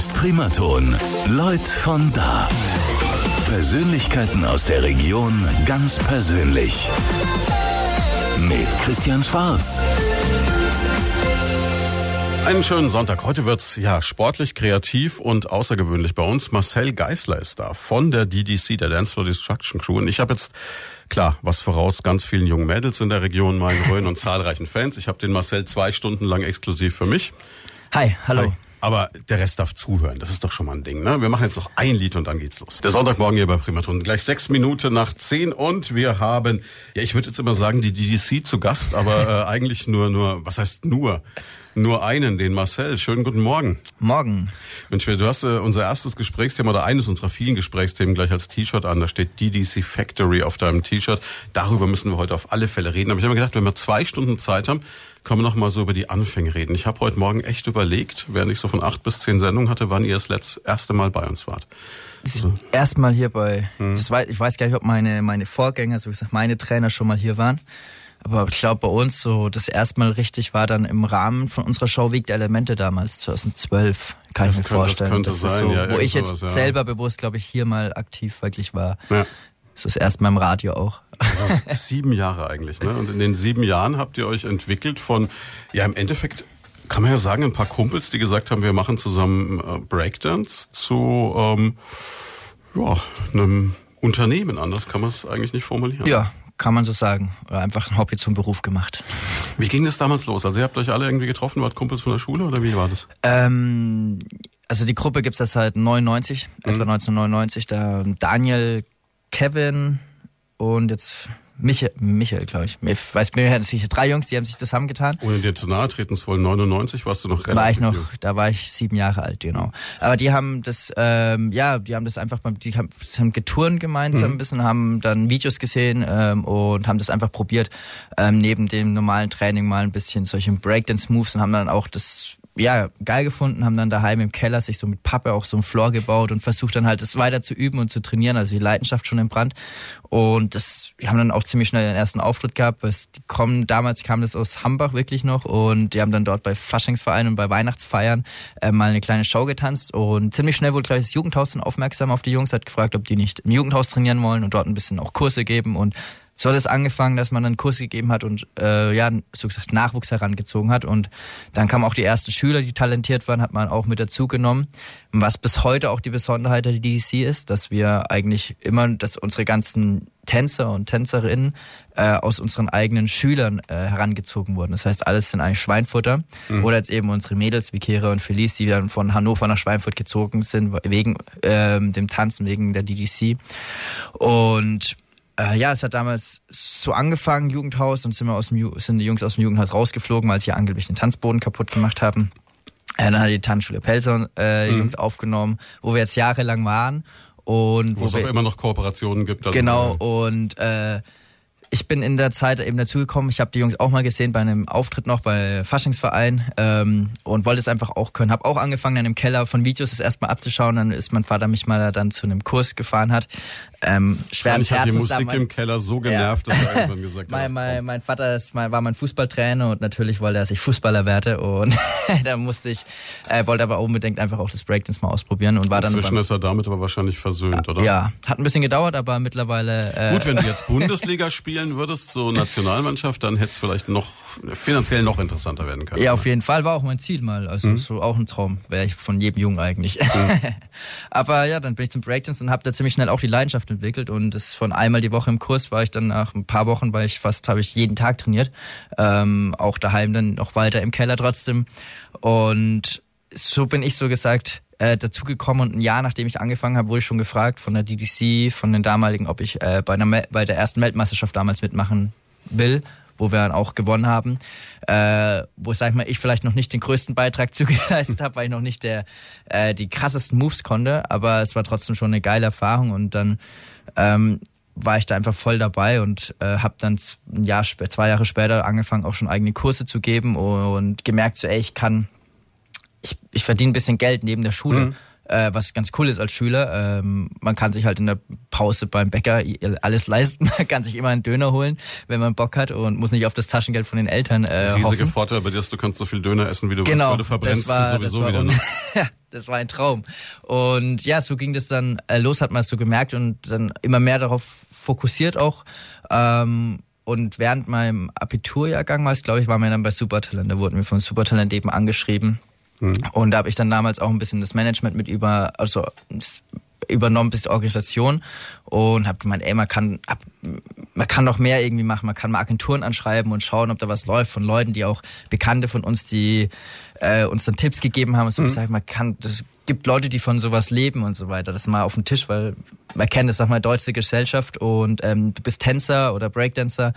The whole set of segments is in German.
ist Primaton. Leut von da. Persönlichkeiten aus der Region ganz persönlich. Mit Christian Schwarz. Einen schönen Sonntag. Heute wird's ja sportlich, kreativ und außergewöhnlich bei uns. Marcel Geisler ist da von der DDC, der Dance for Destruction Crew. Und ich habe jetzt klar was voraus ganz vielen jungen Mädels in der Region, meinen Rhön und zahlreichen Fans. Ich habe den Marcel zwei Stunden lang exklusiv für mich. Hi, hallo. Hi. Aber der Rest darf zuhören. Das ist doch schon mal ein Ding. Ne? Wir machen jetzt noch ein Lied und dann geht's los. Der Sonntagmorgen hier bei Primaton. Gleich sechs Minuten nach zehn und wir haben, ja, ich würde jetzt immer sagen, die DDC zu Gast, aber äh, eigentlich nur, nur, was heißt nur? Nur einen, den Marcel. Schönen guten Morgen. Morgen. Mensch, du hast äh, unser erstes Gesprächsthema oder eines unserer vielen Gesprächsthemen gleich als T-Shirt an. Da steht DDC Factory auf deinem T-Shirt. Darüber müssen wir heute auf alle Fälle reden. Aber ich habe mir gedacht, wenn wir zwei Stunden Zeit haben, können wir noch mal so über die Anfänge reden. Ich habe heute Morgen echt überlegt, während ich so von acht bis zehn Sendungen hatte, wann ihr das letzte, erste Mal bei uns wart. Also. Erstmal hier bei, hm. das weiß, ich weiß gar nicht, ob meine, meine Vorgänger, so gesagt, meine Trainer schon mal hier waren. Aber ich glaube, bei uns so das erste Mal richtig war dann im Rahmen von unserer Show der Elemente damals, 2012. Kann das ich mir könnte, vorstellen. Das könnte das sein, so, ja, Wo ich jetzt ja. selber bewusst, glaube ich, hier mal aktiv wirklich war. Ja. So das erste Mal im Radio auch. Das ist sieben Jahre eigentlich, ne? Und in den sieben Jahren habt ihr euch entwickelt von, ja, im Endeffekt kann man ja sagen, ein paar Kumpels, die gesagt haben, wir machen zusammen äh, Breakdance zu ähm, ja, einem Unternehmen. Anders kann man es eigentlich nicht formulieren. Ja, kann man so sagen. Oder einfach ein Hobby zum Beruf gemacht. Wie ging das damals los? Also ihr habt euch alle irgendwie getroffen, wart Kumpels von der Schule oder wie war das? Ähm, also die Gruppe gibt es ja seit 99, mhm. etwa 1999. Da Daniel, Kevin und jetzt Michael, Michael glaube ich. Ich weiß mir, das sind drei Jungs, die haben sich zusammengetan. Ohne dir zu nahe treten zu wollen, 99 warst du noch relativ war ich noch, jung. Da war ich sieben Jahre alt, genau. Aber die haben das, ähm, ja, die haben das einfach, beim, die haben, haben getouren gemeinsam mhm. ein bisschen, haben dann Videos gesehen ähm, und haben das einfach probiert, ähm, neben dem normalen Training mal ein bisschen solche Breakdance-Moves und haben dann auch das ja, geil gefunden, haben dann daheim im Keller sich so mit Pappe auch so ein Floor gebaut und versucht dann halt das weiter zu üben und zu trainieren, also die Leidenschaft schon im Brand. Und das, wir haben dann auch ziemlich schnell den ersten Auftritt gehabt, weil die kommen, damals kam das aus Hambach wirklich noch und die haben dann dort bei Faschingsvereinen und bei Weihnachtsfeiern äh, mal eine kleine Show getanzt und ziemlich schnell wurde gleich das Jugendhaus dann aufmerksam auf die Jungs, hat gefragt, ob die nicht im Jugendhaus trainieren wollen und dort ein bisschen auch Kurse geben und so hat es angefangen, dass man einen Kurs gegeben hat und äh, ja, so gesagt Nachwuchs herangezogen hat. Und dann kamen auch die ersten Schüler, die talentiert waren, hat man auch mit dazu genommen. Was bis heute auch die Besonderheit der DDC ist, dass wir eigentlich immer, dass unsere ganzen Tänzer und Tänzerinnen äh, aus unseren eigenen Schülern äh, herangezogen wurden. Das heißt, alles sind eigentlich Schweinfutter. Mhm. Oder jetzt eben unsere Mädels wie Kera und Felice, die dann von Hannover nach Schweinfurt gezogen sind, wegen ähm, dem Tanzen, wegen der DDC. Und äh, ja, es hat damals so angefangen, Jugendhaus, und sind, wir aus dem, sind die Jungs aus dem Jugendhaus rausgeflogen, weil sie angeblich den Tanzboden kaputt gemacht haben. Äh, dann hat die Tanzschule Pelzer äh, mhm. Jungs aufgenommen, wo wir jetzt jahrelang waren. Und wo, wo es auch immer noch Kooperationen gibt. Also genau, und äh, ich bin in der Zeit eben dazugekommen. Ich habe die Jungs auch mal gesehen bei einem Auftritt noch bei Faschingsverein ähm, und wollte es einfach auch können. Habe auch angefangen, dann im Keller von Videos das erstmal abzuschauen. Dann ist mein Vater mich mal dann zu einem Kurs gefahren hat. Ähm, schweren ich habe die Musik damals. im Keller so genervt, ja. dass er irgendwann gesagt mein, hat. Mein, mein Vater ist, mein, war mein Fußballtrainer und natürlich wollte er sich Fußballer werte und da musste ich, äh, wollte aber unbedingt einfach auch das Breakdance mal ausprobieren und war dann. Inzwischen ist er damit aber wahrscheinlich versöhnt, oder? Ja, hat ein bisschen gedauert, aber mittlerweile. Äh, Gut, wenn du jetzt Bundesliga spielst spielen würdest, so Nationalmannschaft, dann hätte es vielleicht noch finanziell noch interessanter werden können. Ja, auf jeden Fall war auch mein Ziel mal. Also mhm. so auch ein Traum, wäre ich von jedem Jungen eigentlich. Mhm. Aber ja, dann bin ich zum Breakdance und habe da ziemlich schnell auch die Leidenschaft entwickelt und das von einmal die Woche im Kurs war ich dann nach ein paar Wochen, weil ich fast habe ich jeden Tag trainiert, ähm, auch daheim dann noch weiter im Keller trotzdem und so bin ich so gesagt äh, dazugekommen und ein Jahr nachdem ich angefangen habe, wurde ich schon gefragt von der DDC, von den damaligen, ob ich äh, bei, einer, bei der ersten Weltmeisterschaft damals mitmachen will wo wir dann auch gewonnen haben, äh, wo sag ich mal ich vielleicht noch nicht den größten Beitrag zugeleistet habe, weil ich noch nicht der äh, die krassesten Moves konnte, aber es war trotzdem schon eine geile Erfahrung und dann ähm, war ich da einfach voll dabei und äh, habe dann ein Jahr, zwei Jahre später angefangen auch schon eigene Kurse zu geben und gemerkt so ey ich kann ich, ich verdiene ein bisschen Geld neben der Schule. Mhm. Äh, was ganz cool ist als Schüler. Ähm, man kann sich halt in der Pause beim Bäcker alles leisten. Man kann sich immer einen Döner holen, wenn man Bock hat und muss nicht auf das Taschengeld von den Eltern äh, Riesige hoffen. Vorteil bei dir ist, du kannst so viel Döner essen, wie du genau, willst, weil du verbrennst war, sowieso wieder. Ne? das war ein Traum. Und ja, so ging das dann äh, los, hat man es so gemerkt und dann immer mehr darauf fokussiert auch. Ähm, und während meinem Abiturjahrgang war es, glaube ich, waren wir dann bei Supertalent. Da wurden wir von Supertalent eben angeschrieben. Mhm. Und da habe ich dann damals auch ein bisschen das Management mit über, also übernommen bis die Organisation und habe gemeint, ey, man kann, ab, man kann noch mehr irgendwie machen. Man kann mal Agenturen anschreiben und schauen, ob da was läuft von Leuten, die auch Bekannte von uns, die äh, uns dann Tipps gegeben haben. So mhm. gesagt, man kann, das gibt Leute, die von sowas leben und so weiter. Das ist mal auf dem Tisch, weil man kennt das, sag mal, deutsche Gesellschaft und ähm, du bist Tänzer oder Breakdancer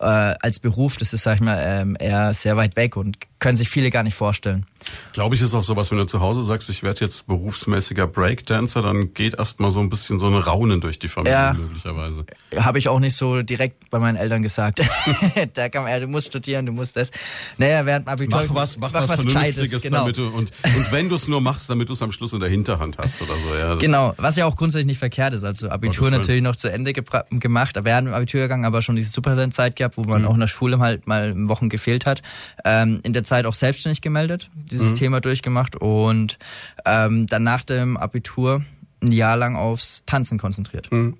äh, als Beruf, das ist, sag ich mal, ähm, eher sehr weit weg und können sich viele gar nicht vorstellen. Glaube ich, ist auch sowas, wenn du zu Hause sagst, ich werde jetzt berufsmäßiger Breakdancer, dann geht erst mal so ein bisschen so eine Raunen durch die Familie ja, möglicherweise. Habe ich auch nicht so direkt bei meinen Eltern gesagt. da kam er, du musst studieren, du musst das. Naja, während Abitur. Mach was, mach, mach was, was Vernünftiges, genau. damit du, und, und wenn du es nur machst, damit du es am Schluss in der Hinterhand hast oder so. Ja, genau, was ja auch grundsätzlich nicht verkehrt ist. Also Abitur natürlich noch zu Ende gemacht, während dem Abiturgang aber schon diese Supertalent-Zeit gehabt, wo man mhm. auch in der Schule halt mal Wochen gefehlt hat. Ähm, in der Zeit auch selbstständig gemeldet, dieses mhm. Thema durchgemacht und ähm, dann nach dem Abitur ein Jahr lang aufs Tanzen konzentriert. Mhm.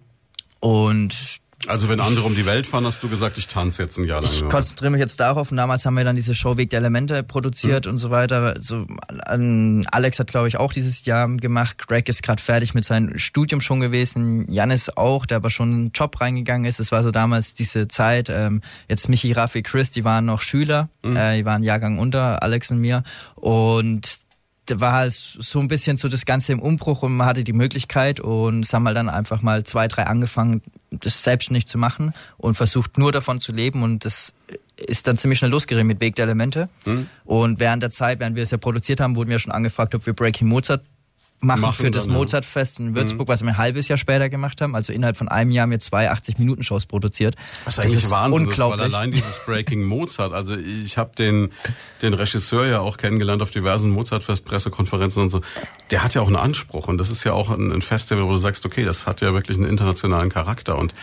Und also wenn andere um die Welt fahren, hast du gesagt, ich tanze jetzt ein Jahr lang. Ich konzentriere mich jetzt darauf und damals haben wir dann diese Show Weg der Elemente produziert mhm. und so weiter. So, Alex hat, glaube ich, auch dieses Jahr gemacht. Greg ist gerade fertig mit seinem Studium schon gewesen. Janis auch, der aber schon in einen Job reingegangen ist. Es war so damals diese Zeit. Ähm, jetzt Michi, Raffi, Chris, die waren noch Schüler. Mhm. Äh, die waren Jahrgang unter Alex und mir. Und war halt so ein bisschen so das Ganze im Umbruch und man hatte die Möglichkeit und es haben halt dann einfach mal zwei, drei angefangen, das selbstständig zu machen und versucht nur davon zu leben und das ist dann ziemlich schnell losgegangen mit Weg der Elemente. Mhm. Und während der Zeit, während wir es ja produziert haben, wurden wir schon angefragt, ob wir Breaking Mozart machen, machen für das dann, Mozartfest in Würzburg, mhm. was wir ein halbes Jahr später gemacht haben. Also innerhalb von einem Jahr haben wir zwei 80-Minuten-Shows produziert. Das ist eigentlich das ist Wahnsinn, unglaublich. Das, weil allein dieses Breaking Mozart, also ich habe den, den Regisseur ja auch kennengelernt auf diversen Mozartfest-Pressekonferenzen und so. Der hat ja auch einen Anspruch und das ist ja auch ein, ein Festival, wo du sagst, okay, das hat ja wirklich einen internationalen Charakter und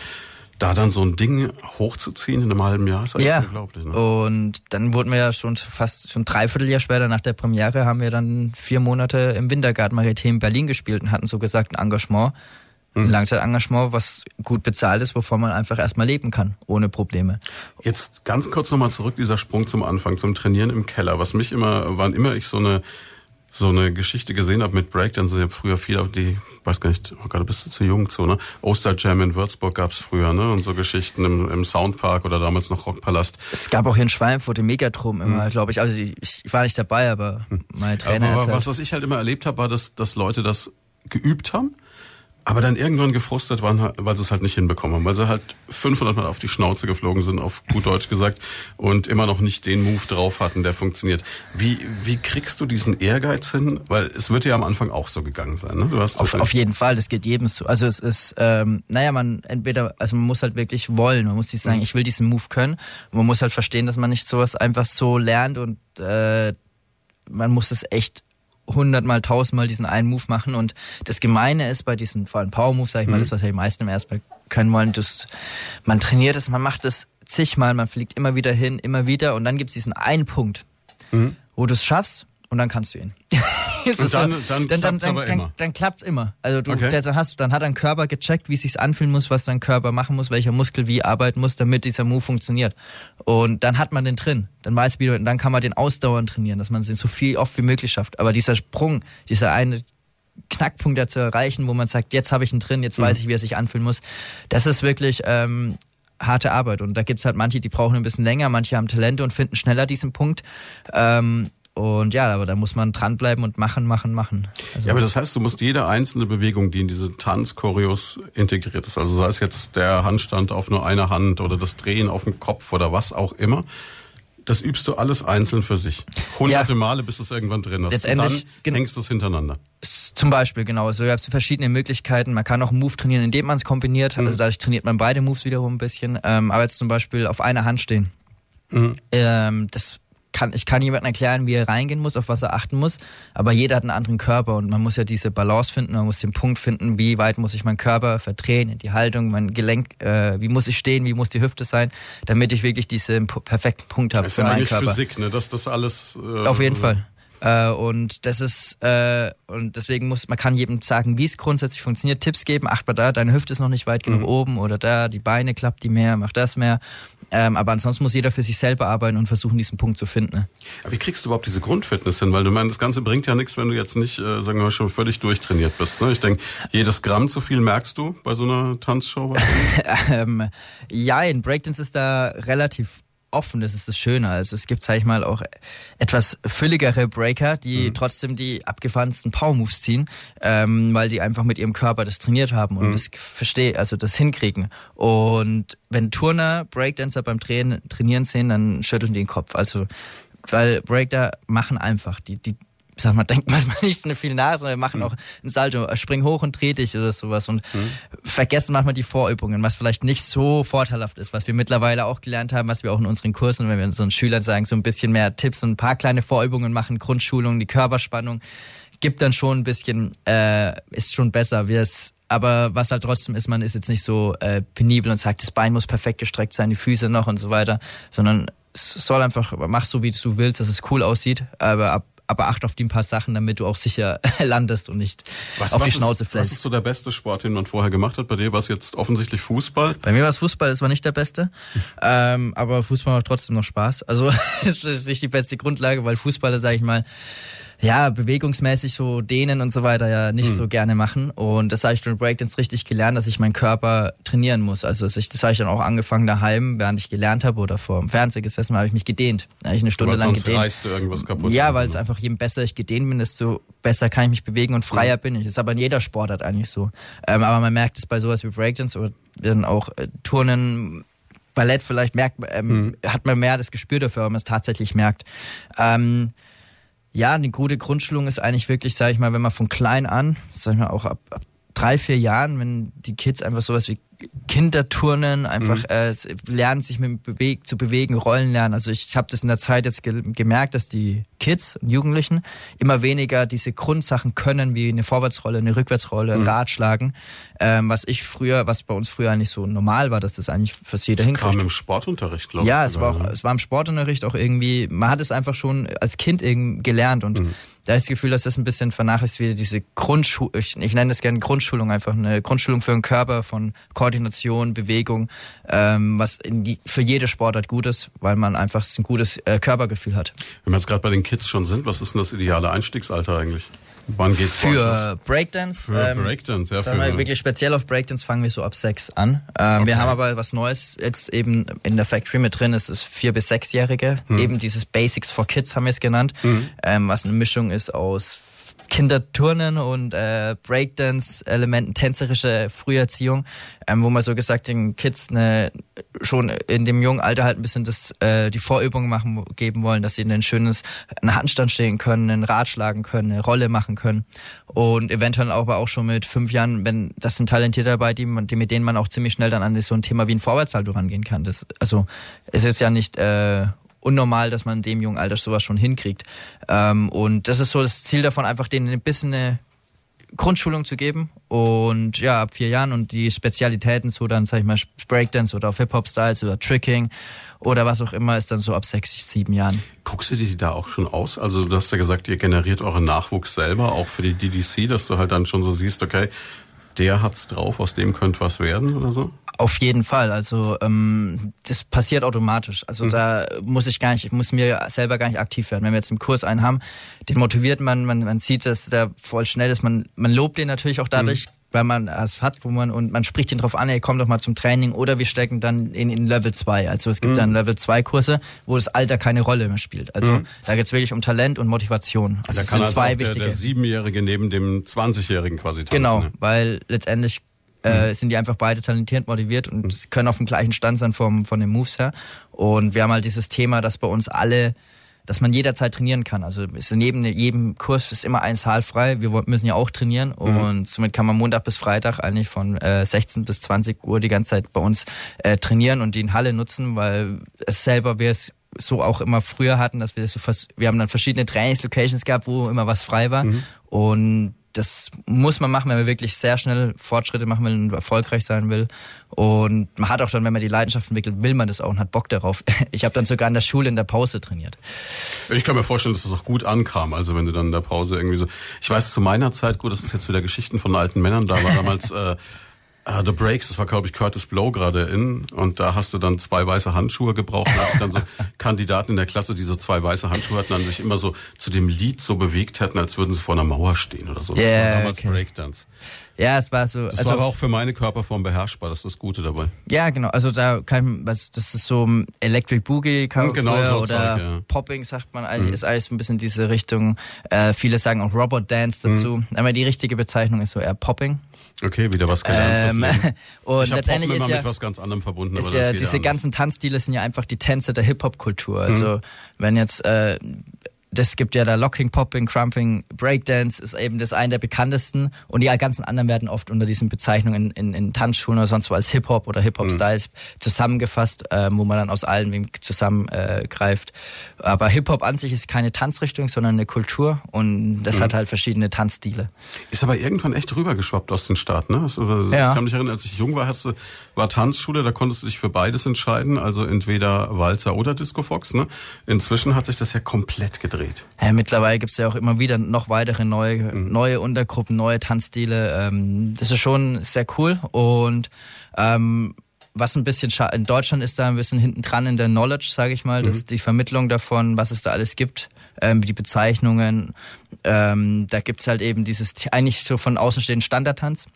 da dann so ein Ding hochzuziehen in einem halben Jahr ist eigentlich ja. unglaublich. Ne? Und dann wurden wir ja schon fast schon dreiviertel Jahr später nach der Premiere haben wir dann vier Monate im Wintergarten Maritim Berlin gespielt und hatten so gesagt ein Engagement, ein mhm. Langzeitengagement, was gut bezahlt ist, wovon man einfach erstmal leben kann, ohne Probleme. Jetzt ganz kurz nochmal zurück, dieser Sprung zum Anfang, zum Trainieren im Keller. Was mich immer, wann immer ich so eine so eine Geschichte gesehen habe mit Breakdance. Ich habe früher viel auf die, weiß gar nicht, oh Gott, bist du zu jung zu, ne? Osterjam in Würzburg gab's früher, ne? Und so Geschichten im, im Soundpark oder damals noch Rockpalast. Es gab auch hier in Schweinfurt den Megatrom immer, hm. glaube ich. Also ich, ich, war nicht dabei, aber hm. meine Trainer. Aber, aber was, was ich halt immer erlebt habe, war, dass, dass Leute das geübt haben aber dann irgendwann gefrustet waren, weil sie es halt nicht hinbekommen haben, weil sie halt 500 Mal auf die Schnauze geflogen sind, auf gut Deutsch gesagt, und immer noch nicht den Move drauf hatten, der funktioniert. Wie, wie kriegst du diesen Ehrgeiz hin? Weil es wird ja am Anfang auch so gegangen sein. Ne? Du hast auf, auf jeden Fall, das geht jedem so. Also es ist, ähm, naja, man entweder, also man muss halt wirklich wollen, man muss sich sagen, mhm. ich will diesen Move können. Und man muss halt verstehen, dass man nicht sowas einfach so lernt und äh, man muss es echt hundertmal, tausendmal diesen einen Move machen. Und das Gemeine ist bei diesen vor allem Power Moves, sag ich mal, mhm. das, was ja die meisten im Erstmal können wollen, das, man trainiert es, man macht es zigmal, man fliegt immer wieder hin, immer wieder und dann gibt es diesen einen Punkt, mhm. wo du es schaffst und dann kannst du ihn. und dann, dann, dann, dann, dann, dann, dann, dann klappt's immer. Also du, okay. dann, hast, dann hat dein Körper gecheckt, wie es sich anfühlen muss, was dein Körper machen muss, welcher Muskel wie arbeiten muss, damit dieser Move funktioniert. Und dann hat man den drin. Dann weiß wie, dann kann man den ausdauernd trainieren, dass man es so viel oft wie möglich schafft. Aber dieser Sprung, dieser eine Knackpunkt da zu erreichen, wo man sagt, jetzt habe ich ihn drin, jetzt mhm. weiß ich, wie er sich anfühlen muss, das ist wirklich ähm, harte Arbeit. Und da gibt's halt manche, die brauchen ein bisschen länger, manche haben Talente und finden schneller diesen Punkt. Ähm, und ja, aber da muss man dranbleiben und machen, machen, machen. Also ja, aber das heißt, du musst jede einzelne Bewegung, die in diese Tanzchoreos integriert ist, also sei es jetzt der Handstand auf nur einer Hand oder das Drehen auf dem Kopf oder was auch immer, das übst du alles einzeln für sich. Hunderte ja. Male, bis du es irgendwann drin hast. Und dann hängst du es hintereinander. Zum Beispiel, genau. Also, du hast verschiedene Möglichkeiten. Man kann auch einen Move trainieren, indem man es kombiniert. Mhm. Also dadurch trainiert man beide Moves wiederum ein bisschen. Ähm, aber jetzt zum Beispiel auf einer Hand stehen. Mhm. Ähm, das kann, ich kann jemandem erklären, wie er reingehen muss, auf was er achten muss, aber jeder hat einen anderen Körper und man muss ja diese Balance finden, man muss den Punkt finden, wie weit muss ich meinen Körper verdrehen, die Haltung, mein Gelenk, äh, wie muss ich stehen, wie muss die Hüfte sein, damit ich wirklich diesen perfekten Punkt habe. Das ist ja eigentlich Physik, ne? dass das alles... Äh, auf jeden Fall. Äh, und das ist, äh, und deswegen muss, man kann jedem sagen, wie es grundsätzlich funktioniert, Tipps geben, acht mal da, deine Hüfte ist noch nicht weit genug mhm. oben oder da, die Beine klappt die mehr, mach das mehr. Ähm, aber ansonsten muss jeder für sich selber arbeiten und versuchen, diesen Punkt zu finden. Ne? Aber wie kriegst du überhaupt diese Grundfitness hin? Weil du meinst, das Ganze bringt ja nichts, wenn du jetzt nicht, äh, sagen wir mal, schon völlig durchtrainiert bist. Ne? Ich denke, jedes Gramm zu viel merkst du bei so einer Tanzshow? ähm, ja, in Breakdance ist da relativ offen, das ist das Schöne. Also es gibt, sag ich mal, auch etwas fülligere Breaker, die mhm. trotzdem die abgefahrensten Power-Moves ziehen, ähm, weil die einfach mit ihrem Körper das trainiert haben und mhm. das verstehe, also das hinkriegen. Und wenn Turner Breakdancer beim Trainen, Trainieren sehen, dann schütteln die den Kopf. Also weil Breaker machen einfach, die, die sag mal, denkt manchmal nicht so viel nach, sondern wir machen mhm. auch ein Salto, spring hoch und dreh dich oder sowas und mhm. vergessen manchmal die Vorübungen, was vielleicht nicht so vorteilhaft ist, was wir mittlerweile auch gelernt haben, was wir auch in unseren Kursen, wenn wir unseren Schülern sagen, so ein bisschen mehr Tipps und ein paar kleine Vorübungen machen, Grundschulung, die Körperspannung, gibt dann schon ein bisschen, äh, ist schon besser. Wir es aber was halt trotzdem ist, man ist jetzt nicht so äh, penibel und sagt, das Bein muss perfekt gestreckt sein, die Füße noch und so weiter, sondern es soll einfach, mach so, wie du willst, dass es cool aussieht, aber ab aber acht auf die ein paar Sachen, damit du auch sicher landest und nicht was, auf was die Schnauze ist, fällst. Was ist so der beste Sport, den man vorher gemacht hat? Bei dir war es jetzt offensichtlich Fußball? Bei mir war es Fußball, das war nicht der beste. ähm, aber Fußball macht trotzdem noch Spaß. Also es ist nicht die beste Grundlage, weil Fußballer, sage ich mal, ja, bewegungsmäßig so dehnen und so weiter ja nicht mhm. so gerne machen. Und das habe ich durch Breakdance richtig gelernt, dass ich meinen Körper trainieren muss. Also ich, das habe ich dann auch angefangen daheim, während ich gelernt habe oder vor dem Fernseher gesessen habe, ich mich gedehnt. Da habe ich eine Stunde weil lang sonst gedehnt. Reißt du irgendwas kaputt. Ja, weil es einfach, je besser ich gedehnt bin, desto besser kann ich mich bewegen und freier mhm. bin ich. Das ist aber in jeder Sportart eigentlich so. Ähm, aber man merkt es bei sowas wie Breakdance oder dann auch äh, Turnen, Ballett vielleicht merkt, ähm, mhm. hat man mehr das Gespür dafür, wenn man es tatsächlich merkt. Ähm, ja, eine gute Grundschulung ist eigentlich wirklich, sage ich mal, wenn man von klein an, sag ich mal auch ab, ab drei, vier Jahren, wenn die Kids einfach sowas wie Kinderturnen, einfach mhm. äh, lernen, sich mit beweg zu bewegen, Rollen lernen. Also ich habe das in der Zeit jetzt ge gemerkt, dass die Kids und Jugendlichen immer weniger diese Grundsachen können, wie eine Vorwärtsrolle, eine Rückwärtsrolle, mhm. Ratschlagen. Ähm, was ich früher, was bei uns früher eigentlich so normal war, dass das eigentlich fürs jeder hinkriegt. Das kam im Sportunterricht, glaube ich. Ja, es war, auch, es war im Sportunterricht auch irgendwie, man hat es einfach schon als Kind irgendwie gelernt und mhm da ich das Gefühl, dass das ein bisschen vernachlässigt wird, diese Grundschulung, ich, ich nenne das gerne Grundschulung, einfach eine Grundschulung für den Körper von Koordination, Bewegung, ähm, was die, für jede Sportart gut ist, weil man einfach ein gutes äh, Körpergefühl hat. Wenn wir jetzt gerade bei den Kids schon sind, was ist denn das ideale Einstiegsalter eigentlich? Wann geht's Für Breakdance. Für ähm, Breakdance, ja. Sagen wir wirklich speziell auf Breakdance fangen wir so ab sechs an. Ähm, okay. Wir haben aber was Neues jetzt eben in der Factory mit drin. Es ist vier bis sechsjährige. Hm. Eben dieses Basics for Kids haben wir es genannt. Hm. Ähm, was eine Mischung ist aus Kinderturnen und äh, Breakdance-Elementen, tänzerische Früherziehung, ähm, wo man so gesagt den Kids eine, schon in dem jungen Alter halt ein bisschen das, äh, die Vorübungen machen, geben wollen, dass sie ein schönes einen Handstand stehen können, einen Rad schlagen können, eine Rolle machen können und eventuell aber auch schon mit fünf Jahren, wenn das sind Talentierte dabei, die, man, die mit denen man auch ziemlich schnell dann an so ein Thema wie ein Vorwärtssalto rangehen kann. Das, also es ist ja nicht äh, unnormal, dass man in dem jungen Alter sowas schon hinkriegt. Ähm, und das ist so das Ziel davon, einfach denen ein bisschen eine Grundschulung zu geben und ja, ab vier Jahren und die Spezialitäten, so dann, sag ich mal, Breakdance oder Hip-Hop-Styles oder Tricking oder was auch immer, ist dann so ab sechs, sieben Jahren. Guckst du dir die da auch schon aus? Also du hast ja gesagt, ihr generiert euren Nachwuchs selber, auch für die DDC, dass du halt dann schon so siehst, okay, der hat's drauf, aus dem könnte was werden oder so? Auf jeden Fall. Also ähm, das passiert automatisch. Also mhm. da muss ich gar nicht, muss mir selber gar nicht aktiv werden. Wenn wir jetzt im Kurs einen haben, den motiviert man, man, man sieht, dass der voll schnell ist. Man, man lobt den natürlich auch dadurch, mhm. Weil man es hat, wo man und man spricht ihn drauf an, ey, komm doch mal zum Training oder wir stecken dann in, in Level 2. Also es gibt mhm. dann Level 2 Kurse, wo das Alter keine Rolle mehr spielt. Also mhm. da geht's wirklich um Talent und Motivation. Also da kann also zwei der, der Siebenjährige neben dem 20-Jährigen quasi tanzen. Genau, ne? weil letztendlich äh, mhm. sind die einfach beide talentiert, motiviert und mhm. können auf dem gleichen Stand sein vom, von den Moves her. Und wir haben halt dieses Thema, dass bei uns alle dass man jederzeit trainieren kann. Also ist neben jedem Kurs ist immer ein Saal frei. Wir müssen ja auch trainieren mhm. und somit kann man Montag bis Freitag eigentlich von äh, 16 bis 20 Uhr die ganze Zeit bei uns äh, trainieren und die in Halle nutzen, weil es selber wir es so auch immer früher hatten, dass wir das so fast, wir haben dann verschiedene Trainingslocations gehabt, wo immer was frei war mhm. und das muss man machen, wenn man wirklich sehr schnell Fortschritte machen will und erfolgreich sein will. Und man hat auch dann, wenn man die Leidenschaft entwickelt, will man das auch und hat Bock darauf. Ich habe dann sogar in der Schule in der Pause trainiert. Ich kann mir vorstellen, dass das auch gut ankam. Also wenn du dann in der Pause irgendwie so. Ich weiß zu meiner Zeit, gut, das ist jetzt wieder Geschichten von alten Männern, da war damals äh, Uh, The Breaks, das war glaube ich Curtis Blow gerade in und da hast du dann zwei weiße Handschuhe gebraucht und hatte dann so Kandidaten in der Klasse, die so zwei weiße Handschuhe hatten, dann sich immer so zu dem Lied so bewegt hätten, als würden sie vor einer Mauer stehen oder so. Das Yeah, war damals okay. Breakdance. Ja, es war so. Das also, war aber auch für meine Körperform beherrschbar, das ist das Gute dabei. Ja, genau. Also da kann was das ist so um Electric Boogie kam Genau früher, so oder Zeug, ja. Popping sagt man, eigentlich ist alles ein bisschen diese Richtung. Äh, viele sagen auch Robot Dance dazu. Aber die richtige Bezeichnung ist so eher Popping. Okay, wieder was gelernt Ähm, und ich letztendlich immer ist ja mit was ganz anderem verbunden, ist ja diese anders. ganzen Tanzstile sind ja einfach die Tänze der Hip-Hop-Kultur. Also wenn jetzt äh, das gibt ja da Locking, Popping, Crumping, Breakdance ist eben das eine der bekanntesten und die ganzen anderen werden oft unter diesen Bezeichnungen in, in Tanzschulen oder sonst wo als Hip-Hop oder Hip-Hop-Styles zusammengefasst, äh, wo man dann aus allen zusammengreift. Äh. Aber Hip-Hop an sich ist keine Tanzrichtung, sondern eine Kultur und das hat halt verschiedene Tanzstile. Ist aber irgendwann echt rübergeschwappt aus den Staaten, ne? Also, Ja. Ich kann mich erinnern, als ich jung war, hast du, war Tanzschule, da konntest du dich für beides entscheiden, also entweder Walzer oder Disco Fox, ne? Inzwischen hat sich das ja komplett gedreht. Ja, mittlerweile gibt's ja auch immer wieder noch weitere neue, neue Untergruppen, neue Tanzstile. Ähm, das ist schon sehr cool. Und ähm, was ein bisschen in Deutschland ist da ein bisschen hinten dran in der Knowledge, sage ich mal, dass die Vermittlung davon, was es da alles gibt, ähm, die Bezeichnungen. Ähm, da gibt's halt eben dieses eigentlich so von außen stehenden Standardtanz.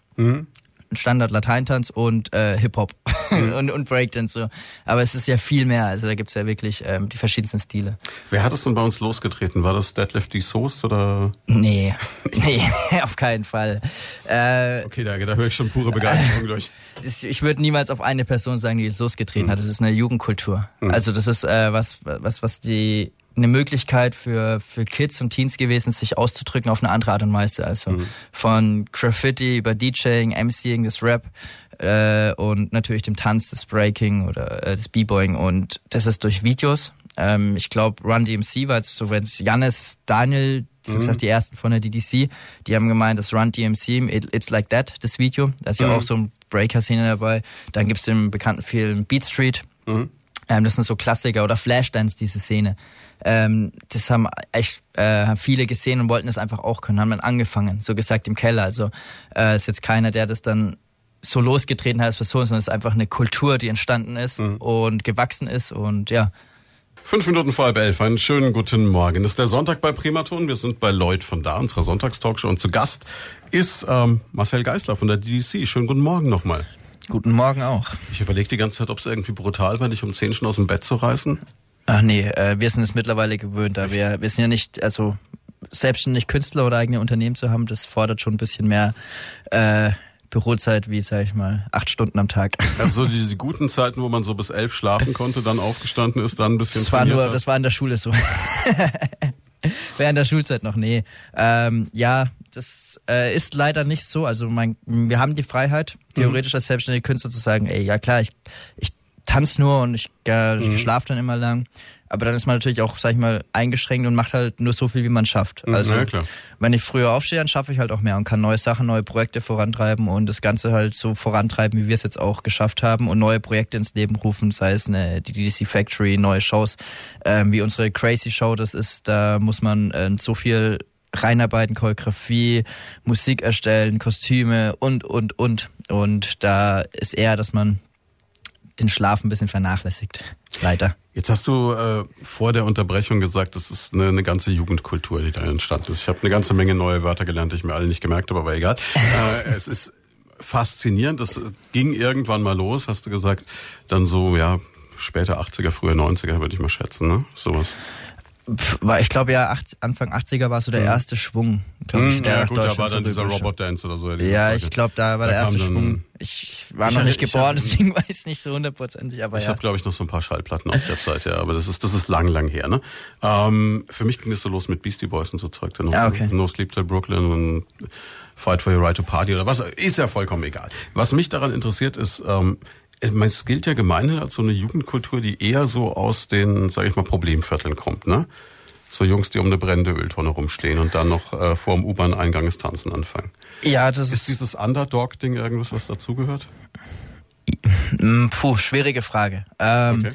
Standard Lateintanz und äh, Hip-Hop und, und Breakdance so. Aber es ist ja viel mehr, also da gibt's ja wirklich ähm, die verschiedensten Stile. Wer hat es denn bei uns losgetreten? War das Deadlift D. Soest oder? Nee, nee, auf keinen Fall. Äh, Okay, da, da höre ich schon pure Begeisterung durch. es- ich würde niemals auf eine Person sagen, die es losgetreten hat. Das ist eine Jugendkultur. Also das ist äh, was, was, was die eine Möglichkeit für, für Kids und Teens gewesen, sich auszudrücken auf eine andere Art und Weise. Also von Graffiti über DJing, MCing, das Rap äh, und natürlich dem Tanz, das Breaking oder äh, das B-Boying und das ist durch Videos. Ähm, ich glaube, Run DMC war jetzt so, wenn es Jannis, Daniel, so gesagt, die ersten von der DDC, die haben gemeint, das Run DMC, it, It's Like That, das Video. Da ist ja auch so ein Breaker-Szene dabei. Dann gibt's den bekannten Film Beat Street. Ähm, das sind so Klassiker oder Flashdance, diese Szene. Ähm, das haben echt äh, viele gesehen und wollten das einfach auch können, haben dann angefangen, so gesagt im Keller. Also äh, ist jetzt keiner, der das dann so losgetreten hat als Person, sondern es ist einfach eine Kultur, die entstanden ist und gewachsen ist und ja. Fünf Minuten vor halb elf. Einen schönen guten Morgen. Das ist der Sonntag bei Primaton. Wir sind bei Lloyd von da, unserer Sonntagstalkshow. Und zu Gast ist ähm, Marcel Geisler von der DDC. Schönen guten Morgen nochmal. Guten Morgen auch. Ich überlege die ganze Zeit, ob es irgendwie brutal war, dich um zehn schon aus dem Bett zu reißen. Ach nee, äh, wir sind es mittlerweile gewöhnt, da wir, wir sind ja nicht, also selbstständig Künstler oder eigene Unternehmen zu haben, das fordert schon ein bisschen mehr äh, Bürozeit, wie sag ich mal, acht Stunden am Tag. Also so diese guten Zeiten, wo man so bis elf schlafen konnte, dann aufgestanden ist, dann ein bisschen Das war nur, hat. das war in der Schule so. Während der Schulzeit noch, nee. Ähm, ja, das äh, ist leider nicht so. Also mein, wir haben die Freiheit, theoretisch als selbstständige Künstler zu sagen, ey, ja klar, ich, ich tanze nur und ich, äh, ich schlafe dann immer lang. Aber dann ist man natürlich auch, sag ich mal, eingeschränkt und macht halt nur so viel, wie man schafft. Also ja, wenn ich früher aufstehe, dann schaffe ich halt auch mehr und kann neue Sachen, neue Projekte vorantreiben und das Ganze halt so vorantreiben, wie wir es jetzt auch geschafft haben und neue Projekte ins Leben rufen, sei es eine, die DC Factory, neue Shows, ähm, wie unsere Crazy Show, das ist, da muss man äh, so viel reinarbeiten, Choreografie, Musik erstellen, Kostüme und, und, und. Und da ist eher, dass man den Schlaf ein bisschen vernachlässigt. Leider. Jetzt hast du äh, vor der Unterbrechung gesagt, das ist eine, eine ganze Jugendkultur, die da entstanden ist. Ich habe eine ganze Menge neue Wörter gelernt, die ich mir alle nicht gemerkt habe, aber egal. äh, es ist faszinierend. Das ging irgendwann mal los, hast du gesagt. Dann so, ja, später 80er, früher 90er, würde ich mal schätzen, ne? Sowas. Ich glaube ja, 80, Anfang 80er war so der erste Schwung, glaube ich, Hm, der ja gut, da war dann dieser. Robot Dance oder so. Ja, ich glaube, da war der erste Schwung. Ich war Ich noch nicht ich geboren, deswegen weiß nicht so hundertprozentig, aber Ich habe, glaube ich, noch so ein paar Schallplatten aus der Zeit, ja, aber das ist, das ist lang, lang her. Ne? Ähm, für mich ging es so los mit Beastie Boys und so Zeug. Dann Ah, okay. No Sleep Till Brooklyn und Fight for Your Right to Party oder was, ist ja vollkommen egal. Was mich daran interessiert ist, ähm, es gilt ja gemeinhin als so eine Jugendkultur, die eher so aus den, sage ich mal, Problemvierteln kommt. Ne? so Jungs, die um eine brennende Öltonne rumstehen und dann noch äh, vor dem U-Bahn-Eingang das Tanzen anfangen. Ja, das Ist ist, dieses Underdog-Ding irgendwas, was dazugehört? Mm, puh, schwierige Frage. Ähm, Okay.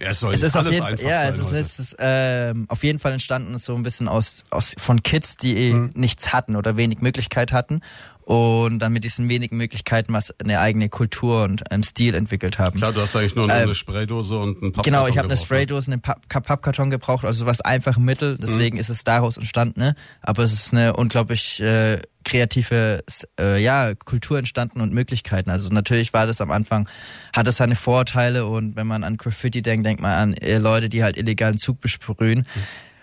Ja, es soll Es ist auf alles jeden, einfach ja, sein es ist, es ist ähm, auf jeden Fall entstanden so ein bisschen aus, aus von Kids, die eh Mhm. nichts hatten oder wenig Möglichkeit hatten und dann mit diesen wenigen Möglichkeiten was eine eigene Kultur und ähm, Stil entwickelt haben. Klar, du hast eigentlich nur Ähm, eine Spraydose und einen Pappkarton Genau, ich habe eine ne? Spraydose, einen Papp- Pappkarton gebraucht, also was einfach Mittel, Mhm. deswegen ist es daraus entstanden, ne? Aber es ist eine unglaublich äh, kreative äh, ja, Kultur entstanden und Möglichkeiten. Also natürlich war das am Anfang, hat es seine Vorteile und wenn man an Graffiti denkt, denkt man an äh, Leute, die halt illegalen Zug besprühen.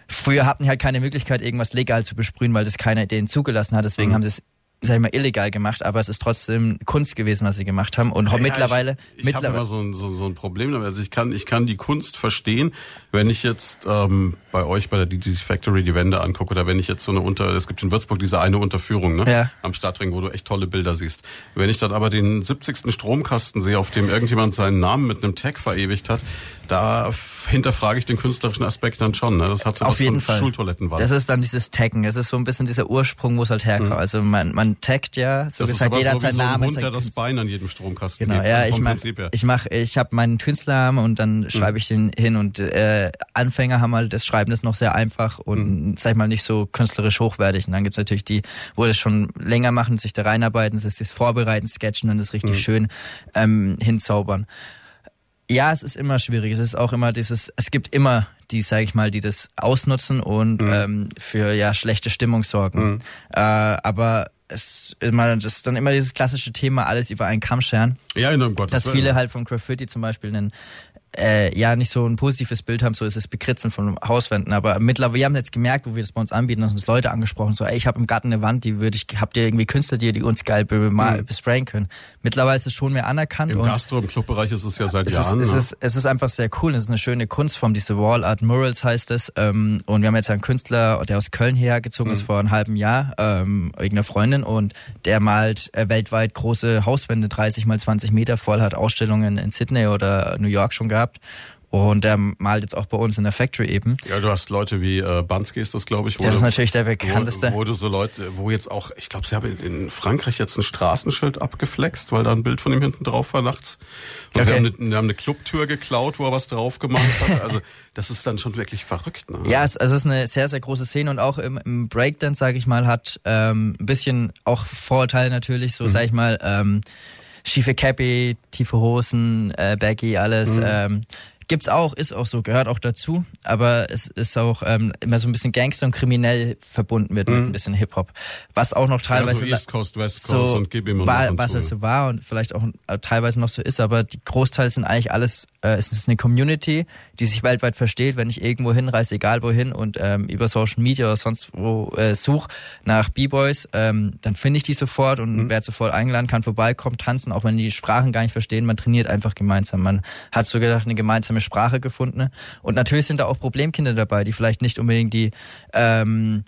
Früher hatten die halt keine Möglichkeit, irgendwas legal zu besprühen, weil das keiner denen zugelassen hat. Deswegen Mhm. haben sie es, sag ich mal, illegal gemacht, aber es ist trotzdem Kunst gewesen, was sie gemacht haben. Und Ja, mittlerweile, Ich, ich habe immer so ein, so, so ein Problem damit. Also ich kann, ich kann die Kunst verstehen, wenn ich jetzt ähm, bei euch bei der DDC Factory die Wände angucke oder wenn ich jetzt so eine Unter, es gibt in Würzburg diese eine Unterführung ne? Ja. am Stadtring, wo du echt tolle Bilder siehst. Wenn ich dann aber den 70. Stromkasten sehe, auf dem irgendjemand seinen Namen mit einem Tag verewigt hat, da hinterfrage ich den künstlerischen Aspekt dann schon. Ne? Das hat so Auf was jeden Fall. Schultoilettenwand. Das ist dann dieses Taggen. Das ist so ein bisschen dieser Ursprung, wo es halt herkommt. Also man, man taggt ja, so Mhm. das ist gesagt, aber jeder so hat seinen so ein Namen. Hund, der das. Bein an jedem Stromkasten Genau, gibt. ja, Also ich mach, ich mach, ich habe meinen Künstlernamen und dann schreibe ich den hin und äh, Anfänger haben halt das Schreiben ist noch sehr einfach und sag ich mal nicht so künstlerisch hochwertig. Und dann gibt's natürlich die, wo das schon länger machen, sich da reinarbeiten, ist das Vorbereiten, Sketchen und das richtig schön ähm, hinzaubern. Ja, es ist immer schwierig. Es ist auch immer dieses, es gibt immer die, sag ich mal, die das ausnutzen und ähm, für ja schlechte Stimmung sorgen. Äh, aber es immer, das ist dann immer dieses klassische Thema, alles über einen Kamm scheren ja, in um Gottes dass viele halt vom Graffiti zum Beispiel einen äh, ja nicht so ein positives Bild haben, so ist es Bekritzen von Hauswänden. Aber mittlerweile, wir haben jetzt gemerkt, wo wir das bei uns anbieten, dass uns Leute angesprochen, so, ey, ich habe im Garten eine Wand, die würde ich, habt ihr irgendwie Künstler, die, die uns geil bemal, besprayen können. Mittlerweile ist es schon mehr anerkannt Im und Gastro, im Clubbereich ist es ja seit es ist, Jahren. es, ne? ist, es ist einfach sehr cool. Es ist eine schöne Kunstform, diese Wall Art Murals heißt es. Ähm, und wir haben jetzt einen Künstler, der aus Köln hierher gezogen Mhm. ist vor einem halben Jahr, ähm, irgendeine Freundin, und der malt äh, weltweit große Hauswände, 30 mal 20 Meter voll, hat Ausstellungen in Sydney oder New York schon gehabt. Und der malt jetzt auch bei uns in der Factory eben. Ja, du hast Leute wie äh, Bansky ist das, glaube ich. Wo Das ist natürlich der bekannteste. Wo, wo du so Leute, wo jetzt auch, ich glaube, sie haben in Frankreich jetzt ein Straßenschild abgeflext, weil da ein Bild von ihm hinten drauf war nachts. Und sie Okay. haben eine, sie haben eine Clubtür geklaut, wo er was drauf gemacht hat. Also das ist dann schon wirklich verrückt. Ne? Ja, es, also es ist eine sehr, sehr große Szene und auch im, im Breakdance, sage ich mal, hat ähm, ein bisschen auch Vorurteile natürlich, so sage ich mal, ähm, schiefe Cappy, tiefe Hosen, äh, Baggy, alles. Ähm, gibt's auch, ist auch so, gehört auch dazu, aber es ist auch ähm, immer so ein bisschen Gangster und kriminell verbunden mit, mit ein bisschen Hip-Hop. Was auch noch Ja, teilweise... so East Coast, West Coast und gib ihm war, was es so war und vielleicht auch äh, teilweise noch so ist, aber die Großteil sind eigentlich alles, äh, es ist eine Community, die sich weltweit versteht. Wenn ich irgendwo hinreise, egal wohin und ähm, über Social Media oder sonst wo äh, such nach B-Boys, ähm, dann finde ich die sofort und Mhm. werde sofort eingeladen, kann vorbeikommen, tanzen, auch wenn die Sprachen gar nicht verstehen. Man trainiert einfach gemeinsam. Man hat so gedacht eine gemeinsame Sprache gefunden. Und natürlich sind da auch Problemkinder dabei, die vielleicht nicht unbedingt die ähm,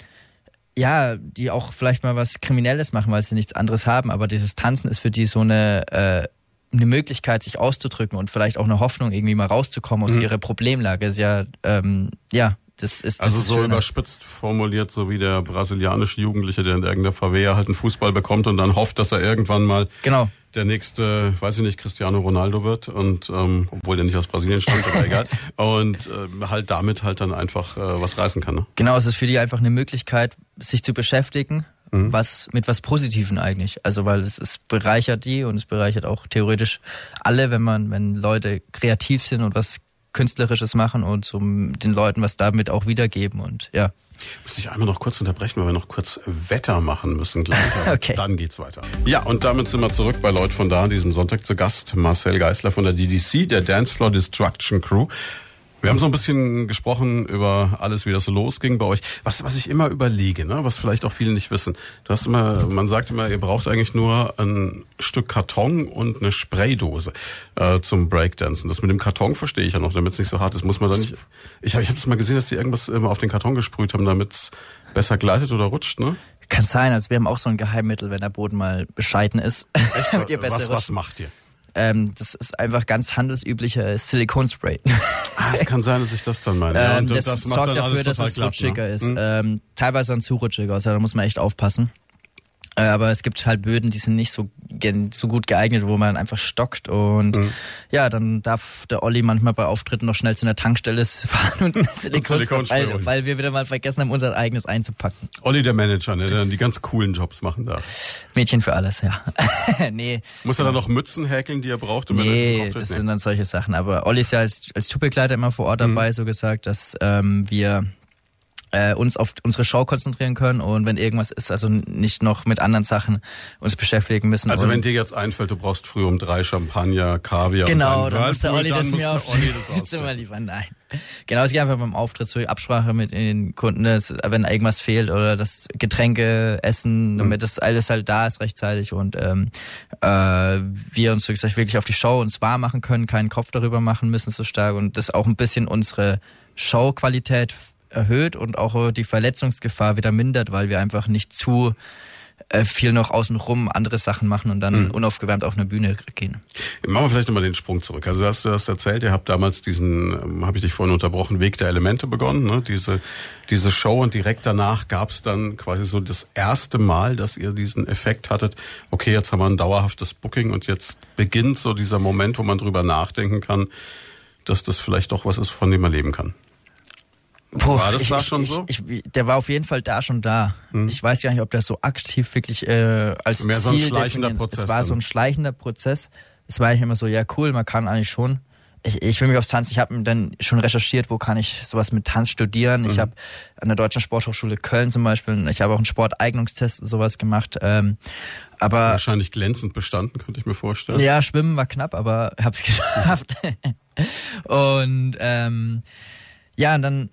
ja, die auch vielleicht mal was Kriminelles machen, weil sie nichts anderes haben, aber dieses Tanzen ist für die so eine, äh, eine Möglichkeit, sich auszudrücken und vielleicht auch eine Hoffnung, irgendwie mal rauszukommen aus ihrer Problemlage. Ist ja, ähm, ja, das ist das Also ist so Schöne. überspitzt formuliert, so wie der brasilianische Jugendliche, der in irgendeiner Favela halt einen Fußball bekommt und dann hofft, dass er irgendwann mal Genau. der nächste, weiß ich nicht, Cristiano Ronaldo wird und ähm, obwohl der nicht aus Brasilien stammt, aber egal. Und ähm, halt damit halt dann einfach äh, was reißen kann. Ne? Genau, es ist für die einfach eine Möglichkeit, sich zu beschäftigen, was mit was Positiven eigentlich. Also weil es, es bereichert die und es bereichert auch theoretisch alle, wenn man, wenn Leute kreativ sind und was Künstlerisches machen und zum den Leuten was damit auch wiedergeben und ja. Müsste ich einmal noch kurz unterbrechen, weil wir noch kurz Wetter machen müssen gleich. Okay. Dann geht's weiter. Ja, und damit sind wir zurück bei Leut von da, an diesem Sonntag zu Gast. Marcel Geisler von der DDC, der Dancefloor Destruction Crew. Wir haben so ein bisschen gesprochen über alles, wie das so losging bei euch. Was, was ich immer überlege, ne, was vielleicht auch viele nicht wissen. Du hast immer, man sagt immer, ihr braucht eigentlich nur ein Stück Karton und eine Spraydose äh, zum Breakdancen. Das mit dem Karton verstehe ich ja noch, damit es nicht so hart ist. Muss man da nicht. Ich habe ich hab das mal gesehen, dass die irgendwas immer auf den Karton gesprüht haben, damit es besser gleitet oder rutscht, ne? Kann sein, also wir haben auch so ein Geheimmittel, wenn der Boden mal bescheiden ist. Ihr was, was macht ihr? Ähm, das ist einfach ganz handelsüblicher Silikonspray. Ah, es kann sein, dass ich das dann meine. Ähm, das, das sorgt dafür, dass es glatt, rutschiger ne? ist. Mhm. Ähm, teilweise dann zu rutschiger, also da muss man echt aufpassen. Äh, aber es gibt halt Böden, die sind nicht so, so gut geeignet, wo man einfach stockt. Und mhm. ja, dann darf der Olli manchmal bei Auftritten noch schnell zu einer Tankstelle fahren und Silikon, weil, weil wir wieder mal vergessen haben, unser eigenes einzupacken. Olli der Manager, ne, der dann die ganz coolen Jobs machen darf. Mädchen für alles, ja. nee. Muss er dann noch Mützen häkeln, die er braucht? Um nee, das sind dann solche Sachen. Aber Olli ist ja als, als Tourgegleiter immer vor Ort mhm. dabei, mhm. so gesagt, dass ähm, wir äh, uns auf unsere Show konzentrieren können und wenn irgendwas ist, also nicht noch mit anderen Sachen uns beschäftigen müssen. Also wenn dir jetzt einfällt, du brauchst früh um drei Champagner, Kaviar genau, und dann muss der Olli das mir auf das Zimmer liefern. Nein. Genau, es geht einfach beim Auftritt zur Absprache mit den Kunden, dass, wenn irgendwas fehlt oder das Getränke, Essen, damit mhm. das alles halt da ist rechtzeitig und ähm, äh, wir uns, wie gesagt, wirklich auf die Show uns wahr machen können, keinen Kopf darüber machen müssen so stark und das auch ein bisschen unsere Showqualität erhöht und auch die Verletzungsgefahr wieder mindert, weil wir einfach nicht zu äh, viel noch außenrum andere Sachen machen und dann mhm. unaufgewärmt auf eine Bühne gehen. Machen wir vielleicht nochmal den Sprung zurück. Also du hast, du hast erzählt, ihr habt damals diesen, ähm, habe ich dich vorhin unterbrochen, Weg der Elemente begonnen, ne? diese, diese Show und direkt danach gab es dann quasi so das erste Mal, dass ihr diesen Effekt hattet, okay, jetzt haben wir ein dauerhaftes Booking und jetzt beginnt so dieser Moment, wo man drüber nachdenken kann, dass das vielleicht doch was ist, von dem man leben kann. Boah, war das ich, da schon ich, so? Ich, der war auf jeden Fall da schon da. Hm. Ich weiß gar nicht, ob der so aktiv wirklich äh, als Mehr Ziel so ein schleichender Prozess. Es war so ein schleichender Prozess. Es war eigentlich immer so, ja cool, man kann eigentlich schon. Ich, ich will mich aufs Tanz. Ich habe dann schon recherchiert, wo kann ich sowas mit Tanz studieren. Mhm. Ich habe an der Deutschen Sporthochschule Köln zum Beispiel, ich habe auch einen Sporteignungstest und sowas gemacht. Ähm, aber wahrscheinlich glänzend bestanden, könnte ich mir vorstellen. Ja, Schwimmen war knapp, aber hab's geschafft. und ähm, ja, und dann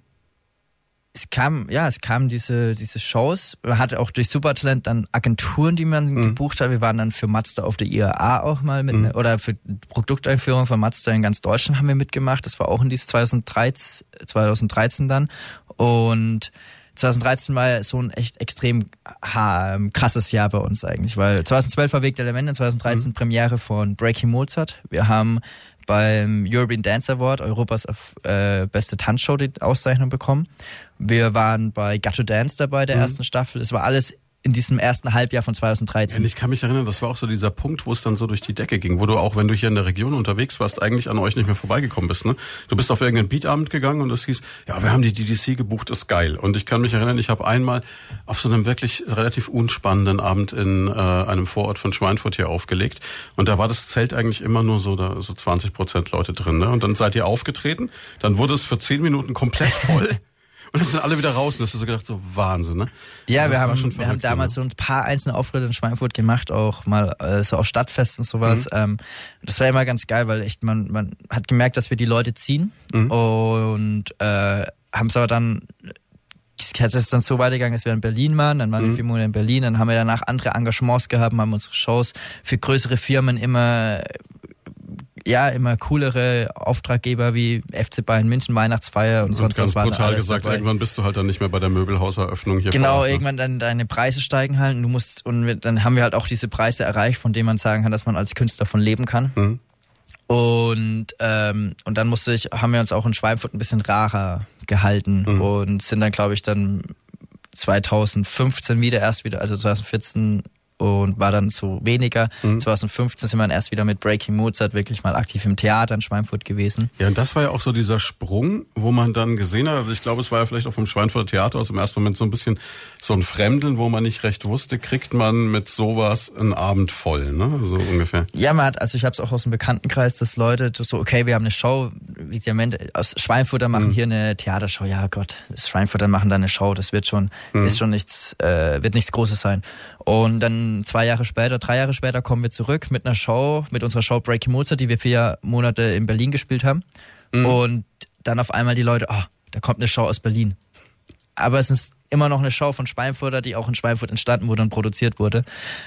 es kam, ja, es kamen diese, diese Shows. Man hatte auch durch Supertalent dann Agenturen, die man mhm. gebucht hat. Wir waren dann für Mazda auf der IAA auch mal mit, mhm. oder für Produkteinführung von Mazda in ganz Deutschland haben wir mitgemacht. Das war auch in dieses 2013, 2013 dann. Und 2013 war so ein echt extrem ähm, krasses Jahr bei uns eigentlich, weil 2012 war Weg der Elemente, 2013 mhm. Premiere von Breaking Mozart. Wir haben beim European Dance Award, Europas äh, beste Tanzshow, die Auszeichnung bekommen. Wir waren bei Gatto Dance dabei, der mhm. ersten Staffel. Es war alles in diesem ersten Halbjahr von 2013. Ja, ich kann mich erinnern, das war auch so dieser Punkt, wo es dann so durch die Decke ging, wo du auch, wenn du hier in der Region unterwegs warst, eigentlich an euch nicht mehr vorbeigekommen bist. Ne? Du bist auf irgendeinen Beatabend gegangen und es hieß, ja, wir haben die DDC gebucht, ist geil. Und ich kann mich erinnern, ich habe einmal auf so einem wirklich relativ unspannenden Abend in äh, einem Vorort von Schweinfurt hier aufgelegt. Und da war das Zelt eigentlich immer nur so, da so 20 Prozent Leute drin. Ne? Und dann seid ihr aufgetreten, dann wurde es für zehn Minuten komplett voll. Und dann sind alle wieder raus und hast du so gedacht, so Wahnsinn, ne? Ja, wir haben, wir haben damals so ein paar einzelne Auftritte in Schweinfurt gemacht, auch mal äh, so auf Stadtfesten und sowas. Mhm. Ähm, das war immer ganz geil, weil echt man, man hat gemerkt, dass wir die Leute ziehen mhm. und äh, haben es aber dann es ist dann so weitergegangen, dass wir in Berlin waren, dann waren mhm. wir vier Monate in Berlin, dann haben wir danach andere Engagements gehabt, haben unsere Shows für größere Firmen immer ja immer coolere Auftraggeber wie FC Bayern München Weihnachtsfeier und, und sonst ganz was. Ganz brutal gesagt, dabei. irgendwann bist du halt dann nicht mehr bei der Möbelhauseröffnung hier Genau, Ort, ne? irgendwann dann deine Preise steigen halt und du musst und dann haben wir halt auch diese Preise erreicht, von denen man sagen kann, dass man als Künstler von leben kann. Mhm. Und ähm, und dann musste ich, haben wir uns auch in Schweinfurt ein bisschen rarer gehalten mhm. und sind dann, glaube ich, dann 2015 wieder erst wieder, also 2014 und war dann so weniger. Mhm. 2015 sind wir dann erst wieder mit Breaking Mozart wirklich mal aktiv im Theater in Schweinfurt gewesen. Ja, und das war ja auch so dieser Sprung, wo man dann gesehen hat, also ich glaube, es war ja vielleicht auch vom Schweinfurter Theater aus im ersten Moment so ein bisschen so ein Fremdeln, wo man nicht recht wusste, kriegt man mit sowas einen Abend voll, ne? So ungefähr. Ja, man hat, also ich habe es auch aus dem Bekanntenkreis, dass Leute so, okay, wir haben eine Show, wie Diamant aus Schweinfurter machen mhm. hier eine Theatershow. Ja Gott, Schweinfurter machen da eine Show, das wird schon, mhm. ist schon nichts, äh, wird nichts Großes sein. Und dann zwei Jahre später, drei Jahre später kommen wir zurück mit einer Show, mit unserer Show Breaking Mozart, die wir vier Monate in Berlin gespielt haben. Mhm. Und dann auf einmal die Leute, ah, oh, da kommt eine Show aus Berlin. Aber es ist immer noch eine Show von Schweinfurter, die auch in Schweinfurt entstanden wurde und produziert wurde.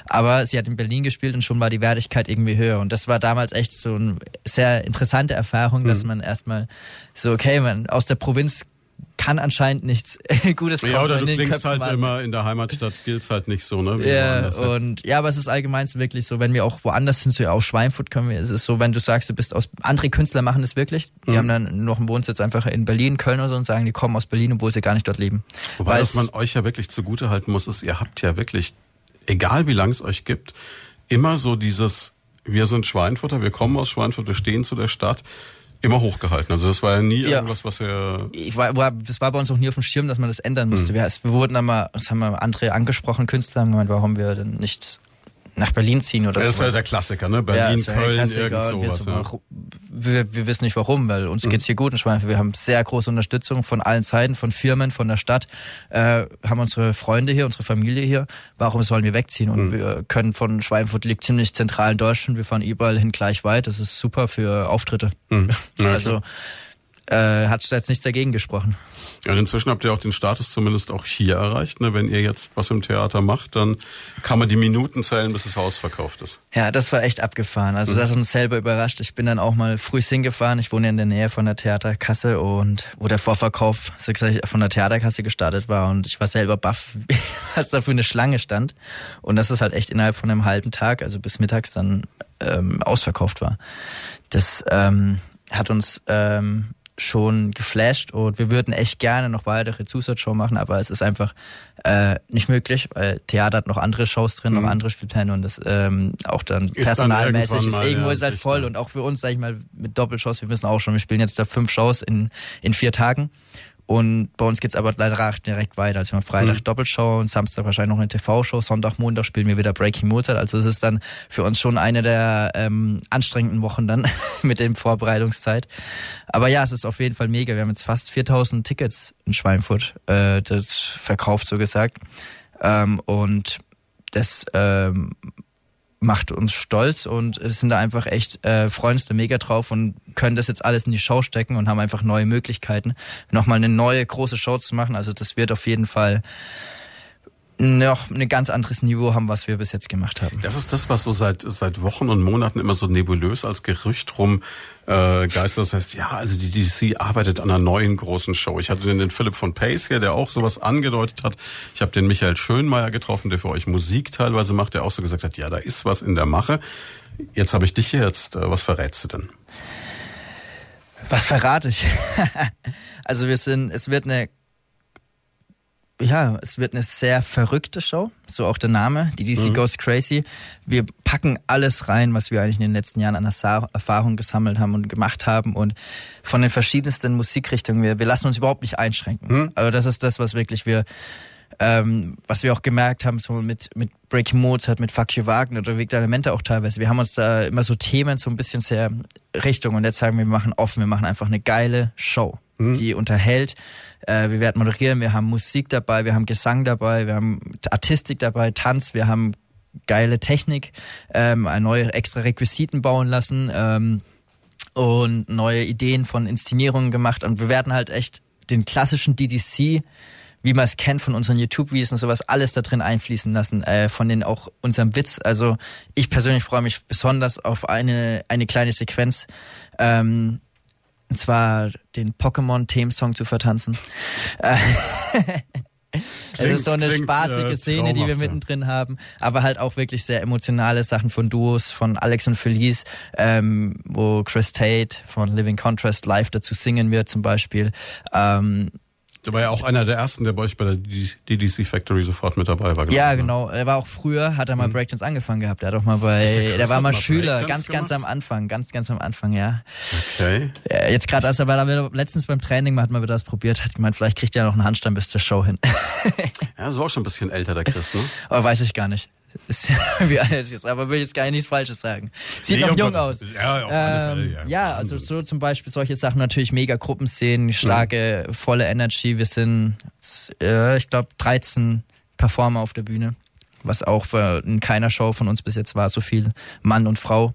Aber sie hat in Berlin gespielt und schon war die Wertigkeit irgendwie höher. Und das war damals echt so eine sehr interessante Erfahrung, mhm. dass man erstmal so, okay, man aus der Provinz kann anscheinend nichts Gutes kommen. Ja, oder du klingst halt an. immer in der Heimatstadt, gilt's halt nicht so, ne? Wie ja, und ja, aber es ist allgemein so wirklich so, wenn wir auch woanders sind, so aus Schweinfurt kommen wir, es ist so, wenn du sagst, du bist aus, andere Künstler machen das wirklich, die mhm. haben dann noch einen Wohnsitz einfach in Berlin, Köln oder so und sagen, die kommen aus Berlin, obwohl sie gar nicht dort leben. Wobei, was man euch ja wirklich zugute halten muss, ist, ihr habt ja wirklich, egal wie lange es euch gibt, immer so dieses, wir sind Schweinfurter, wir kommen aus Schweinfurt, wir stehen zu der Stadt immer hochgehalten. Also das war ja nie ja. irgendwas, was er. Ich war, war, das war bei uns auch nie auf dem Schirm, dass man das ändern musste. Mhm. Wir, wir, wurden dann mal, das haben wir andere angesprochen, Künstler haben gemeint, warum wir denn nicht nach Berlin ziehen oder so. Ja, das wäre der Klassiker, ne? Berlin, ja, Köln, irgend sowas. Wir, ja. wir, wir, wissen nicht warum, weil uns mhm. geht's hier gut in Schweinfurt. Wir haben sehr große Unterstützung von allen Seiten, von Firmen, von der Stadt, äh, haben unsere Freunde hier, unsere Familie hier. Warum sollen wir wegziehen? Und mhm. wir können von Schweinfurt liegt ziemlich zentral in Deutschland. Wir fahren überall hin gleich weit. Das ist super für Auftritte. Mhm. Ja, also äh, hat jetzt nichts dagegen gesprochen. Ja, inzwischen habt ihr auch den Status zumindest auch hier erreicht. Ne? Wenn ihr jetzt was im Theater macht, dann kann man die Minuten zählen, bis das Haus verkauft ist. Ja, das war echt abgefahren. Also mhm. das hat uns selber überrascht. Ich bin dann auch mal früh hingefahren. Ich wohne in der Nähe von der Theaterkasse und wo der Vorverkauf so gesagt, von der Theaterkasse gestartet war und ich war selber baff, was da für eine Schlange stand. Und das ist halt echt innerhalb von einem halben Tag, also bis mittags dann ähm, ausverkauft war. Das ähm, hat uns ähm, schon geflasht und wir würden echt gerne noch weitere Zusatzshow machen, aber es ist einfach äh, nicht möglich, weil Theater hat noch andere Shows drin, mhm. noch andere Spielpläne und das ähm, auch dann ist personalmäßig dann ist irgendwo ja, ist halt voll und auch für uns, sag ich mal, mit Doppelshows, wir müssen auch schon, wir spielen jetzt da fünf Shows in, in vier Tagen und bei uns geht's aber leider direkt weiter. Also wir haben Freitag mhm. Doppelshow und Samstag wahrscheinlich noch eine TV-Show. Sonntag, Montag spielen wir wieder Breaking Mozart. Also es ist dann für uns schon eine der ähm, anstrengenden Wochen dann mit dem Vorbereitungszeit. Aber ja, es ist auf jeden Fall mega. Wir haben jetzt fast 4000 Tickets in Schweinfurt äh, das verkauft, so gesagt. Ähm, und das ähm, macht uns stolz und sind da einfach echt, äh, freuen uns da mega drauf und können das jetzt alles in die Show stecken und haben einfach neue Möglichkeiten, nochmal eine neue große Show zu machen. Also das wird auf jeden Fall noch ein ganz anderes Niveau haben, was wir bis jetzt gemacht haben. Das ist das, was so seit, seit Wochen und Monaten immer so nebulös als Gerücht rum äh, geistert. Das heißt, ja, also die DC arbeitet an einer neuen großen Show. Ich hatte den Philipp von Pace hier, der auch sowas angedeutet hat. Ich habe den Michael Schönmeier getroffen, der für euch Musik teilweise macht, der auch so gesagt hat, ja, da ist was in der Mache. Jetzt habe ich dich hier jetzt. Äh, was verrätst du denn? Was verrate ich? also wir sind, es wird eine ja, es wird eine sehr verrückte Show, so auch der Name, die DC mhm. Goes Crazy. Wir packen alles rein, was wir eigentlich in den letzten Jahren an Erfahrung gesammelt haben und gemacht haben und von den verschiedensten Musikrichtungen. Wir, wir lassen uns überhaupt nicht einschränken. Mhm. Also das ist das, was wirklich wir, ähm, was wir auch gemerkt haben, so mit, mit Breaking Mozart, mit Fuck You Wagner oder Weg der Elemente auch teilweise. Wir haben uns da immer so Themen so ein bisschen sehr Richtung und jetzt sagen wir, wir machen offen, wir machen einfach eine geile Show, mhm. die unterhält äh, wir werden moderieren, wir haben Musik dabei, wir haben Gesang dabei, wir haben Artistik dabei, Tanz, wir haben geile Technik, ähm, neue extra Requisiten bauen lassen ähm, und neue Ideen von Inszenierungen gemacht. Und wir werden halt echt den klassischen DDC wie man es kennt von unseren YouTube-Videos und sowas, alles da drin einfließen lassen, äh, von den auch unserem Witz. Also ich persönlich freue mich besonders auf eine, eine kleine Sequenz, ähm, und zwar den Pokémon-Themesong zu vertanzen. Es ist so eine klingt, spaßige äh, Szene, die wir mittendrin haben, aber halt auch wirklich sehr emotionale Sachen von Duos, von Alex und Felice, ähm, wo Chris Tate von Living Contrast live dazu singen wird zum Beispiel. Ähm, der war ja auch einer der ersten, der bei euch bei der DDC Factory sofort mit dabei war. Ja, genau. Er war auch früher, hat er mal mhm. Breakdance angefangen gehabt. Er hat auch mal bei, der, der war mal Schüler, ganz, ganz am Anfang, ganz, ganz am Anfang, ja. Okay. Ja, jetzt gerade, als er war, letztens beim Training hat man wieder das probiert, hat gemeint, vielleicht kriegt er noch einen Handstand bis zur Show hin. ja, so auch schon ein bisschen älter, der Chris, ne? Aber weiß ich gar nicht. Ist, wie alt ist jetzt, aber will ich jetzt gar nichts Falsches sagen. Sieht nee, noch jung aus. Ja, auf ähm, alle Fälle, ja. ja also so zum Beispiel solche Sachen, natürlich mega Gruppenszenen, starke, mhm. volle Energy. Wir sind, äh, ich glaube, 13 Performer auf der Bühne, was auch in keiner Show von uns bis jetzt war, so viel Mann und Frau.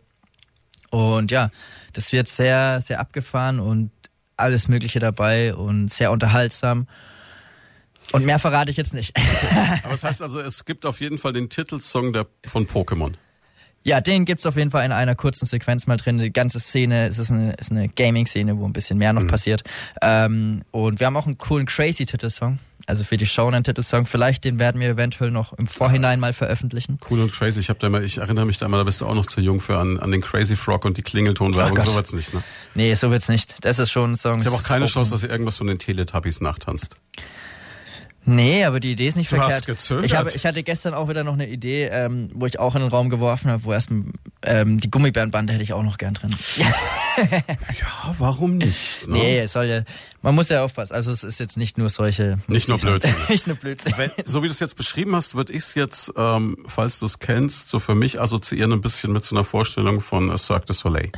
Und ja, das wird sehr, sehr abgefahren und alles Mögliche dabei und sehr unterhaltsam. Und mehr verrate ich jetzt nicht. Aber das heißt also, es gibt auf jeden Fall den Titelsong der, von Pokémon. Ja, den gibt's auf jeden Fall in einer kurzen Sequenz mal drin. Die ganze Szene, es ist eine, ist eine Gaming-Szene, wo ein bisschen mehr noch mhm. passiert. Ähm, und wir haben auch einen coolen Crazy-Titelsong. Also für die Show einen Titelsong. Vielleicht den werden wir eventuell noch im Vorhinein mal veröffentlichen. Cool und crazy. Ich da mal, ich erinnere mich da mal, da bist du auch noch zu jung für an, an den Crazy Frog und die Klingeltonwerbung. So wird's nicht, ne? Nee, so wird's nicht. Das ist schon ein Song. Ich habe auch keine Chance, dass ihr irgendwas von den Teletubbies nachtanzt. Nee, aber die Idee ist nicht du verkehrt. Hast gezögert. Ich, habe, ich hatte gestern auch wieder noch eine Idee, ähm, wo ich auch in den Raum geworfen habe, wo erst ähm, die Gummibärenbande hätte ich auch noch gern drin. ja, warum nicht? Ne? Nee, es soll ja, man muss ja aufpassen. Also es ist jetzt nicht nur solche. Nicht nur Blödsinn. nicht nur Blödsinn. Wenn, so wie du es jetzt beschrieben hast, würde ich es jetzt, ähm, falls du es kennst, so für mich assoziieren ein bisschen mit so einer Vorstellung von Cirque du Soleil.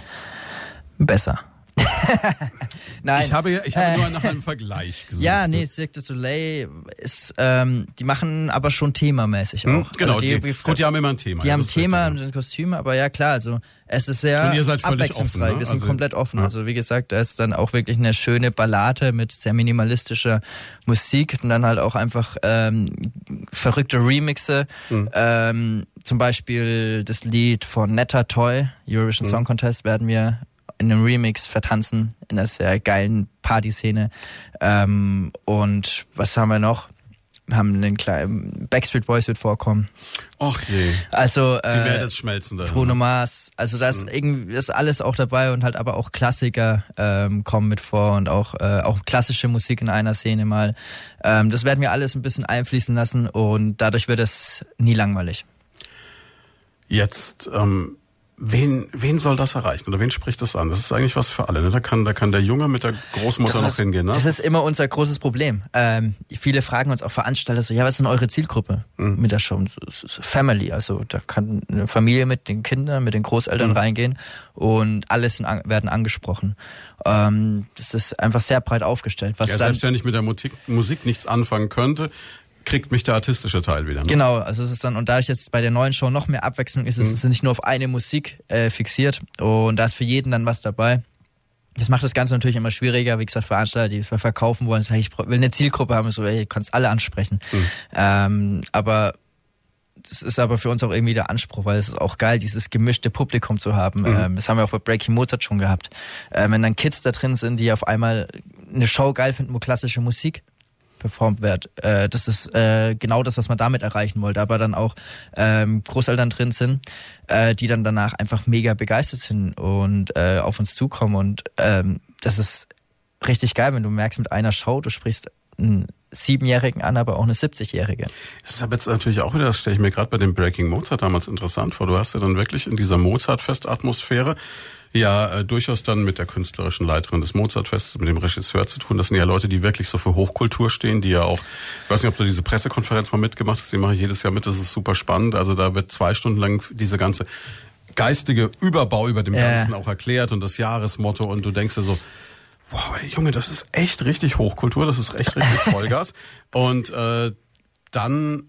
Besser. Nein. Ich habe, ich habe nur nach einem Vergleich gesucht. Ja, nee, Cirque du Soleil ist, ähm, die machen aber schon themamäßig hm, auch. Hm, genau, also die, die, gut, die haben immer ein Thema. Die haben ein Thema und Kostüme, aber ja klar, also es ist sehr abwechslungsreich. Offen, ne? Wir sind also, komplett offen. Ja. Also wie gesagt, da ist dann auch wirklich eine schöne Ballade mit sehr minimalistischer Musik und dann halt auch einfach ähm, verrückte Remixe. Mhm. Ähm, zum Beispiel das Lied von Netta Toy, Eurovision mhm. Song Contest, werden wir in einem Remix vertanzen, in einer sehr geilen Partyszene. Ähm, und was haben wir noch? haben einen kleinen Backstreet Boys wird vorkommen. Ach je. Also äh, die werden jetzt schmelzen da. Bruno Mars, also da ist mhm. irgendwie ist alles auch dabei und halt aber auch Klassiker ähm, kommen mit vor und auch äh, auch klassische Musik in einer Szene mal. Ähm, das werden wir alles ein bisschen einfließen lassen und dadurch wird es nie langweilig. Jetzt ähm, Wen, wen soll das erreichen oder wen spricht das an? Das ist eigentlich was für alle. Ne? Da, kann, da kann der Junge mit der Großmutter das noch ist, hingehen. Ne? Das ist immer unser großes Problem. Ähm, viele fragen uns auch Veranstalter so, ja, was ist denn eure Zielgruppe mhm. mit der Show? Family, also da kann eine Familie mit den Kindern, mit den Großeltern mhm. reingehen und alles werden angesprochen. Ähm, das ist einfach sehr breit aufgestellt. Was ja, selbst wenn ich mit der Musik, Musik nichts anfangen könnte, kriegt mich der artistische Teil wieder. Ne? Genau, also es ist dann, und dadurch, dass es bei der neuen Show noch mehr Abwechslung ist, mhm. ist es nicht nur auf eine Musik äh, fixiert und da ist für jeden dann was dabei. Das macht das Ganze natürlich immer schwieriger, wie gesagt, Veranstalter, die verkaufen wollen, sagen, ich will eine Zielgruppe haben, so, ey, du kannst alle ansprechen. Mhm. Ähm, aber das ist aber für uns auch irgendwie der Anspruch, weil es ist auch geil, dieses gemischte Publikum zu haben. Mhm. Ähm, das haben wir auch bei Breaking Mozart schon gehabt. Ähm, wenn dann Kids da drin sind, die auf einmal eine Show geil finden, wo klassische Musik performt wird. Äh, das ist äh, genau das, was man damit erreichen wollte. Aber dann auch ähm, Großeltern drin sind, äh, die dann danach einfach mega begeistert sind und äh, auf uns zukommen. Und ähm, das ist richtig geil, wenn du merkst mit einer Show, du sprichst einen Siebenjährigen an, aber auch eine 70-Jährige. Das ist aber jetzt natürlich auch wieder, das stelle ich mir gerade bei dem Breaking Mozart damals interessant vor. Du hast ja dann wirklich in dieser Mozart-Fest-Atmosphäre ja äh, durchaus dann mit der künstlerischen Leiterin des Mozartfestes, mit dem Regisseur zu tun. Das sind ja Leute, die wirklich so für Hochkultur stehen, die ja auch, ich weiß nicht, ob du diese Pressekonferenz mal mitgemacht hast, die mache ich jedes Jahr mit, das ist super spannend. Also da wird zwei Stunden lang diese ganze geistige Überbau über dem. Ganzen auch erklärt und das Jahresmotto und du denkst dir so, wow, ey, Junge, das ist echt richtig Hochkultur, das ist echt richtig Vollgas. und äh, dann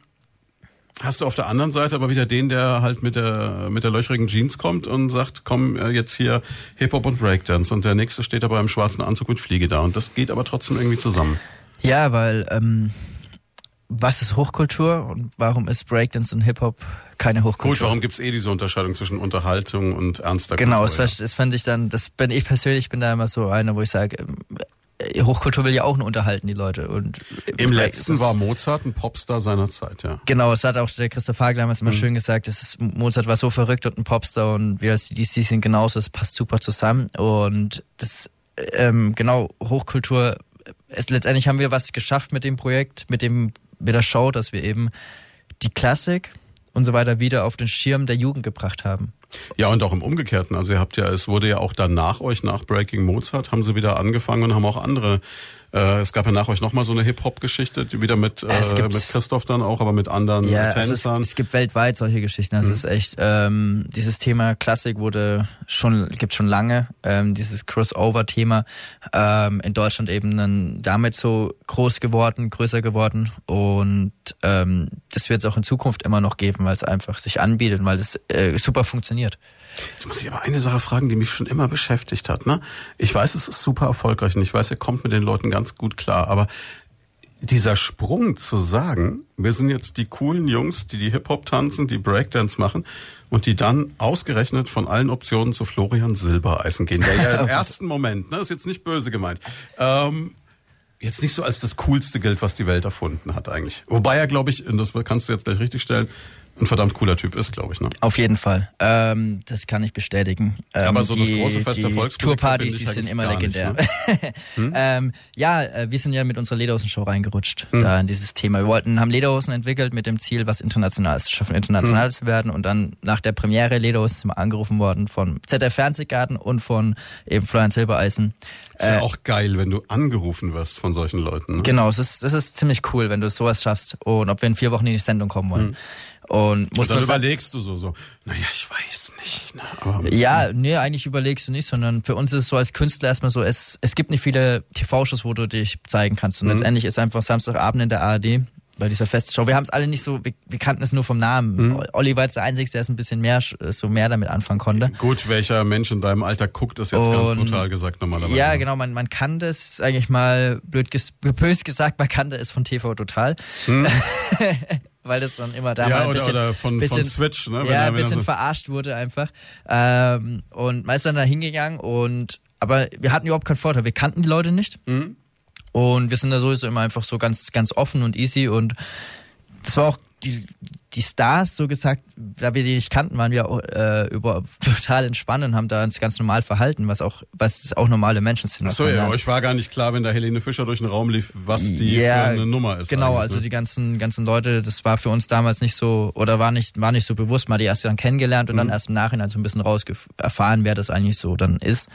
hast du auf der anderen Seite aber wieder den, der halt mit der mit der löchrigen Jeans kommt und sagt, komm äh, jetzt hier Hip Hop und Breakdance und der nächste steht aber im schwarzen Anzug mit Fliege da und das geht aber trotzdem irgendwie zusammen. Ja, weil ähm, was ist Hochkultur und warum ist Breakdance und Hip Hop keine Hochkultur? Gut, warum gibt's eh diese Unterscheidung zwischen Unterhaltung und ernster genau, Kultur? Genau, das, das fand ich dann, das bin ich persönlich bin da immer so einer, wo ich sage, ähm, äh, Hochkultur will ja auch nur unterhalten, die Leute. Und Im letzten war Mozart ein Popstar seiner Zeit, ja. Genau, es hat auch der Christoph Hagel damals immer mhm. schön gesagt, das ist, Mozart war so verrückt und ein Popstar und wir als DDC sind genauso, es passt super zusammen. Und das, ähm, genau, Hochkultur, es, letztendlich haben wir was geschafft mit dem Projekt, mit dem, mit der Show, dass wir eben die Klassik und so weiter wieder auf den Schirm der Jugend gebracht haben. Ja, und auch im Umgekehrten. Also ihr habt ja, es wurde ja auch dann nach euch, nach Breaking Mozart, haben sie wieder angefangen und haben auch andere äh, es gab ja nach euch nochmal so eine Hip-Hop-Geschichte, wieder mit, äh, mit Christoph dann auch, aber mit anderen ja, Tänzern. Also es, es, gibt weltweit solche Geschichten. Das mhm. ist echt, ähm, dieses Thema Klassik wurde schon, gibt schon lange, ähm, dieses Crossover-Thema ähm, in Deutschland eben dann damit so groß geworden, größer geworden und ähm, das wird es auch in Zukunft immer noch geben, weil es einfach sich anbietet, weil es äh, super funktioniert. Jetzt muss ich aber eine Sache fragen, die mich schon immer beschäftigt hat. Ne? Ich weiß, es ist super erfolgreich und ich weiß, er kommt mit den Leuten ganz gut klar, aber dieser Sprung zu sagen, wir sind jetzt die coolen Jungs, die die Hip-Hop tanzen, die Breakdance machen und die dann ausgerechnet von allen Optionen zu Florian Silbereisen gehen, der ja im ersten Moment, ne, ist jetzt nicht böse gemeint, ähm, jetzt nicht so als das coolste gilt, was die Welt erfunden hat eigentlich. Wobei er, glaube ich, und das kannst du jetzt gleich richtig stellen, ein verdammt cooler Typ ist, glaube ich. Ne? Auf jeden Fall. Ähm, das kann ich bestätigen. Ähm, Aber so die, das große Fest der Volksmusik Tourpartys, die sind immer legendär. Nicht, ne? hm? ähm, ja, äh, wir sind ja mit unserer Lederhosen-Show reingerutscht, hm. da in dieses Thema. Wir wollten, haben Lederhosen entwickelt mit dem Ziel, was internationales zu schaffen, international hm. zu werden. Und dann nach der Premiere Lederhosen sind wir angerufen worden von ZDF Fernsehgarten und von eben Florian Silbereisen. Ist ja äh, auch geil, wenn du angerufen wirst von solchen Leuten. Ne? Genau, es ist, das ist ziemlich cool, wenn du sowas schaffst und ob wir in vier Wochen in die Sendung kommen wollen. Und, musst und dann überlegst du so, so, naja, ich weiß nicht. Ne, aber, ja, nee, eigentlich überlegst du nicht, sondern für uns ist es so als Künstler erstmal so, es, es gibt nicht viele TV-Shows, wo du dich zeigen kannst. Und mhm. letztendlich ist einfach Samstagabend in der ARD bei dieser Festshow. Wir haben es alle nicht so, wir, wir, kannten es nur vom Namen. Mhm. Olli war jetzt der Einzige, der es ein bisschen mehr, so mehr damit anfangen konnte. Gut, welcher Mensch in deinem Alter guckt das jetzt und, ganz brutal gesagt normalerweise? Ja, genau, man, man kann das eigentlich mal blöd ges bös gesagt, man kannte es von TV Total. Mhm. weil das dann immer da ja, ein oder, bisschen, oder von, bisschen, von Switch, ne? ja, ein bisschen verarscht wurde einfach. Ähm, und man ist dann da hingegangen und aber wir hatten überhaupt keinen Vorteil. Wir kannten die Leute nicht. Mhm. Und wir sind da sowieso immer einfach so ganz, ganz offen und easy und das war auch die, die Stars, so gesagt, da wir die nicht kannten, waren wir äh, über total entspannt und haben da uns ganz normal verhalten, was auch, was auch normale Menschen sind. Achso, ja, euch war gar nicht klar, wenn da Helene Fischer durch den Raum lief, was die ja, für eine Nummer ist. Genau, also ne? die ganzen, ganzen Leute, das war für uns damals nicht so, oder war nicht, war nicht so bewusst, mal die erst dann kennengelernt und mhm. dann erst im Nachhinein so ein bisschen raus erfahren, wer das eigentlich so dann ist.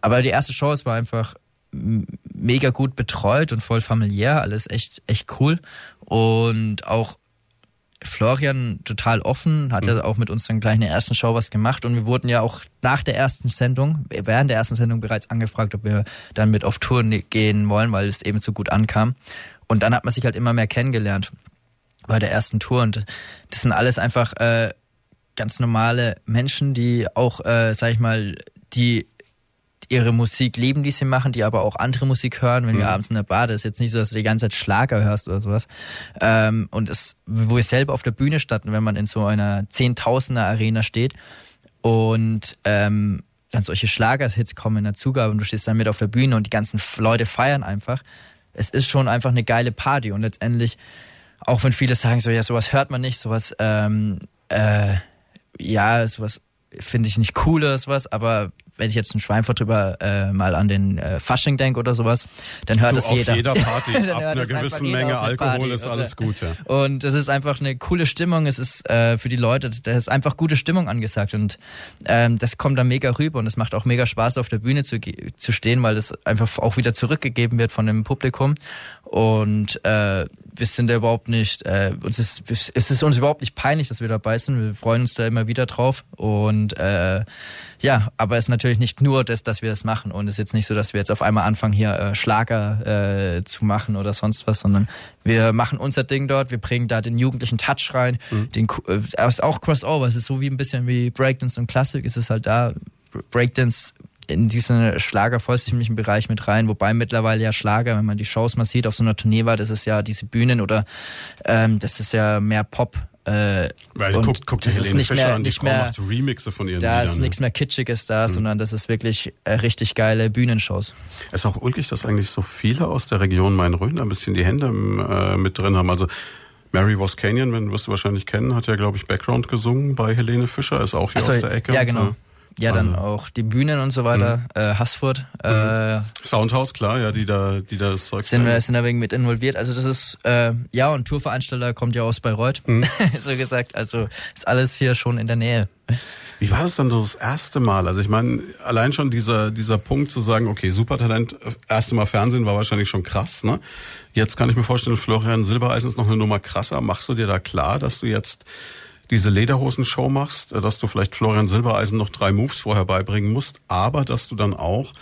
Aber die erste Show, es war einfach mega gut betreut und voll familiär, alles echt, echt cool. Und auch Florian total offen, hat ja mhm. auch mit uns dann gleich in der ersten Show was gemacht und wir wurden ja auch nach der ersten Sendung, während der ersten Sendung bereits angefragt, ob wir dann mit auf Tour ne-, gehen wollen, weil es eben so gut ankam. Und dann hat man sich halt immer mehr kennengelernt bei der ersten Tour und das sind alles einfach äh, ganz normale Menschen, die auch, äh, sag ich mal, die ihre Musik lieben, die sie machen, die aber auch andere Musik hören, wenn mhm. wir abends in der Bar, das ist jetzt nicht so, dass du die ganze Zeit Schlager hörst oder sowas. Ähm, und es, wo wir selber auf der Bühne standen, wenn man in so einer Zehntausender Arena steht und ähm, dann solche Schlagerhits kommen in der Zugabe und du stehst dann mit auf der Bühne und die ganzen Leute feiern einfach. Es ist schon einfach eine geile Party und letztendlich, auch wenn viele sagen so, ja, sowas hört man nicht, sowas, ähm, äh, ja, sowas finde ich nicht cool oder sowas, aber wenn ich jetzt ein Schweinfurt drüber äh, mal an den äh, Fasching denke oder sowas, dann hört du, es jeder. Auf jeder Party, ab einer gewissen Menge Alkohol Party, ist alles gut, ja. Und es ist einfach eine coole Stimmung, es ist äh, für die Leute, da ist einfach gute Stimmung angesagt und ähm, das kommt dann mega rüber und es macht auch mega Spaß auf der Bühne zu, zu stehen, weil das einfach auch wieder zurückgegeben wird von dem Publikum und äh, wir sind da überhaupt nicht, äh, uns ist, es ist uns überhaupt nicht peinlich, dass wir dabei sind. Wir freuen uns da immer wieder drauf. Und äh, ja, aber es ist natürlich nicht nur das, dass wir das machen. Und es ist jetzt nicht so, dass wir jetzt auf einmal anfangen, hier äh, Schlager äh, zu machen oder sonst was, sondern wir machen unser Ding dort, wir bringen da den jugendlichen Touch rein. Mhm. Den, äh, ist auch Crossover, es ist so wie ein bisschen wie Breakdance und Klassik, ist es halt da. Breakdance in diesen Schlager-vollstimmlichen Bereich mit rein, wobei mittlerweile ja Schlager, wenn man die Shows mal sieht auf so einer Tournee war, das ist ja diese Bühnen oder ähm, das ist ja mehr Pop. Äh, Weil guckt, guckt die Helene nicht Fischer mehr, an, die nicht Frau mehr, macht Remixe von ihren Da Liedern, ist nichts mehr Kitschiges da, mhm. sondern das ist wirklich äh, richtig geile Bühnenshows. Es ist auch ulkig, dass eigentlich so viele aus der Region Main-Rhön ein bisschen die Hände äh, mit drin haben. Also Mary Voskanian, wenn wirst du wahrscheinlich kennen, hat ja, glaube ich, Background gesungen bei Helene Fischer, ist auch hier so, aus der Ecke. Ja, genau. So. Ja, dann also. auch die Bühnen und so weiter, mhm. äh, Haßfurt. Äh, mhm. Soundhouse, klar, ja, die da, die da das Zeug sind wir sind da wegen mit involviert. Also das ist, äh, ja, und Tourveranstalter kommt ja aus Bayreuth, mhm. so gesagt. Also ist alles hier schon in der Nähe. Wie war das dann so das erste Mal? Also ich meine, allein schon dieser, dieser Punkt zu sagen, okay, Supertalent, erste Mal Fernsehen war wahrscheinlich schon krass, ne? Jetzt kann ich mir vorstellen, Florian Silbereisen ist noch eine Nummer krasser. Machst du dir da klar, dass du jetzt diese Lederhosen-Show machst, äh, dass du vielleicht Florian Silbereisen noch drei Moves vorher beibringen musst, aber dass du dann auch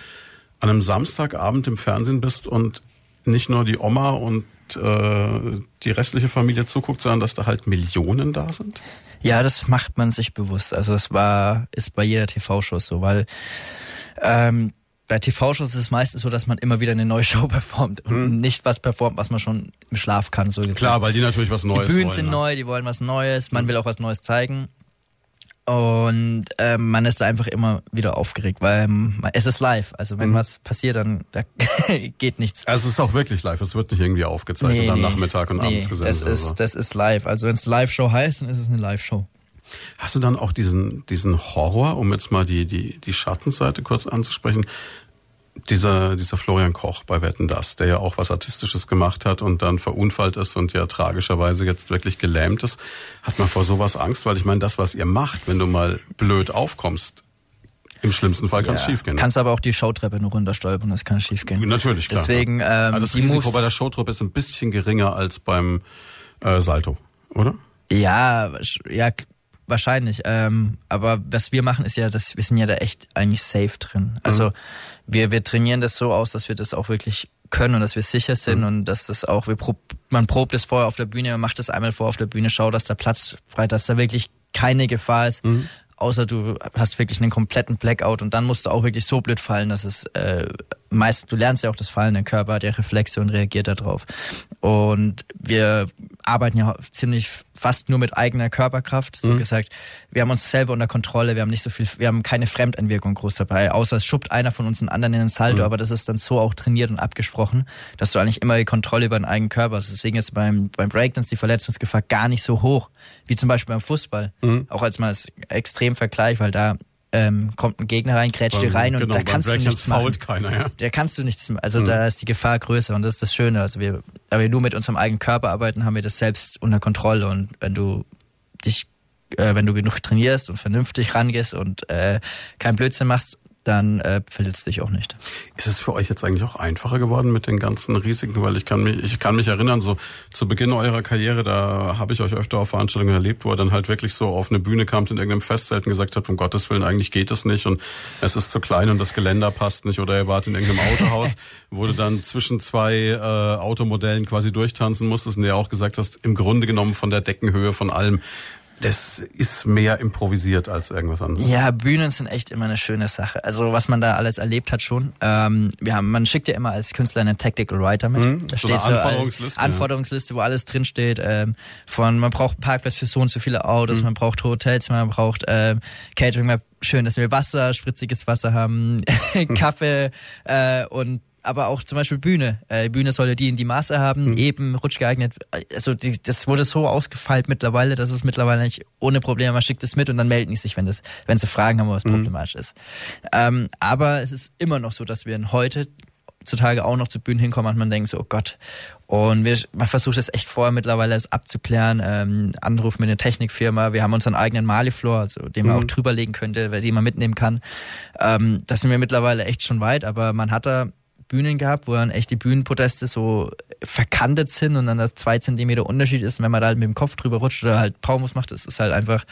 an einem Samstagabend im Fernsehen bist und nicht nur die Oma und äh, die restliche Familie zuguckt, sondern dass da halt Millionen da sind? Ja, das macht man sich bewusst. Also es war, ist bei jeder TV-Show so, weil ähm, bei TV-Shows ist es meistens so, dass man immer wieder eine neue Show performt und hm. nicht was performt, was man schon im Schlaf kann. So Klar, weil die natürlich was Neues wollen. Die Bühnen wollen, sind ne? neu, die wollen was Neues, man hm. will auch was Neues zeigen. Und ähm, man ist da einfach immer wieder aufgeregt, weil ähm, es ist live. Also wenn mhm. was passiert, dann da geht nichts. Also es ist auch wirklich live. Es wird nicht irgendwie aufgezeichnet nee, am Nachmittag und nee, abends gesendet. Das ist, so. das ist live. Also wenn es Live-Show heißt, dann ist es eine Live-Show. Hast du dann auch diesen, diesen Horror, um jetzt mal die, die, die Schattenseite kurz anzusprechen? dieser, dieser Florian Koch bei Wetten Das, der ja auch was Artistisches gemacht hat und dann verunfallt ist und ja tragischerweise jetzt wirklich gelähmt ist, hat man vor sowas Angst, weil ich meine, das, was ihr macht, wenn du mal blöd aufkommst, im schlimmsten Fall kann es ja, schief gehen. Kannst aber auch die Showtreppe nur runterstolpern, das kann schief gehen. Natürlich, klar. Deswegen, ähm, also das Risiko Moves, bei der Showtreppe ist ein bisschen geringer als beim äh, Salto, oder? Ja, ja, wahrscheinlich. Ähm, aber was wir machen, ist ja, dass wir sind ja da echt eigentlich safe drin. Also mhm wir, wir trainieren das so aus, dass wir das auch wirklich können und dass wir sicher sind mhm. und dass das auch, wir prob, man probt es vorher auf der Bühne, man macht das einmal vor auf der Bühne, schaut, dass der Platz frei, dass da wirklich keine Gefahr ist. Mhm außer du hast wirklich einen kompletten Blackout und dann musst du auch wirklich so blöd fallen, dass es äh, meist, du lernst ja auch das Fallen, der Körper hat ja Reflexe und reagiert darauf. Und wir arbeiten ja ziemlich fast nur mit eigener Körperkraft, so mhm. gesagt. Wir haben uns selber unter Kontrolle, wir haben nicht so viel, wir haben keine Fremdeinwirkung groß dabei, außer es schubbt einer von uns einen anderen in den Salto, mhm. aber das ist dann so auch trainiert und abgesprochen, dass du eigentlich immer die Kontrolle über deinen eigenen Körper hast. Deswegen ist beim, beim Breakdance die Verletzungsgefahr gar nicht so hoch, wie zum Beispiel beim Fußball. Mhm. Auch als mal als extrem Vergleich, weil da ähm, kommt ein Gegner rein, grätscht dir rein und genau, da kannst du nichts machen. Keiner, ja. Da kannst du nichts machen. Also mhm. da ist die Gefahr größer und das ist das Schöne. Also wir, da wir nur mit unserem eigenen Körper arbeiten, haben wir das selbst unter Kontrolle und wenn du dich, äh, wenn du genug trainierst und vernünftig rangehst und äh, kein Blödsinn machst, dann äh, verletzt dich auch nicht. Ist es für euch jetzt eigentlich auch einfacher geworden mit den ganzen Risiken? Weil ich kann mich, ich kann mich erinnern, so zu Beginn eurer Karriere, da habe ich euch öfter auf Veranstaltungen erlebt, wo ihr dann halt wirklich so auf eine Bühne kamt in irgendeinem Festzelt und gesagt habt, um Gottes Willen, eigentlich geht es nicht und es ist zu klein und das Geländer passt nicht oder ihr wart in irgendeinem Autohaus, wo du dann zwischen zwei äh, Automodellen quasi durchtanzen musstest und ihr auch gesagt hast, im Grunde genommen von der Deckenhöhe von allem das ist mehr improvisiert als irgendwas anderes. Ja, Bühnen sind echt immer eine schöne Sache. Also was man da alles erlebt hat schon. Ähm, wir haben, man schickt ja immer als Künstler einen Tactical Writer mit. Mhm, da so steht eine Anforderungsliste. So Anforderungsliste, wo alles drin steht. Ähm, von man braucht Parkplatz für so und so viele Autos, mhm. man braucht Hotels, man braucht ähm, Catering, schön, dass wir Wasser, spritziges Wasser haben, Kaffee äh, und aber auch zum Beispiel Bühne. Äh, Bühne soll ja die in die Maße haben, mhm. eben rutschgeeignet. Also die, das wurde so ausgefeilt mittlerweile, dass es mittlerweile nicht ohne Probleme, man schickt es mit und dann melden die sich, wenn, das, wenn sie Fragen haben, was mhm. problematisch ist. Ähm, aber es ist immer noch so, dass wir heute zutage auch noch zu Bühnen hinkommen und man denkt so, oh Gott. Und wir, man versucht es echt vorher mittlerweile das abzuklären. Ähm, Anruf mit einer Technikfirma. Wir haben unseren eigenen Malifloor, also den man mhm. auch drüberlegen könnte, den man mitnehmen kann. Ähm, da sind wir mittlerweile echt schon weit, aber man hat da Bühnen gehabt, wo dann echt die Bühnenpodeste so verkantet sind und dann das zwei Zentimeter Unterschied ist, wenn man da halt mit dem Kopf drüber rutscht oder halt Paumos macht, das ist halt einfach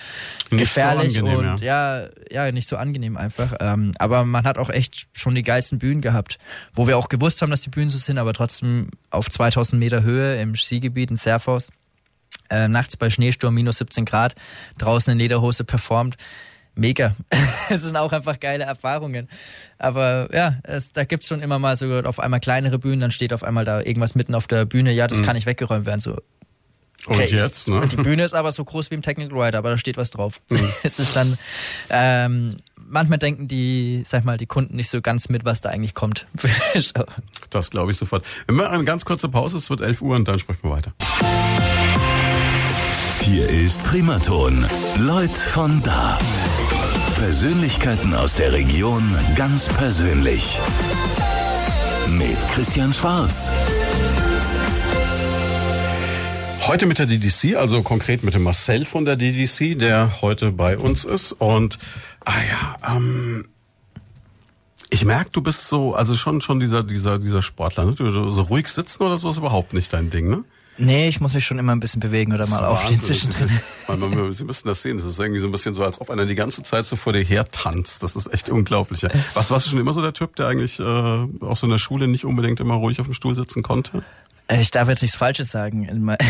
nicht gefährlich so angenehm, und ja. ja. ja, nicht so angenehm einfach. Ähm, aber man hat auch echt schon die geilsten Bühnen gehabt, wo wir auch gewusst haben, dass die Bühnen so sind, aber trotzdem auf 2000 Meter Höhe im Skigebiet in Serfhaus, äh, nachts bei Schneesturm minus 17 Grad, draußen in Lederhose performt mega. es sind auch einfach geile Erfahrungen. Aber ja, es, da gibt's schon immer mal so auf einmal kleinere Bühnen, dann steht auf einmal da irgendwas mitten auf der Bühne, ja, das mhm. kann nicht weggeräumt werden. So, Okay, und jetzt, ne? Die Bühne ist aber so groß wie im Technical Rider, aber da steht was drauf. Mhm. es ist dann, ähm, manchmal denken die, sag mal, die Kunden nicht so ganz mit, was da eigentlich kommt. das glaube ich sofort. Wir machen eine ganz kurze Pause, es wird 11 Uhr und dann sprechen wir weiter. Hier ist Primaton. Leut von da. Persönlichkeiten aus der Region ganz persönlich. Mit Christian Schwarz. Heute mit der DDC, also konkret mit dem Marcel von der DDC, der heute bei uns ist. Und, ah ja, ähm, ich merke, du bist so, also schon, schon dieser, dieser, dieser Sportler, ne? Du, so ruhig sitzen oder so ist überhaupt nicht dein Ding, ne? Nee, ich muss mich schon immer ein bisschen bewegen oder mal aufstehen zwischendrin. Sie müssen das sehen. Das ist irgendwie so ein bisschen so, als ob einer die ganze Zeit so vor dir her tanzt. Das ist echt unglaublich. Was warst du schon immer so der Typ, der eigentlich äh, auch so in der Schule nicht unbedingt immer ruhig auf dem Stuhl sitzen konnte? Äh, ich darf jetzt nichts Falsches sagen.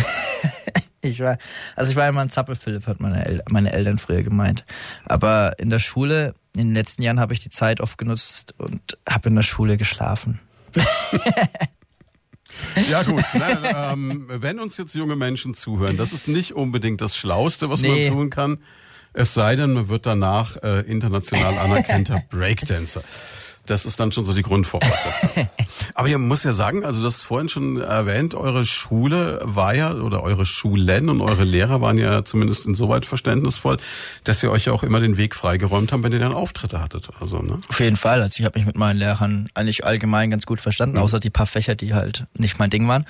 Ich war, also ich war immer ein Zappelphilipp, hat meine, El meine Eltern früher gemeint. Aber in der Schule in den letzten Jahren habe ich die Zeit oft genutzt und habe in der Schule geschlafen. Ja gut, ne, ähm, wenn uns jetzt junge Menschen zuhören, das ist nicht unbedingt das Schlauste, was Nee. man tun kann. Es sei denn, man wird danach äh, international anerkannter Breakdancer. Das ist dann schon so die Grundvoraussetzung. Aber ihr muss ja sagen, also das vorhin schon erwähnt, eure Schule war ja, oder eure Schulen und eure Lehrer waren ja zumindest insoweit verständnisvoll, dass ihr euch ja auch immer den Weg freigeräumt haben, wenn ihr dann Auftritte hattet. Also, ne? Auf jeden Fall. Also ich habe mich mit meinen Lehrern eigentlich allgemein ganz gut verstanden, außer die paar Fächer, die halt nicht mein Ding waren.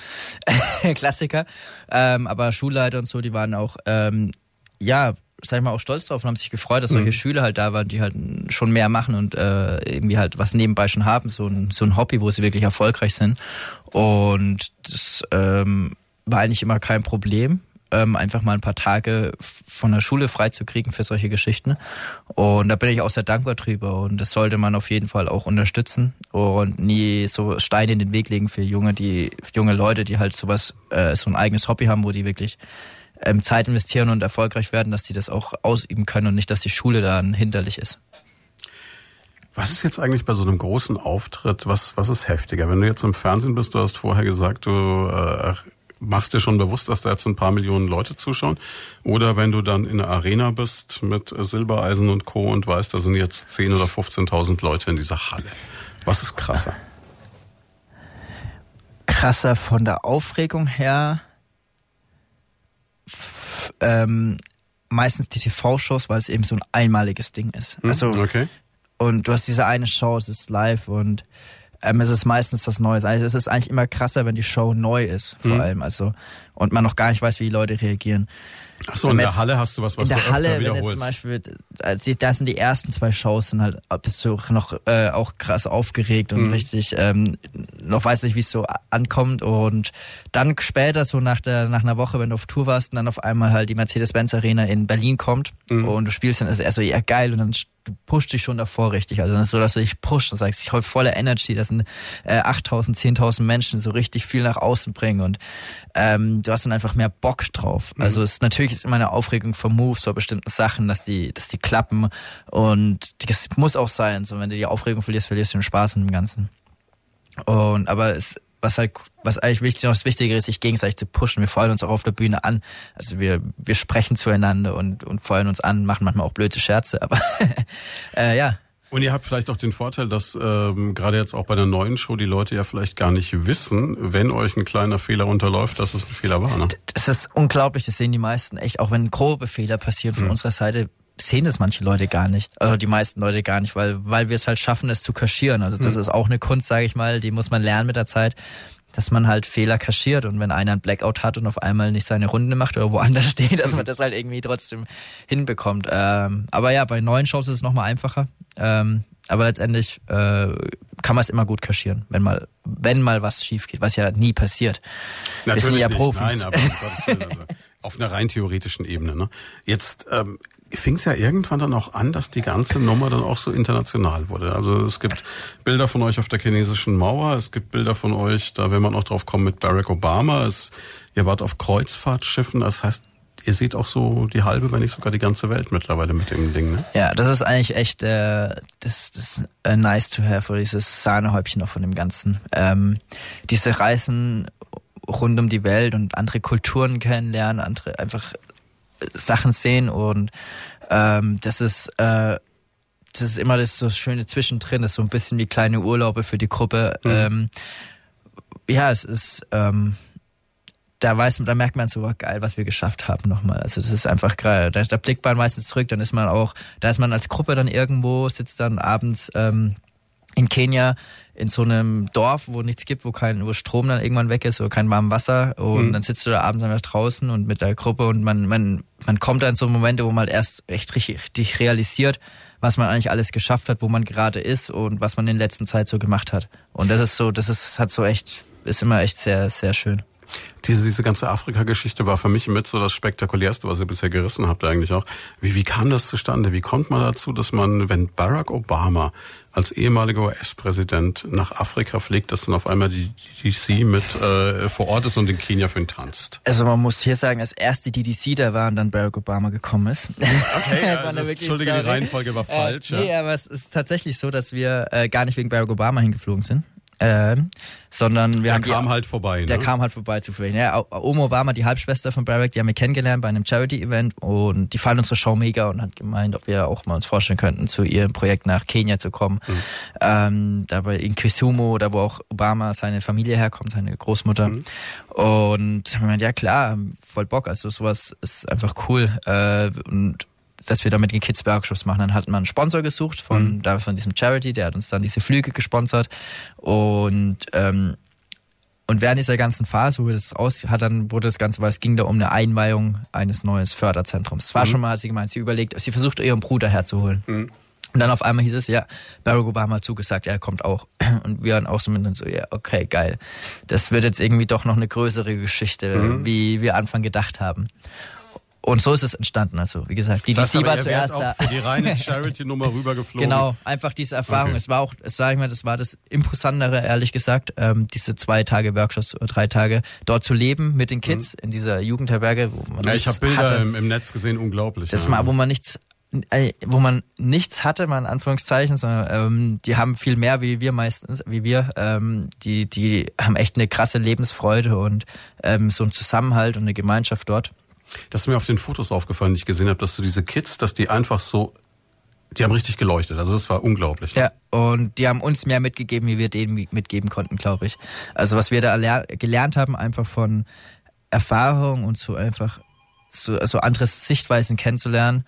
Klassiker. Ähm, aber Schulleiter und so, die waren auch, ähm, ja, sag ich mal, auch stolz drauf und haben sich gefreut, dass solche Schüler halt da waren, die halt schon mehr machen und äh, irgendwie halt was nebenbei schon haben, so ein, so ein Hobby, wo sie wirklich erfolgreich sind. Und das ähm, war eigentlich immer kein Problem ähm, einfach mal ein paar Tage von der Schule freizukriegen für solche Geschichten. Und da bin ich auch sehr dankbar drüber. Und das sollte man auf jeden Fall auch unterstützen und nie so Steine in den Weg legen für junge, die für junge Leute, die halt sowas, äh, so ein eigenes Hobby haben, wo die wirklich ähm, Zeit investieren und erfolgreich werden, dass die das auch ausüben können und nicht, dass die Schule dann hinderlich ist. Was ist jetzt eigentlich bei so einem großen Auftritt, was, was ist heftiger? Wenn du jetzt im Fernsehen bist, du hast vorher gesagt, du äh, machst dir schon bewusst, dass da jetzt ein paar Millionen Leute zuschauen. Oder wenn du dann in der Arena bist mit Silbereisen und Co. und weißt, da sind jetzt 10.000 oder 15.000 Leute in dieser Halle. Was ist krasser? krasser von der Aufregung her. Ähm, meistens die TV-Shows, weil es eben so ein einmaliges Ding ist. Also okay. und du hast diese eine Show, es ist live und ähm, es ist meistens was Neues. Also es ist eigentlich immer krasser, wenn die Show neu ist, vor allem. Also und man noch gar nicht weiß, wie die Leute reagieren. Ach so, in der Halle hast du was, was in du der Halle, öfter wenn jetzt zum Beispiel, das sind die ersten zwei Shows, sind halt bist du noch äh, auch krass aufgeregt Mhm. und richtig ähm, noch weiß nicht, wie es so ankommt und dann später so nach der nach einer Woche, wenn du auf Tour warst, und dann auf einmal halt die Mercedes-Benz Arena in Berlin kommt Mhm. und du spielst dann ist er so ja geil und dann du pusht dich schon davor richtig, also dann ist so, dass du dich pusht und sagst, ich habe voller Energy, das sind äh, 8.000, 10.000 Menschen so richtig viel nach außen bringen und ähm, du hast dann einfach mehr Bock drauf. Mhm. Also es natürlich ist immer eine Aufregung vom Moves vor bestimmten Sachen, dass die, dass die klappen und das muss auch sein. So wenn du die Aufregung verlierst, verlierst du den Spaß an dem Ganzen. Und aber es was halt was eigentlich wichtig noch das Wichtige ist, sich gegenseitig zu pushen. Wir feuern uns auch auf der Bühne an. Also wir wir sprechen zueinander und und feuern uns an, machen manchmal auch blöde Scherze, aber äh, ja. Und ihr habt vielleicht auch den Vorteil, dass ähm, gerade jetzt auch bei der neuen Show die Leute ja vielleicht gar nicht wissen, wenn euch ein kleiner Fehler unterläuft, dass es ein Fehler war. Ne? Das ist unglaublich, das sehen die meisten echt. Auch wenn grobe Fehler passieren von unserer Seite, sehen das manche Leute gar nicht. Also die meisten Leute gar nicht, weil, weil wir es halt schaffen, es zu kaschieren. Also das ist auch eine Kunst, sage ich mal, die muss man lernen mit der Zeit, dass man halt Fehler kaschiert und wenn einer ein Blackout hat und auf einmal nicht seine Runde macht oder woanders steht, dass man das halt irgendwie trotzdem hinbekommt. Ähm, aber ja, bei neuen Shows ist es nochmal einfacher. Ähm, aber letztendlich äh, kann man es immer gut kaschieren, wenn mal, wenn mal was schief geht, was ja nie passiert. wir sind ja nicht, Profis. nein, aber um Willen, also auf einer rein theoretischen Ebene. Ne? Jetzt ähm, fing es ja irgendwann dann auch an, dass die ganze Nummer dann auch so international wurde. Also es gibt Bilder von euch auf der chinesischen Mauer, es gibt Bilder von euch, da will man auch drauf kommen mit Barack Obama. Es, ihr wart auf Kreuzfahrtschiffen, das heißt, ihr seht auch so die halbe, wenn nicht sogar die ganze Welt mittlerweile mit dem Ding. Ne? Ja, das ist eigentlich echt äh, das, das äh, nice to have oder dieses Sahnehäubchen noch von dem Ganzen. Ähm, diese Reisen rund um die Welt und andere Kulturen kennenlernen, andere einfach Sachen sehen und ähm, das ist äh, das ist immer das so schöne Zwischendrin, das ist so ein bisschen wie kleine Urlaube für die Gruppe. Ähm, ja, es ist ähm, da weiß man, da merkt man so, oh, geil, was wir geschafft haben nochmal. Also das ist einfach geil. Da, da blickt man meistens zurück, dann ist man auch, da ist man als Gruppe dann irgendwo, sitzt dann abends ähm, in Kenia in so einem Dorf, wo nichts gibt, wo kein, wo Strom dann irgendwann weg ist oder kein warmes Wasser und dann sitzt du da abends einfach draußen und mit der Gruppe und man, man, man kommt dann in so Momente, wo man erst echt richtig, realisiert, was man eigentlich alles geschafft hat, wo man gerade ist und was man in der letzten Zeit so gemacht hat. Und das ist so, das ist, hat so echt, ist immer echt sehr, sehr schön. Diese, diese ganze Afrika-Geschichte war für mich mit so das Spektakulärste, was ihr bisher gerissen habt eigentlich auch. Wie, wie kam das zustande? Wie kommt man dazu, dass man, wenn Barack Obama als ehemaliger US-Präsident nach Afrika fliegt, dass dann auf einmal die DDC mit äh, vor Ort ist und in Kenia für ihn tanzt? Also man muss hier sagen, als erst die DDC da war und dann Barack Obama gekommen ist. Okay, ja, das, Entschuldige, die Reihenfolge war äh, falsch. Äh, nee, ja. aber es ist tatsächlich so, dass wir äh, gar nicht wegen Barack Obama hingeflogen sind. Ähm, sondern wir der haben kam die, halt vorbei. Der ne? kam halt vorbei zufällig. Ja, Oma Obama, die Halbschwester von Barack, die haben wir kennengelernt bei einem Charity-Event und die fanden unsere Show mega und hat gemeint, ob wir auch mal uns vorstellen könnten, zu ihrem Projekt nach Kenia zu kommen. Mhm. Ähm, dabei in Kisumu, da wo auch Obama seine Familie herkommt, seine Großmutter. Mhm. Und haben wir gemeint, ja klar, voll Bock. Also sowas ist einfach cool. Äh, und dass wir da mit den Kids Workshops machen. Dann hat man einen Sponsor gesucht von, mhm. da, von diesem Charity, der hat uns dann diese Flüge gesponsert. Und, ähm, und während dieser ganzen Phase, wo das aus hat, dann wurde das Ganze, weil es ging da um eine Einweihung eines neuen Förderzentrums. Es war mhm. schon mal, hat sie gemeint, sie überlegt, sie versucht ihren Bruder herzuholen. Mhm. Und dann auf einmal hieß es, ja, Barack Obama hat zugesagt, er kommt auch. Und wir waren auch so mit so, ja, okay, geil. Das wird jetzt irgendwie doch noch eine größere Geschichte, mhm. wie wir Anfang gedacht haben. Und so ist es entstanden. Also, wie gesagt, die das DC war zuerst da. für die reine Charity-Nummer rübergeflogen. Genau, einfach diese Erfahrung. Okay. Es war auch, es sage ich mal, das war das Imposantere, ehrlich gesagt, ähm, diese zwei Tage Workshops oder drei Tage dort zu leben mit den Kids mhm. in dieser Jugendherberge, wo man ja, ich habe Bilder im, im, Netz gesehen, unglaublich. Das ja. mal, wo man nichts äh, wo man nichts hatte, mal in Anführungszeichen, sondern ähm, die haben viel mehr wie wir meistens, wie wir. Ähm, die, die haben echt eine krasse Lebensfreude und ähm, so ein Zusammenhalt und eine Gemeinschaft dort. Das ist mir auf den Fotos aufgefallen, die ich gesehen habe, dass du diese Kids, dass die einfach so, die haben richtig geleuchtet. Also das war unglaublich. Ja, und die haben uns mehr mitgegeben, wie wir denen mitgeben konnten, glaube ich. Also was wir da gelernt haben, einfach von Erfahrung und so einfach so, so andere Sichtweisen kennenzulernen,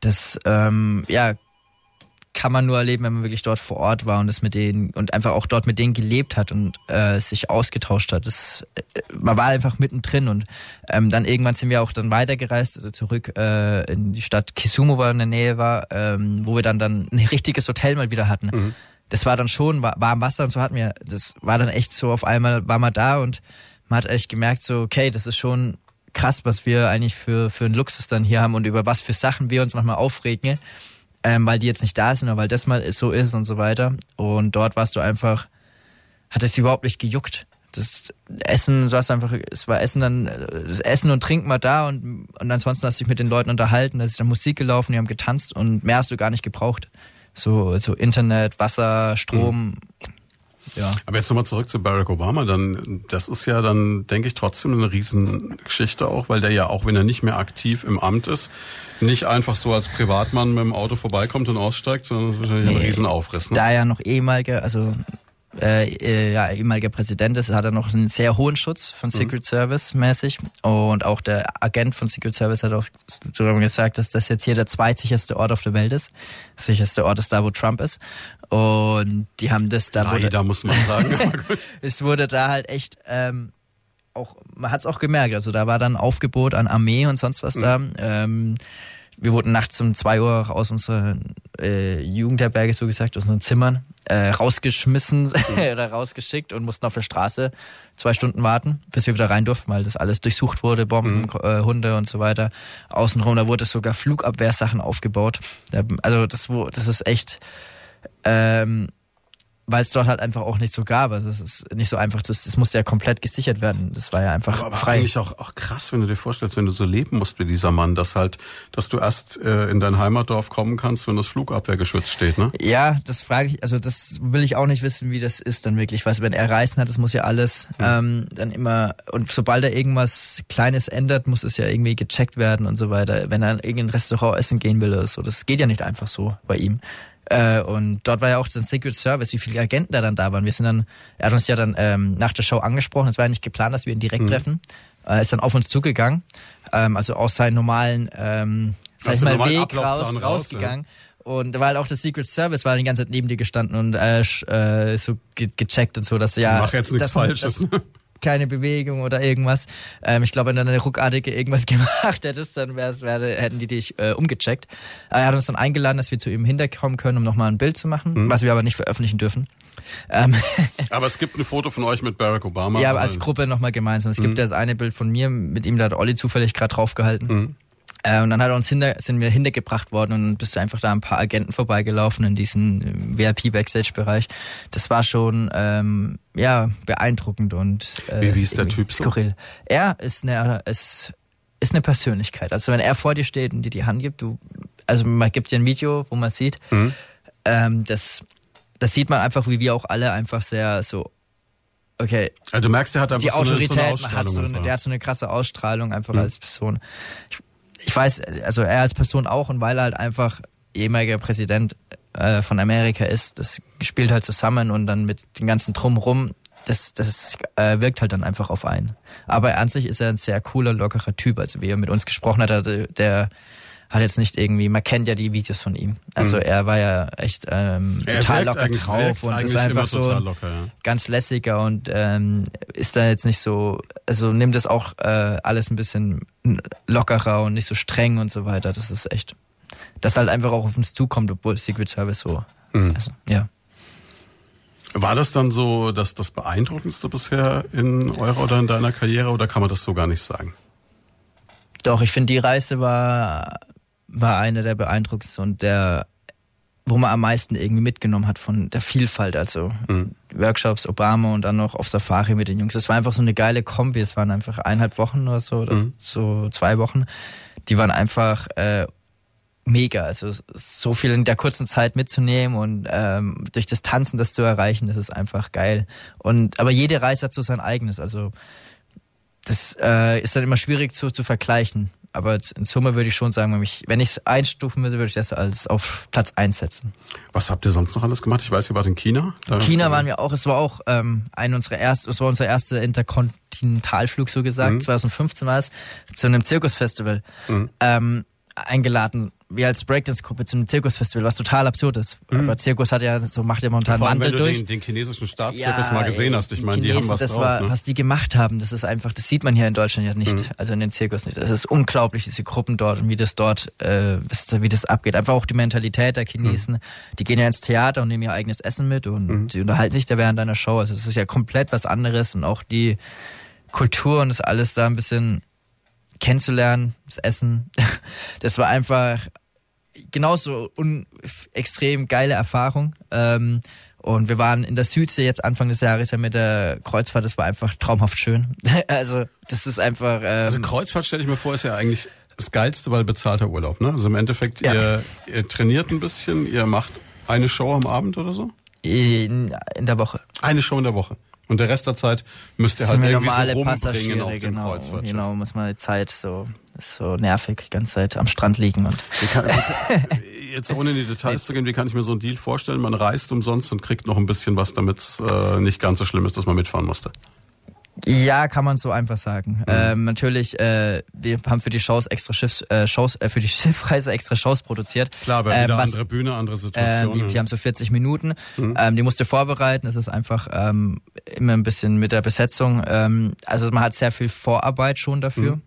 das ähm, ja kann man nur erleben, wenn man wirklich dort vor Ort war und es mit denen und einfach auch dort mit denen gelebt hat und äh, sich ausgetauscht hat. Das, äh, man war einfach mittendrin und ähm, dann irgendwann sind wir auch dann weitergereist, also zurück äh, in die Stadt Kisumu, wo in der Nähe war, ähm, wo wir dann dann ein richtiges Hotel mal wieder hatten. Mhm. Das war dann schon war, warm Wasser und so hatten wir, das war dann echt so auf einmal war man da und man hat echt gemerkt so, okay, das ist schon krass, was wir eigentlich für, für einen Luxus dann hier haben und über was für Sachen wir uns manchmal aufregen ähm, weil die jetzt nicht da sind, oder weil das mal so ist und so weiter. Und dort warst du einfach, hat es überhaupt nicht gejuckt. Das Essen, du hast einfach, es war Essen dann, das Essen und Trinken war da und, und ansonsten hast du dich mit den Leuten unterhalten, da ist dann Musik gelaufen, die haben getanzt und mehr hast du gar nicht gebraucht. So, so Internet, Wasser, Strom, mhm. Ja. Aber jetzt nochmal zurück zu Barack Obama, dann, das ist ja dann, denke ich, trotzdem eine Riesengeschichte auch, weil der ja auch, wenn er nicht mehr aktiv im Amt ist, nicht einfach so als Privatmann mit dem Auto vorbeikommt und aussteigt, sondern das ist wahrscheinlich nee, ein Riesenaufriss. Ne? Da er noch ehemaliger, also äh, äh, ja, ehemaliger Präsident ist, hat er noch einen sehr hohen Schutz von mhm. Secret mhm. Service mäßig. Und auch der Agent von Secret Service hat auch sogar gesagt, dass das jetzt hier der zweitsicherste Ort auf der Welt ist. Der sicherste Ort ist da, wo Trump ist. Und die haben das da. Leider wurde, muss man sagen. es wurde da halt echt ähm, auch, man hat es auch gemerkt. Also da war dann Aufgebot an Armee und sonst was mhm. da. Ähm, wir wurden nachts um zwei Uhr aus unserer äh, Jugendherberge, so gesagt, aus unseren Zimmern äh, rausgeschmissen mhm. oder rausgeschickt und mussten auf der Straße zwei Stunden warten, bis wir wieder rein durften, weil das alles durchsucht wurde, Bomben, mhm. äh, Hunde und so weiter. Außenrum, da wurde sogar Flugabwehrsachen aufgebaut. Also das, das ist echt ähm, weil es dort halt einfach auch nicht so gab. Also es ist nicht so einfach, es musste ja komplett gesichert werden. Das war ja einfach aber, aber frei. eigentlich auch, auch krass, wenn du dir vorstellst, wenn du so leben musst wie dieser Mann, dass halt, dass du erst äh, in dein Heimatdorf kommen kannst, wenn das Flugabwehrgeschütz steht, ne? Ja, das frage ich, also das will ich auch nicht wissen, wie das ist dann wirklich, weil wenn er Reisen hat, das muss ja alles mhm. ähm, dann immer, und sobald er irgendwas Kleines ändert, muss es ja irgendwie gecheckt werden und so weiter. Wenn er in irgendein Restaurant essen gehen will oder so, das geht ja nicht einfach so bei ihm. Äh, und dort war ja auch so ein Secret Service, wie viele Agenten da dann da waren. Wir sind dann, er hat uns ja dann ähm, nach der Show angesprochen, es war ja nicht geplant, dass wir ihn direkt mhm. treffen. Er ist dann auf uns zugegangen, ähm, also aus seinem normalen, ähm, sag ich mal, Weg raus, raus, rausgegangen. Ja. Und da war halt auch das Secret Service, war die ganze Zeit neben dir gestanden und äh, äh, so ge gecheckt und so, dass ja. Mach jetzt nichts Falsches. Das, keine Bewegung oder irgendwas. Ähm, ich glaube, wenn du eine ruckartige irgendwas gemacht hättest, dann wär's, wär, hätten die dich äh, umgecheckt. Er hat uns dann eingeladen, dass wir zu ihm hinterkommen können, um nochmal ein Bild zu machen, mhm. was wir aber nicht veröffentlichen dürfen. Ähm. aber es gibt ein Foto von euch mit Barack Obama. Ja, als Gruppe nochmal gemeinsam. Es mhm. gibt ja das eine Bild von mir, mit ihm da hat Olli zufällig gerade draufgehalten. Mhm. Äh, und dann hat er uns hinter, sind wir hintergebracht worden und bist du einfach da ein paar Agenten vorbeigelaufen in diesen VIP-Backstage-Bereich. Das war schon ähm, ja beeindruckend und äh, wie, wie ist der Typ skurril. So? Er ist eine, ist, ist eine Persönlichkeit. Also wenn er vor dir steht und dir die Hand gibt, du, also man gibt dir ein Video, wo man sieht, mhm. ähm, das, das sieht man einfach, wie wir auch alle einfach sehr so Okay. Also du merkst, der hat einfach die Autorität, so eine, so eine hat so eine, der hat so eine krasse Ausstrahlung einfach mhm. als Person. Ich, ich weiß, also er als Person auch und weil er halt einfach ehemaliger Präsident äh, von Amerika ist, das spielt halt zusammen und dann mit dem ganzen Drumrum, das, das äh, wirkt halt dann einfach auf einen. Aber an sich ist er ein sehr cooler, lockerer Typ. Also wie er mit uns gesprochen hat, der, der hat jetzt nicht irgendwie, man kennt ja die Videos von ihm. Also mhm. er war ja echt ähm, total locker drauf und ist einfach so locker, ja. ganz lässiger und ähm, ist da jetzt nicht so, also nimmt das auch äh, alles ein bisschen lockerer und nicht so streng und so weiter. Das ist echt, das halt einfach auch auf uns zukommt, obwohl Secret Service so, mhm. also, ja. War das dann so das, das Beeindruckendste bisher in eurer oder in deiner Karriere oder kann man das so gar nicht sagen? Doch, ich finde, die Reise war war einer der beeindruckendsten und der, wo man am meisten irgendwie mitgenommen hat von der Vielfalt. Also mhm. Workshops, Obama und dann noch auf Safari mit den Jungs. Das war einfach so eine geile Kombi. Es waren einfach eineinhalb Wochen oder so, oder mhm. so zwei Wochen. Die waren einfach äh, mega. Also so viel in der kurzen Zeit mitzunehmen und ähm, durch das Tanzen das zu erreichen, das ist einfach geil. Und aber jede Reise hat so sein eigenes. Also das äh, ist dann immer schwierig zu, zu vergleichen aber in Summe würde ich schon sagen, wenn ich es einstufen würde, würde ich das als auf Platz 1 setzen. Was habt ihr sonst noch alles gemacht? Ich weiß, ihr wart in China. Da China waren wir auch. Es war auch ähm, ein unserer ersten, es war unser erster Interkontinentalflug so gesagt. Mhm. 2015 war es zu einem Zirkusfestival mhm. ähm, eingeladen wir als Breakdance-Gruppe zu einem Zirkusfestival, was total absurd ist. Mhm. Aber Zirkus hat ja, so macht ja momentan Vor allem, Wandel wenn du durch. Den, den chinesischen Staatszirkus ja, mal gesehen hast, ich meine, die haben was das drauf. War, ne? Was die gemacht haben, das ist einfach, das sieht man hier in Deutschland ja nicht, mhm. also in den Zirkus nicht. Es ist unglaublich, diese Gruppen dort und wie das dort, äh, wie das abgeht. Einfach auch die Mentalität der Chinesen. Mhm. Die gehen ja ins Theater und nehmen ihr eigenes Essen mit und mhm. die unterhalten sich da während einer Show. Also es ist ja komplett was anderes und auch die Kultur und das alles da ein bisschen kennenzulernen, das Essen. Das war einfach genauso un extrem geile Erfahrung. Ähm, und wir waren in der Südsee jetzt Anfang des Jahres ja mit der Kreuzfahrt. Das war einfach traumhaft schön. also das ist einfach. Ähm, also Kreuzfahrt stelle ich mir vor, ist ja eigentlich das geilste, weil bezahlter Urlaub. Ne? Also im Endeffekt, ja. ihr, ihr trainiert ein bisschen, ihr macht eine Show am Abend oder so? In, in der Woche. Eine Show in der Woche. Und der Rest der Zeit müsst ihr halt irgendwie so rumbringen auf dem genau, Kreuzfahrt. Genau, muss man die Zeit so, ist so nervig, die ganze Zeit am Strand liegen und. Kann, jetzt ohne in die Details zu gehen, wie kann ich mir so einen Deal vorstellen? Man reist umsonst und kriegt noch ein bisschen was, damit es äh, nicht ganz so schlimm ist, dass man mitfahren musste. Ja, kann man so einfach sagen. Mhm. Ähm, natürlich, äh, wir haben für die Shows extra Schiffs, äh, Shows, äh, für die Schiffreise extra Shows produziert. Klar, weil ähm, wieder was, andere Bühne, andere Situation. Äh, die, die haben so 40 Minuten. Mhm. Ähm, die musste vorbereiten. Das ist einfach ähm, immer ein bisschen mit der Besetzung. Ähm, also man hat sehr viel Vorarbeit schon dafür. Mhm.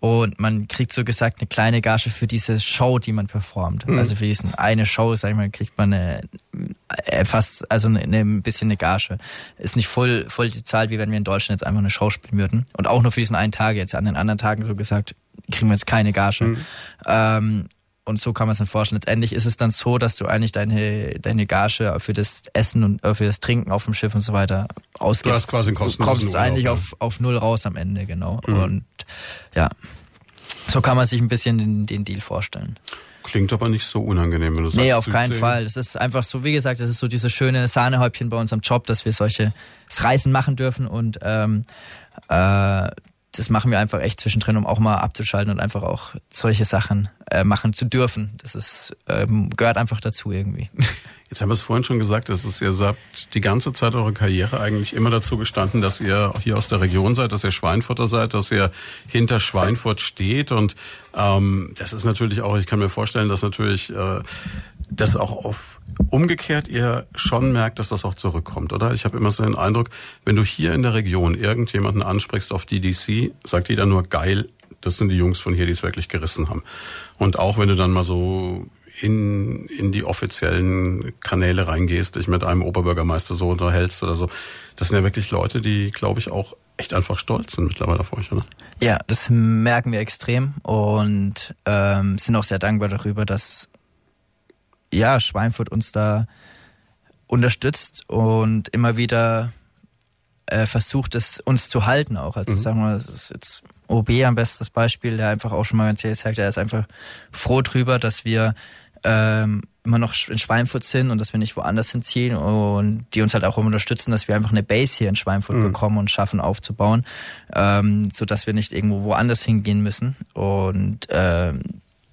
Und man kriegt so gesagt eine kleine Gage für diese Show, die man performt. Mhm. Also für diesen eine Show, sag ich mal, kriegt man eine, äh, fast, also eine, eine, ein bisschen eine Gage. Ist nicht voll, voll die Zahl, wie wenn wir in Deutschland jetzt einfach eine Show spielen würden. Und auch nur für diesen einen Tag jetzt. An den anderen Tagen so gesagt, kriegen wir jetzt keine Gage. Mhm. Ähm, und so kann man es dann vorstellen. Letztendlich ist es dann so, dass du eigentlich deine, deine Gage für das Essen und äh, für das Trinken auf dem Schiff und so weiter ausgibst. Du hast quasi einen kostenlosen Du kommst eigentlich ja. auf, auf null raus am Ende, genau. Mhm. Und ja, so kann man sich ein bisschen den, den Deal vorstellen. Klingt aber nicht so unangenehm, wenn du sagst. Nee, auf keinen Fall. Das ist einfach so, wie gesagt, das ist so diese schöne Sahnehäubchen bei unserem Job, dass wir solche Reisen machen dürfen und ähm, äh, das machen wir einfach echt zwischendrin, um auch mal abzuschalten und einfach auch solche Sachen äh, machen zu dürfen. Das ist, ähm, gehört einfach dazu irgendwie. Jetzt haben wir es vorhin schon gesagt, dass es ihr habt die ganze Zeit eure Karriere eigentlich immer dazu gestanden, dass ihr hier aus der Region seid, dass ihr Schweinfurter seid, dass ihr hinter Schweinfurt steht und ähm, das ist natürlich auch, ich kann mir vorstellen, dass natürlich äh, das auch auf umgekehrt ihr schon merkt, dass das auch zurückkommt, oder? Ich habe immer so den Eindruck, wenn du hier in der Region irgendjemanden ansprichst auf DDC, sagt jeder nur geil, das sind die Jungs von hier, die es wirklich gerissen haben. Und auch wenn du dann mal so in, in die offiziellen Kanäle reingehst, dich mit einem Oberbürgermeister so unterhältst oder so, das sind ja wirklich Leute, die, glaube ich, auch echt einfach stolz sind mittlerweile auf euch, oder? Ja, das merken wir extrem und ähm, sind auch sehr dankbar darüber, dass ja Schweinfurt uns da unterstützt und immer wieder äh, versucht, es uns zu halten auch. Also mhm. sagen wir, das ist jetzt OB am bestes Beispiel, der einfach auch schon mal ganz ehrlich sagt, er ist einfach froh drüber, dass wir ähm, immer noch in Schweinfurt sind und dass wir nicht woanders hinziehen und die uns halt auch unterstützen, dass wir einfach eine Base hier in Schweinfurt mhm. bekommen und schaffen aufzubauen, ähm, so dass wir nicht irgendwo woanders hingehen müssen und ähm,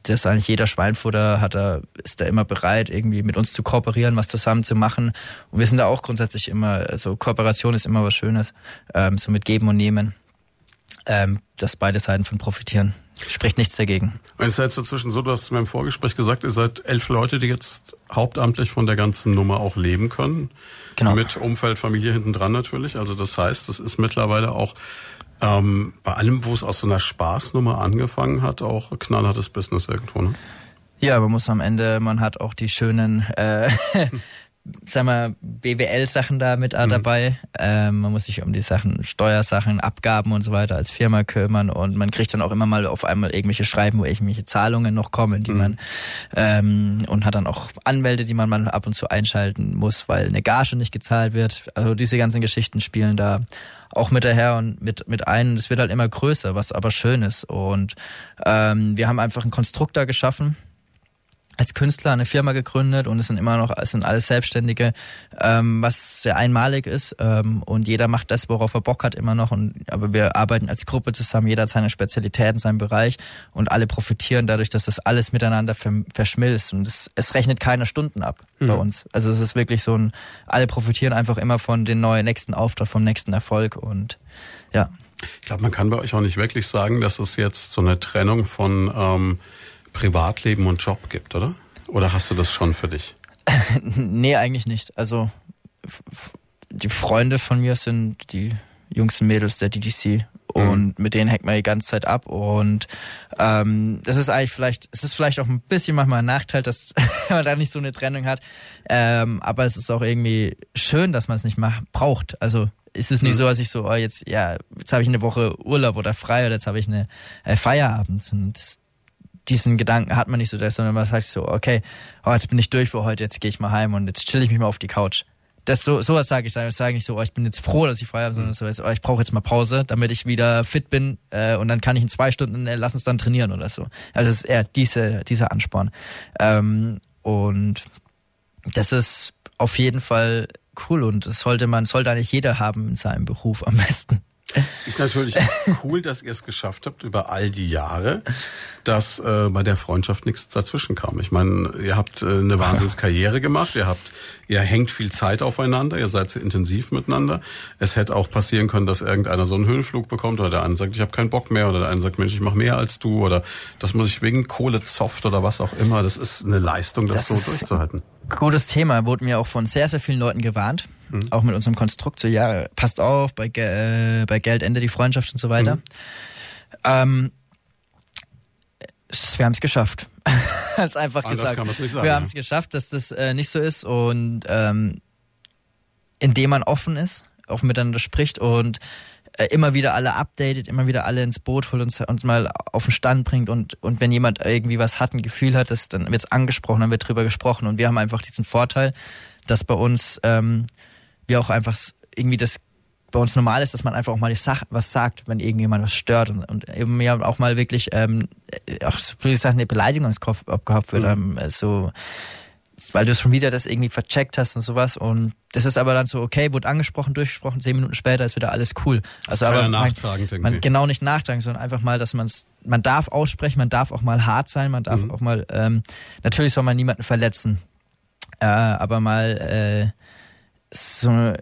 dass eigentlich jeder Schweinfurter hat da, ist da immer bereit, irgendwie mit uns zu kooperieren, was zusammen zu machen. Und wir sind da auch grundsätzlich immer, also Kooperation ist immer was Schönes, ähm, so mit Geben und Nehmen, ähm, dass beide Seiten von profitieren. Spricht nichts dagegen. Und es ist jetzt dazwischen so, du hast mir im Vorgespräch gesagt, ihr seid elf Leute, die jetzt hauptamtlich von der ganzen Nummer auch leben können. Genau. Mit Umfeld, Familie hinten dran natürlich. Also das heißt, das ist mittlerweile auch ähm, bei allem, wo es aus so einer Spaßnummer angefangen hat, auch knallhartes Business irgendwo, ne? Ja, man muss am Ende, man hat auch die schönen äh, sag mal, BWL-Sachen da mit mhm. dabei. Ähm, man muss sich um die Sachen, Steuersachen, Abgaben und so weiter als Firma kümmern und man kriegt dann auch immer mal auf einmal irgendwelche Schreiben, wo irgendwelche Zahlungen noch kommen, die mhm. man ähm, und hat dann auch Anwälte, die man mal ab und zu einschalten muss, weil eine Gage nicht gezahlt wird. Also diese ganzen Geschichten spielen da auch mit daher und mit, mit ein. Es wird halt immer größer, was aber schön ist. Und ähm, wir haben einfach einen Konstruktor geschaffen, als Künstler eine Firma gegründet und es sind immer noch, es sind alles Selbstständige, ähm, was sehr einmalig ist ähm, und jeder macht das, worauf er Bock hat immer noch und aber wir arbeiten als Gruppe zusammen, jeder hat seine Spezialität in seinem Bereich und alle profitieren dadurch, dass das alles miteinander verschmilzt und es, es rechnet keine Stunden ab mhm. bei uns. Also es ist wirklich so ein, alle profitieren einfach immer von den neuen nächsten Auftrag, vom nächsten Erfolg und ja. Ich glaube, man kann bei euch auch nicht wirklich sagen, dass es jetzt so eine Trennung von ähm Privatleben und Job gibt, oder? Oder hast du das schon für dich? nee, eigentlich nicht. Also die Freunde von mir sind die jüngsten Mädels der DDC und mhm. mit denen hängt man die ganze Zeit ab und ähm, das ist eigentlich vielleicht, es ist vielleicht auch ein bisschen manchmal ein Nachteil, dass man da nicht so eine Trennung hat, ähm, aber es ist auch irgendwie schön, dass man es nicht mal braucht. Also ist es nicht mhm. so, dass ich so, oh, jetzt, ja, jetzt habe ich eine Woche Urlaub oder frei oder jetzt habe ich eine äh, Feierabend und das, diesen Gedanken hat man nicht so, sondern man sagt so, okay, oh, jetzt bin ich durch für heute, jetzt gehe ich mal heim und jetzt chill ich mich mal auf die Couch. Das so sowas sage ich, ich sage nicht so, oh, ich bin jetzt froh, dass ich frei habe, sondern so, oh, ich brauche jetzt mal Pause, damit ich wieder fit bin äh, und dann kann ich in zwei Stunden äh, lass uns dann trainieren oder so. Also es ist eher diese dieser Ansporn ähm, und das ist auf jeden Fall cool und das sollte man sollte eigentlich jeder haben in seinem Beruf am besten. Ist natürlich cool, dass ihr es geschafft habt über all die Jahre, dass äh, bei der Freundschaft nichts dazwischen kam. Ich meine, ihr habt äh, eine Wahnsinnskarriere gemacht, ihr habt, ihr hängt viel Zeit aufeinander, ihr seid sehr intensiv miteinander. Es hätte auch passieren können, dass irgendeiner so einen Höhenflug bekommt oder der eine sagt, ich habe keinen Bock mehr oder der eine sagt, Mensch, ich mache mehr als du oder das muss ich wegen Kohle zofft oder was auch immer. Das ist eine Leistung, das, das so durchzuhalten. Gutes Thema, wurde mir auch von sehr, sehr vielen Leuten gewarnt. Mhm. Auch mit unserem Konstrukt, so ja, passt auf, bei, äh, bei Geld endet die Freundschaft und so weiter. Mhm. Ähm, wir haben es geschafft. Ganz einfach Anders gesagt. Kann nicht sagen, wir haben es geschafft, dass das äh, nicht so ist und ähm, indem man offen ist, auch miteinander spricht und äh, immer wieder alle updatet, immer wieder alle ins Boot holt und uns mal auf den Stand bringt und, und wenn jemand irgendwie was hat, ein Gefühl hat, das, dann wird es angesprochen, dann wird drüber gesprochen und wir haben einfach diesen Vorteil, dass bei uns ähm, wir auch einfach irgendwie das bei uns normal ist, dass man einfach auch mal die Sache, was sagt, wenn irgendjemand was stört und, und eben ja auch mal wirklich ähm, auch so wie gesagt eine Beleidigung ins Kopf abgehabt wird, mhm. ähm, so weil du schon wieder das irgendwie vercheckt hast und sowas und das ist aber dann so okay, wurde angesprochen, durchgesprochen, zehn Minuten später ist wieder alles cool. Also aber man, man genau nicht nachtragen, sondern einfach mal, dass man es, man darf aussprechen, man darf auch mal hart sein, man darf mhm. auch mal, ähm, natürlich soll man niemanden verletzen, äh, aber mal äh, so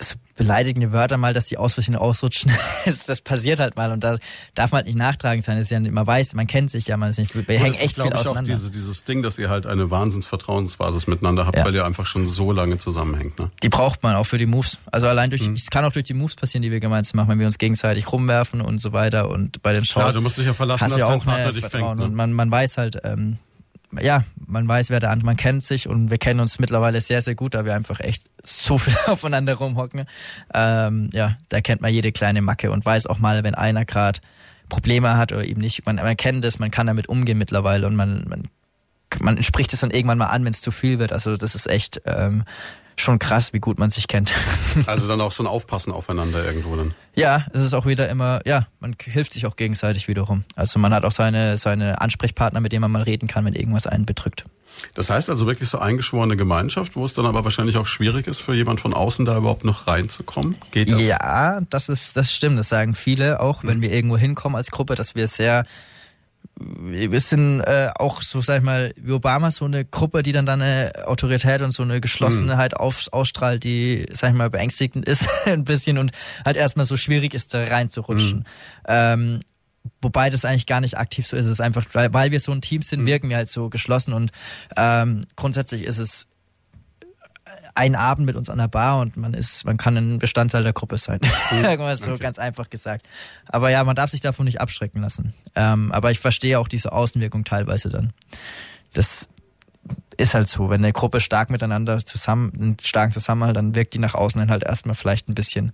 so beleidigende Wörter mal, dass die aus Versehen ausrutschen. das, passiert halt mal und da darf man halt nicht nachtragend sein. Das ist ja, man weiß, man kennt sich ja, man ist nicht, wir hängen echt viel ich, auseinander. auch diese, dieses Ding, dass ihr halt eine Wahnsinnsvertrauensbasis miteinander habt, ja. weil ihr einfach schon so lange zusammenhängt. Ne? Die braucht man auch für die Moves. Also allein durch, mhm. es kann auch durch die Moves passieren, die wir gemeinsam machen, wenn wir uns gegenseitig rumwerfen und so weiter und bei den Shows. Klar, du musst dich ja verlassen, dass dein Partner dich fängt. Ne? Und man, man weiß halt, ähm, ja, man weiß, wer der andere, man kennt sich und wir kennen uns mittlerweile sehr, sehr gut, da wir einfach echt so viel aufeinander rumhocken. Ähm, ja, da kennt man jede kleine Macke und weiß auch mal, wenn einer gerade Probleme hat oder eben nicht. Man, man kennt es, man kann damit umgehen mittlerweile und man, man, man spricht es dann irgendwann mal an, wenn es zu viel wird. Also das ist echt ähm, schon krass, wie gut man sich kennt. Also dann auch so ein Aufpassen aufeinander irgendwo dann. Ja, es ist auch wieder immer, ja, man hilft sich auch gegenseitig wiederum. Also man hat auch seine, seine Ansprechpartner, mit denen man mal reden kann, wenn irgendwas einen bedrückt. Das heißt also wirklich so eingeschworene Gemeinschaft, wo es dann aber wahrscheinlich auch schwierig ist, für jemand von außen da überhaupt noch reinzukommen. Geht das? Ja, das ist, das stimmt. Das sagen viele auch, wenn wir irgendwo hinkommen als Gruppe, dass wir sehr wir sind äh, auch so, sag ich mal, wie Obama, so eine Gruppe, die dann da eine Autorität und so eine Geschlossenheit mhm. auf, ausstrahlt, die, sag ich mal, beängstigend ist ein bisschen und halt erstmal so schwierig ist, da reinzurutschen. Mhm. Ähm, wobei das eigentlich gar nicht aktiv so ist. Es ist einfach, weil, weil wir so ein Team sind, mhm. wirken wir halt so geschlossen und ähm, grundsätzlich ist es einen Abend mit uns an der Bar und man ist, man kann ein Bestandteil der Gruppe sein. Sagen wir so okay. ganz einfach gesagt. Aber ja, man darf sich davon nicht abschrecken lassen. Ähm, aber ich verstehe auch diese Außenwirkung teilweise dann. Das ist halt so. Wenn eine Gruppe stark miteinander zusammen, einen starken Zusammenhalt, dann wirkt die nach außen halt erstmal vielleicht ein bisschen,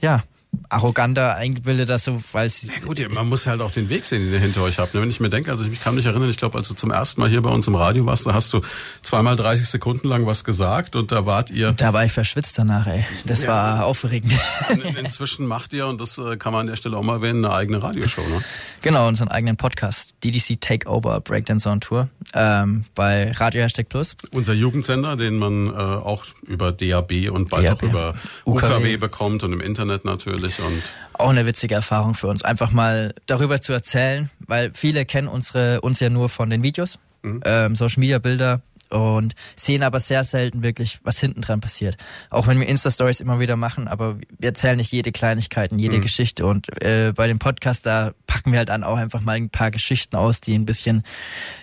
ja, arroganter, eingebildeter, so, weil sie. Ja, gut, man muss halt auch den Weg sehen, den ihr hinter euch habt. Ne? Wenn ich mir denke, also ich kann mich erinnern, ich glaube, als du zum ersten Mal hier bei uns im Radio warst, da hast du zweimal 30 Sekunden lang was gesagt und da wart ihr. Da war ich verschwitzt danach, ey. Das ja, war aufregend. Inzwischen macht ihr, und das äh, kann man an der Stelle auch mal erwähnen, eine eigene Radioshow, ne? Genau, unseren eigenen Podcast. DDC Takeover Breakdance on Tour. Ähm, bei Radio Hashtag Plus. Unser Jugendsender, den man äh, auch über DAB und bald DAB. auch über UKW. UKW bekommt und im Internet natürlich natürlich und auch eine witzige Erfahrung für uns, einfach mal darüber zu erzählen, weil viele kennen unsere uns ja nur von den Videos, mhm. ähm, Social Media Bilder und sehen aber sehr selten wirklich, was hinten dran passiert. Auch wenn wir Insta-Stories immer wieder machen, aber wir erzählen nicht jede Kleinigkeit, jede mhm. Geschichte. Und äh, bei dem Podcast, da packen wir halt an auch einfach mal ein paar Geschichten aus, die ein bisschen,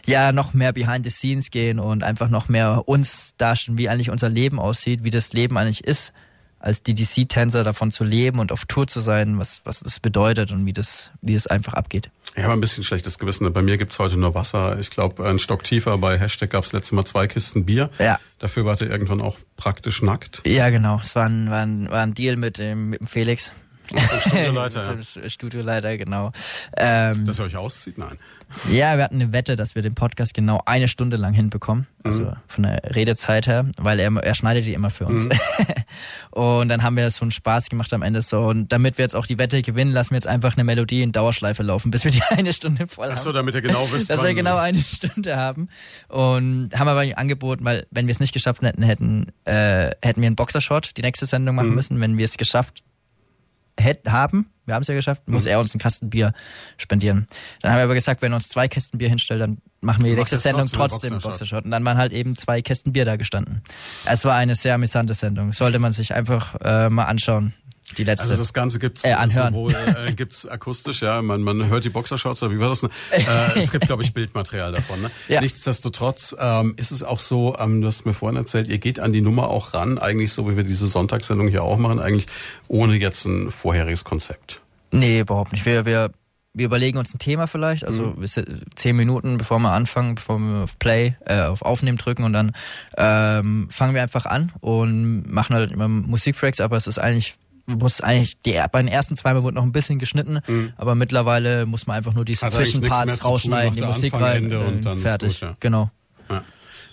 ja, noch mehr behind the scenes gehen und einfach noch mehr uns darstellen, wie eigentlich unser Leben aussieht, wie das Leben eigentlich ist als DDC-Tänzer davon zu leben und auf Tour zu sein, was, was das bedeutet und wie das, wie es einfach abgeht. Ich habe ein bisschen schlechtes Gewissen. Bei mir gibt's heute nur Wasser. Ich glaube, ein Stock tiefer bei Hashtag gab's letztes Mal zwei Kisten Bier. Ja. Dafür war er irgendwann auch praktisch nackt. Ja, genau. Es war ein, war ein, war ein Deal mit dem, mit dem Felix. Studioleiter, ja. Studioleiter, genau. Ähm, Dass er euch auszieht? Nein. Ja, wir hatten eine Wette, dass wir den Podcast genau eine Stunde lang hinbekommen. Also mhm. von der Redezeit her, weil er, er schneidet die immer für uns. Mhm. und dann haben wir so einen Spaß gemacht am Ende so. Und damit wir jetzt auch die Wette gewinnen, lassen wir jetzt einfach eine Melodie in Dauerschleife laufen, bis wir die eine Stunde voll haben. Ach so, damit er genau wisst. dass wir genau eine Stunde haben. Und haben aber angeboten, weil wenn wir es nicht geschafft hätten, hätten, äh, hätten wir einen Boxershot die nächste Sendung machen mhm. müssen. Wenn wir es geschafft hätten, haben, wir haben es ja geschafft, muss mhm. er uns einen Kasten Bier spendieren. Dann haben wir aber gesagt, wenn er uns zwei Kästen Bier hinstellt, dann machen wir die nächste Sendung trotzdem, trotzdem Boxershot. Und dann waren halt eben zwei Kästen Bier da gestanden. Es war eine sehr amüsante Sendung. Sollte man sich einfach äh, mal anschauen. Die letzte. Also das Ganze gibt's äh, sowohl äh, gibt's akustisch, ja, man, man hört die Boxershorts, oder wie war das? Ne? Äh, es gibt, glaube ich, Bildmaterial davon. Ne? Ja. Nichtsdestotrotz ähm, ist es auch so, ähm, du hast mir vorhin erzählt, ihr geht an die Nummer auch ran, eigentlich so wie wir diese Sonntagssendung hier auch machen, eigentlich ohne jetzt ein vorheriges Konzept. Nee, überhaupt nicht. Wir, wir, wir überlegen uns ein Thema vielleicht, also mhm. zehn Minuten, bevor wir anfangen, bevor wir auf Play, äh, auf Aufnehmen drücken und dann ähm, fangen wir einfach an und machen halt immer Musiktracks, aber es ist eigentlich muss eigentlich, die, bei den ersten zwei Mal wurde noch ein bisschen geschnitten, mhm. aber mittlerweile muss man einfach nur diese also Zwischenparts rausschneiden, die Musik rein, und dann fertig. Gut, ja. Genau. Ja.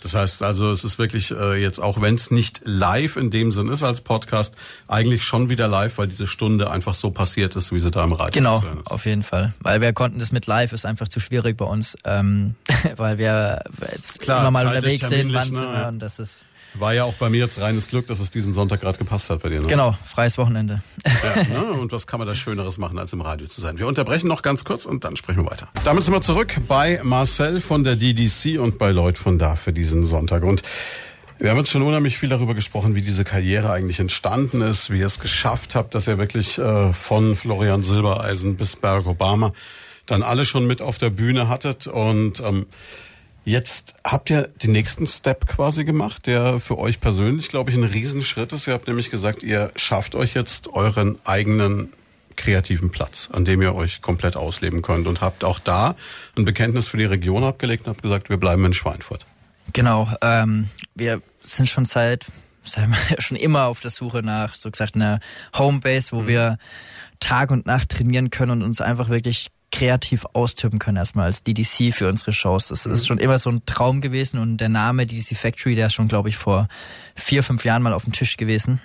Das heißt also, es ist wirklich äh, jetzt auch, wenn es nicht live in dem Sinn ist als Podcast, eigentlich schon wieder live, weil diese Stunde einfach so passiert ist, wie sie da im Radio Genau, auf jeden Fall. Weil wir konnten das mit live, ist einfach zu schwierig bei uns, ähm, weil wir jetzt Klar, immer mal unterwegs sind, wann ne, ja. und das ist war ja auch bei mir jetzt reines Glück, dass es diesen Sonntag gerade gepasst hat bei dir. Ne? Genau, freies Wochenende. Ja, ne? Und was kann man da Schöneres machen, als im Radio zu sein? Wir unterbrechen noch ganz kurz und dann sprechen wir weiter. Damit sind wir zurück bei Marcel von der DDC und bei Lloyd von da für diesen Sonntag. Und Wir haben jetzt schon unheimlich viel darüber gesprochen, wie diese Karriere eigentlich entstanden ist, wie ihr es geschafft habt, dass ihr wirklich äh, von Florian Silbereisen bis Barack Obama dann alle schon mit auf der Bühne hattet. Und ähm, jetzt habt ihr den nächsten Step quasi gemacht, der für euch persönlich, glaube ich, ein Riesenschritt ist. Ihr habt nämlich gesagt, ihr schafft euch jetzt euren eigenen kreativen Platz, an dem ihr euch komplett ausleben könnt und habt auch da ein Bekenntnis für die Region abgelegt und habt gesagt, wir bleiben in Schweinfurt. Genau, ähm, wir sind schon seit, sagen wir, schon immer auf der Suche nach, so gesagt, einer Homebase, wo mhm. wir Tag und Nacht trainieren können und uns einfach wirklich kreativ austoben können, erstmal als DDC für unsere Shows. Das mhm. ist schon immer so ein Traum gewesen und der Name DDC Factory, der ist schon, glaube ich, vor vier, fünf Jahren mal auf dem Tisch gewesen.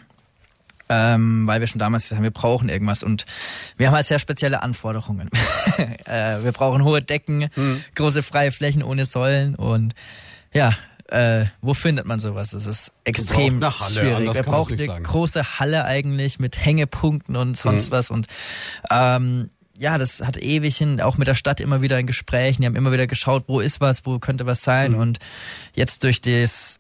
Ähm, weil wir schon damals gesagt haben, wir brauchen irgendwas und wir haben halt sehr spezielle Anforderungen. äh, wir brauchen hohe Decken, mhm. große freie Flächen ohne Säulen und ja, äh, wo findet man sowas? Das ist extrem eine Halle, schwierig. Wir brauchen eine sagen. große Halle eigentlich mit Hängepunkten und sonst mhm. was. Und ähm, ja, das hat ewig hin, auch mit der Stadt immer wieder in Gesprächen. Die haben immer wieder geschaut, wo ist was, wo könnte was sein. Mhm. Und jetzt durch das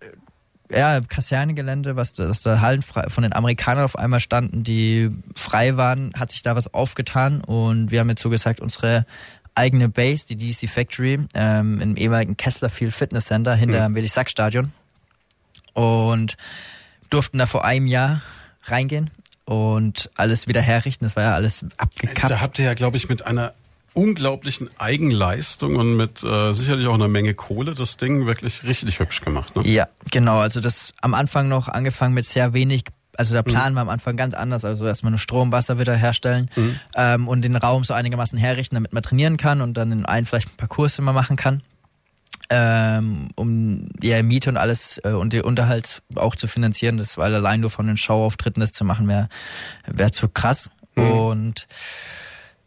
ja, Kasernengelände, was dass da Hallen von den Amerikanern auf einmal standen, die frei waren, hat sich da was aufgetan und wir haben jetzt so gesagt, unsere eigene Base, die DC Factory, ähm, im ehemaligen Kessler Field Fitness Center hinter mhm. dem Willi-Sack-Stadion. Und durften da vor einem Jahr reingehen und alles wieder herrichten. Das war ja alles abgekappt. Da habt ihr ja, glaube ich, mit einer unglaublichen Eigenleistung und mit äh, sicherlich auch einer Menge Kohle das Ding wirklich richtig hübsch gemacht. Ne? Ja, genau. Also das am Anfang noch angefangen mit sehr wenig also der Plan mhm. war am Anfang ganz anders. Also erstmal nur Strom, Wasser wieder herstellen mhm. ähm, und den Raum so einigermaßen herrichten, damit man trainieren kann und dann in einen vielleicht ein paar Kurse immer machen kann. Ähm, um die Miete und alles äh, und den Unterhalt auch zu finanzieren. Das weil allein nur von den Showauftritten das zu machen wäre wär zu krass. Mhm. Und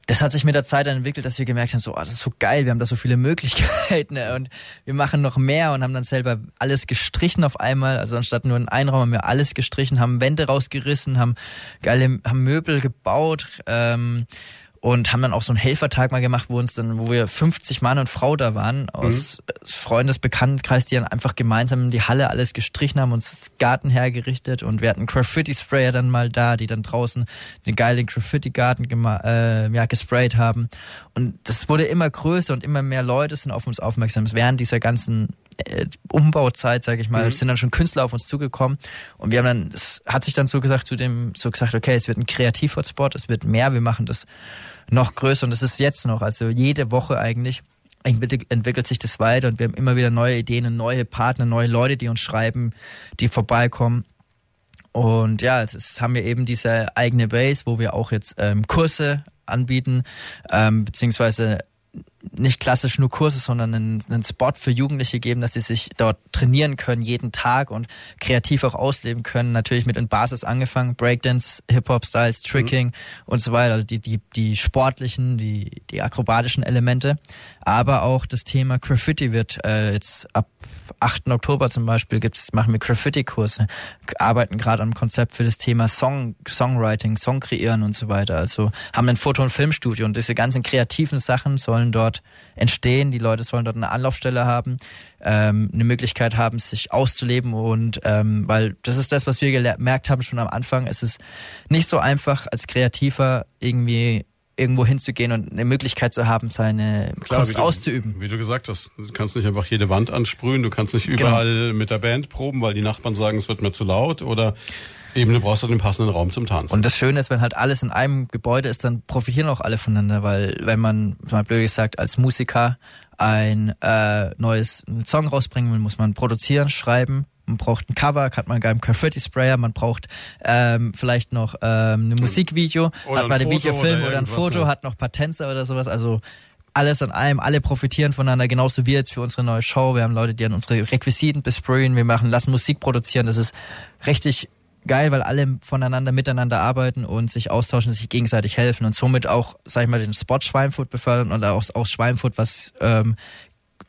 das hat sich mit der Zeit dann entwickelt, dass wir gemerkt haben, so, oh, das ist so geil, wir haben da so viele Möglichkeiten ne? und wir machen noch mehr und haben dann selber alles gestrichen auf einmal. Also anstatt nur einen Einraum haben wir alles gestrichen, haben Wände rausgerissen, haben geile, haben Möbel gebaut, ähm, und haben dann auch so einen Helfertag mal gemacht, wo uns dann, wo wir 50 Mann und Frau da waren, aus mhm. Freundesbekanntenkreis, die dann einfach gemeinsam die Halle alles gestrichen haben, uns das Garten hergerichtet und wir hatten Graffiti-Sprayer dann mal da, die dann draußen den geilen Graffiti-Garten äh, ja, gesprayt haben. Und das wurde immer größer und immer mehr Leute sind auf uns aufmerksam. Während dieser ganzen äh, Umbauzeit, sage ich mal, mhm. sind dann schon Künstler auf uns zugekommen und wir haben dann, es hat sich dann so gesagt zu dem, so gesagt, okay, es wird ein Kreativ-Hotspot, es wird mehr, wir machen das noch größer und das ist jetzt noch, also jede Woche eigentlich entwickelt sich das weiter und wir haben immer wieder neue Ideen neue Partner, neue Leute, die uns schreiben, die vorbeikommen. Und ja, es haben wir eben diese eigene Base, wo wir auch jetzt ähm, Kurse anbieten, ähm, beziehungsweise nicht klassisch nur Kurse, sondern einen, einen Spot für Jugendliche geben, dass sie sich dort trainieren können jeden Tag und kreativ auch ausleben können. Natürlich mit in Basis angefangen, Breakdance, Hip-Hop-Styles, Tricking mhm. und so weiter. Also die, die, die sportlichen, die, die akrobatischen Elemente. Aber auch das Thema Graffiti wird äh, jetzt ab 8. Oktober zum Beispiel gibt's, machen wir Graffiti-Kurse, arbeiten gerade am Konzept für das Thema Song, Songwriting, Song kreieren und so weiter. Also haben ein Foto- und Filmstudio und diese ganzen kreativen Sachen sollen dort entstehen. Die Leute sollen dort eine Anlaufstelle haben, ähm, eine Möglichkeit haben, sich auszuleben und ähm, weil das ist das, was wir gemerkt haben schon am Anfang. Es ist nicht so einfach als Kreativer irgendwie irgendwo hinzugehen und eine Möglichkeit zu haben, seine Klar, Kunst wie du, auszuüben. Wie du gesagt hast, du kannst nicht einfach jede Wand ansprühen, du kannst nicht genau. überall genau. mit der Band proben, weil die Nachbarn sagen, es wird mir zu laut oder Eben, du brauchst halt den passenden Raum zum Tanzen. Und das Schöne ist, wenn halt alles in einem Gebäude ist, dann profitieren auch alle voneinander, weil wenn man, mal blöd gesagt, als Musiker ein äh, neues Song rausbringen will, muss man produzieren, schreiben, man braucht ein Cover, hat man einen Graffiti-Sprayer, man braucht ähm, vielleicht noch ähm, ein Musikvideo, oder hat man ein Videofilm oder, oder ein Foto, ja. hat noch Patenzer oder sowas. Also alles an allem, alle profitieren voneinander, genauso wie jetzt für unsere neue Show. Wir haben Leute, die an unsere Requisiten besprayen, wir machen, lassen Musik produzieren. Das ist richtig geil, weil alle voneinander miteinander arbeiten und sich austauschen, sich gegenseitig helfen und somit auch, sag ich mal, den Spot Schweinfurt befördern und auch, auch Schweinfurt, was ähm,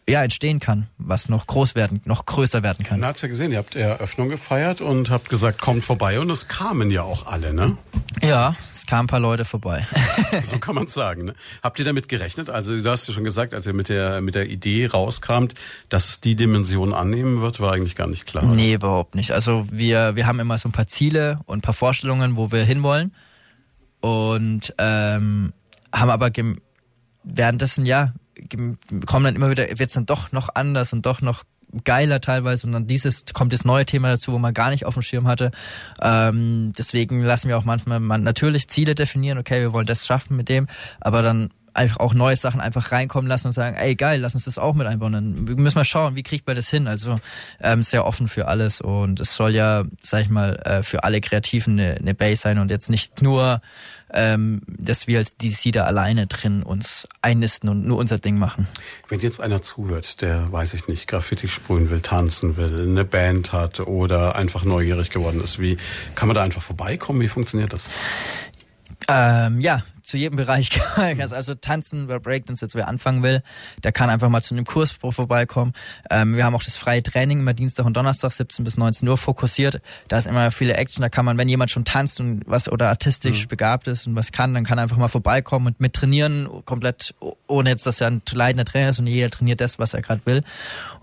ja, entstehen kann, was noch groß werden, noch größer werden kann. Man hat's ja gesehen, ihr habt Eröffnung gefeiert und habt gesagt, kommt vorbei und es kamen ja auch alle, ne? Ja, es kamen ein paar Leute vorbei. so kann man sagen. Ne? Habt ihr damit gerechnet? Also du hast ja schon gesagt, als ihr mit der mit der Idee rauskamt, dass es die Dimension annehmen wird, war eigentlich gar nicht klar. Oder? Nee, überhaupt nicht. Also wir wir haben immer so ein paar Ziele und ein paar Vorstellungen, wo wir hinwollen und ähm, haben aber währenddessen ja kommen dann immer wieder, wird es dann doch noch anders und doch noch geiler teilweise und dann dieses kommt das neue Thema dazu, wo man gar nicht auf dem Schirm hatte. Ähm, deswegen lassen wir auch manchmal man natürlich Ziele definieren, okay, wir wollen das schaffen mit dem, aber dann einfach auch neue Sachen einfach reinkommen lassen und sagen, ey geil, lass uns das auch mit einbauen. Dann müssen wir schauen, wie kriegt man das hin. Also ähm, sehr offen für alles und es soll ja, sag ich mal, äh, für alle Kreativen eine, eine Base sein und jetzt nicht nur, ähm, dass wir als DC da alleine drin uns einnisten und nur unser Ding machen. Wenn jetzt einer zuhört, der, weiß ich nicht, Graffiti sprühen will, tanzen will, eine Band hat oder einfach neugierig geworden ist, wie kann man da einfach vorbeikommen? Wie funktioniert das? Ähm, ja, zu jedem Bereich. also tanzen oder Breakdance, jetzt wer anfangen will, der kann einfach mal zu einem Kurs vorbeikommen. Ähm, wir haben auch das freie Training immer Dienstag und Donnerstag 17 bis 19 Uhr fokussiert. Da ist immer viele Action. Da kann man, wenn jemand schon tanzt und was oder artistisch mhm. begabt ist und was kann, dann kann er einfach mal vorbeikommen und mit trainieren, komplett ohne jetzt, dass er ein leidender Trainer ist und jeder trainiert das, was er gerade will.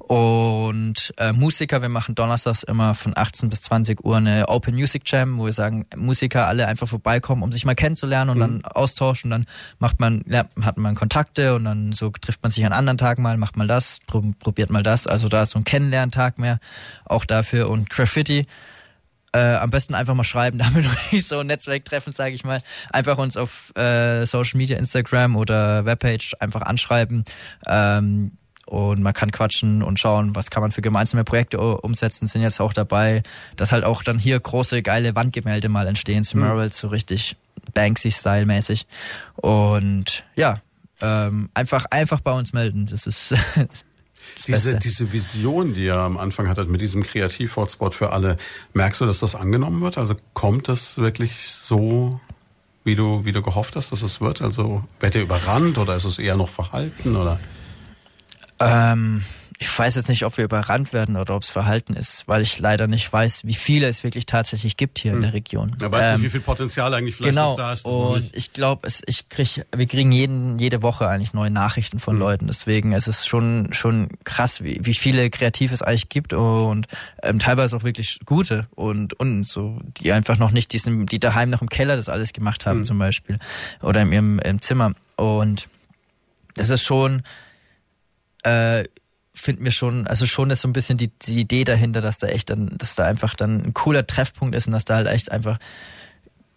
Und äh, Musiker, wir machen donnerstags immer von 18 bis 20 Uhr eine Open Music Jam, wo wir sagen, Musiker alle einfach vorbeikommen, um sich mal kennenzulernen und mhm. dann austauschen. Dann macht man, ja, hat man Kontakte und dann so trifft man sich an anderen Tagen mal, macht mal das, probiert mal das. Also da ist so ein Kennenlerntag mehr auch dafür. Und Graffiti, äh, am besten einfach mal schreiben, damit nicht so ein Netzwerk treffen, sage ich mal. Einfach uns auf äh, Social Media, Instagram oder Webpage einfach anschreiben. Ähm, und man kann quatschen und schauen, was kann man für gemeinsame Projekte umsetzen, sind jetzt auch dabei, dass halt auch dann hier große, geile Wandgemälde mal entstehen, zu mhm. so richtig Banksy-Style-mäßig. Und ja, ähm, einfach, einfach bei uns melden. Das ist das diese, diese Vision, die ihr am Anfang hattet mit diesem Kreativ-Hotspot für alle, merkst du, dass das angenommen wird? Also kommt das wirklich so, wie du, wie du gehofft hast, dass es wird? Also werdet ihr überrannt oder ist es eher noch verhalten oder? Ähm, ich weiß jetzt nicht, ob wir überrannt werden oder ob es Verhalten ist, weil ich leider nicht weiß, wie viele es wirklich tatsächlich gibt hier hm. in der Region. Ja, weißt ähm, du, wie viel Potenzial eigentlich vielleicht genau, noch da ist? Und ich glaube, ich krieg, wir kriegen jeden, jede Woche eigentlich neue Nachrichten von hm. Leuten. Deswegen es ist es schon schon krass, wie, wie viele Kreative es eigentlich gibt und ähm, teilweise auch wirklich gute und und so, die einfach noch nicht diesen, die daheim noch im Keller das alles gemacht haben hm. zum Beispiel oder in ihrem im Zimmer. Und das ist schon äh, finden wir schon, also schon ist so ein bisschen die, die Idee dahinter, dass da echt dann, dass da einfach dann ein cooler Treffpunkt ist und dass da halt echt einfach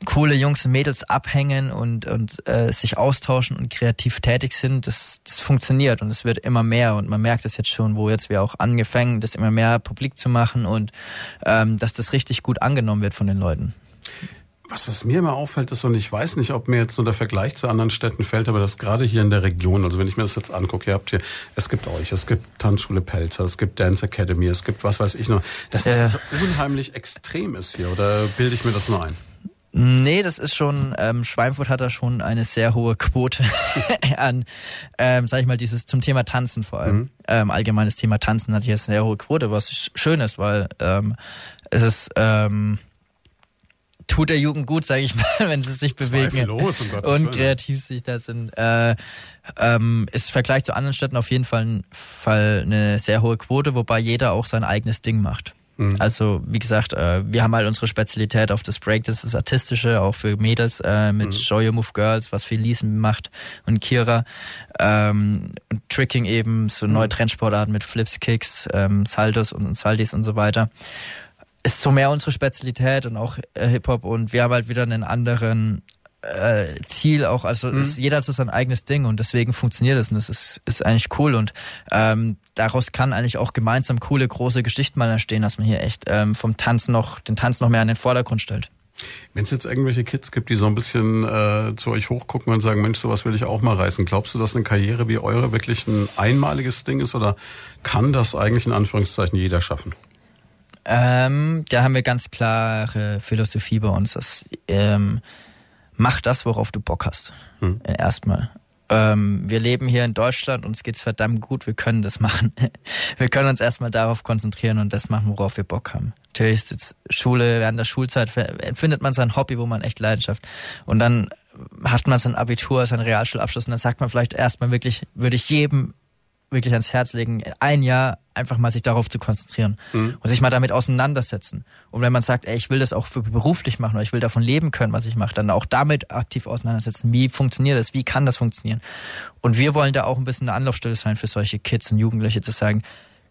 coole Jungs und Mädels abhängen und, und äh, sich austauschen und kreativ tätig sind, das, das funktioniert und es wird immer mehr und man merkt es jetzt schon, wo jetzt wir auch angefangen, das immer mehr publik zu machen und ähm, dass das richtig gut angenommen wird von den Leuten. Was, was mir immer auffällt, ist, und ich weiß nicht, ob mir jetzt so der Vergleich zu anderen Städten fällt, aber das gerade hier in der Region, also wenn ich mir das jetzt angucke, ihr habt hier, es gibt euch, es gibt Tanzschule Pelzer, es gibt Dance Academy, es gibt was weiß ich noch, dass ja. das unheimlich extrem ist hier, oder bilde ich mir das nur ein? Nee, das ist schon, ähm, Schweinfurt hat da schon eine sehr hohe Quote an, ähm, sag ich mal, dieses zum Thema Tanzen vor allem. Mhm. Ähm, allgemeines Thema Tanzen hat hier eine sehr hohe Quote, was schön ist, weil ähm, es ist, ähm, tut der Jugend gut, sage ich mal, wenn sie sich bewegen Zweifellos, um und Willen. kreativ sich da sind. Äh, ähm, ist im Vergleich zu anderen Städten auf jeden Fall, ein, Fall eine sehr hohe Quote, wobei jeder auch sein eigenes Ding macht. Mhm. Also wie gesagt, äh, wir haben halt unsere Spezialität auf das Break, das ist Artistische, auch für Mädels äh, mit mhm. Show Your Move Girls, was viel Liesen macht und Kira. Ähm, und Tricking eben, so neue mhm. Trendsportarten mit Flips, Kicks, ähm, Saldos und Saldis und so weiter ist so mehr unsere Spezialität und auch äh, Hip-Hop und wir haben halt wieder einen anderen äh, Ziel auch, also mhm. ist, jeder hat so sein eigenes Ding und deswegen funktioniert es und das ist, ist eigentlich cool und ähm, daraus kann eigentlich auch gemeinsam coole, große Geschichten mal entstehen, dass man hier echt ähm, vom Tanz noch, den Tanz noch mehr an den Vordergrund stellt. Wenn es jetzt irgendwelche Kids gibt, die so ein bisschen äh, zu euch hochgucken und sagen, Mensch, sowas will ich auch mal reißen, glaubst du, dass eine Karriere wie eure wirklich ein einmaliges Ding ist oder kann das eigentlich in Anführungszeichen jeder schaffen? Ähm, da haben wir ganz klare Philosophie bei uns. Dass, ähm, mach das, worauf du Bock hast. Hm. Erstmal. ähm, wir leben hier in Deutschland, uns geht's verdammt gut, wir können das machen. Wir können uns erstmal darauf konzentrieren und das machen, worauf wir Bock haben. Natürlich ist jetzt Schule, während der Schulzeit findet man sein Hobby, wo man echt Leidenschaft. Und dann hat man sein Abitur, seinen Realschulabschluss und dann sagt man vielleicht erstmal wirklich, würde ich jedem wirklich ans Herz legen, ein Jahr einfach mal sich darauf zu konzentrieren mhm. und sich mal damit auseinandersetzen. Und wenn man sagt, ey, ich will das auch für beruflich machen oder ich will davon leben können, was ich mache, dann auch damit aktiv auseinandersetzen. Wie funktioniert das? Wie kann das funktionieren? Und wir wollen da auch ein bisschen eine Anlaufstelle sein für solche Kids und Jugendliche zu sagen,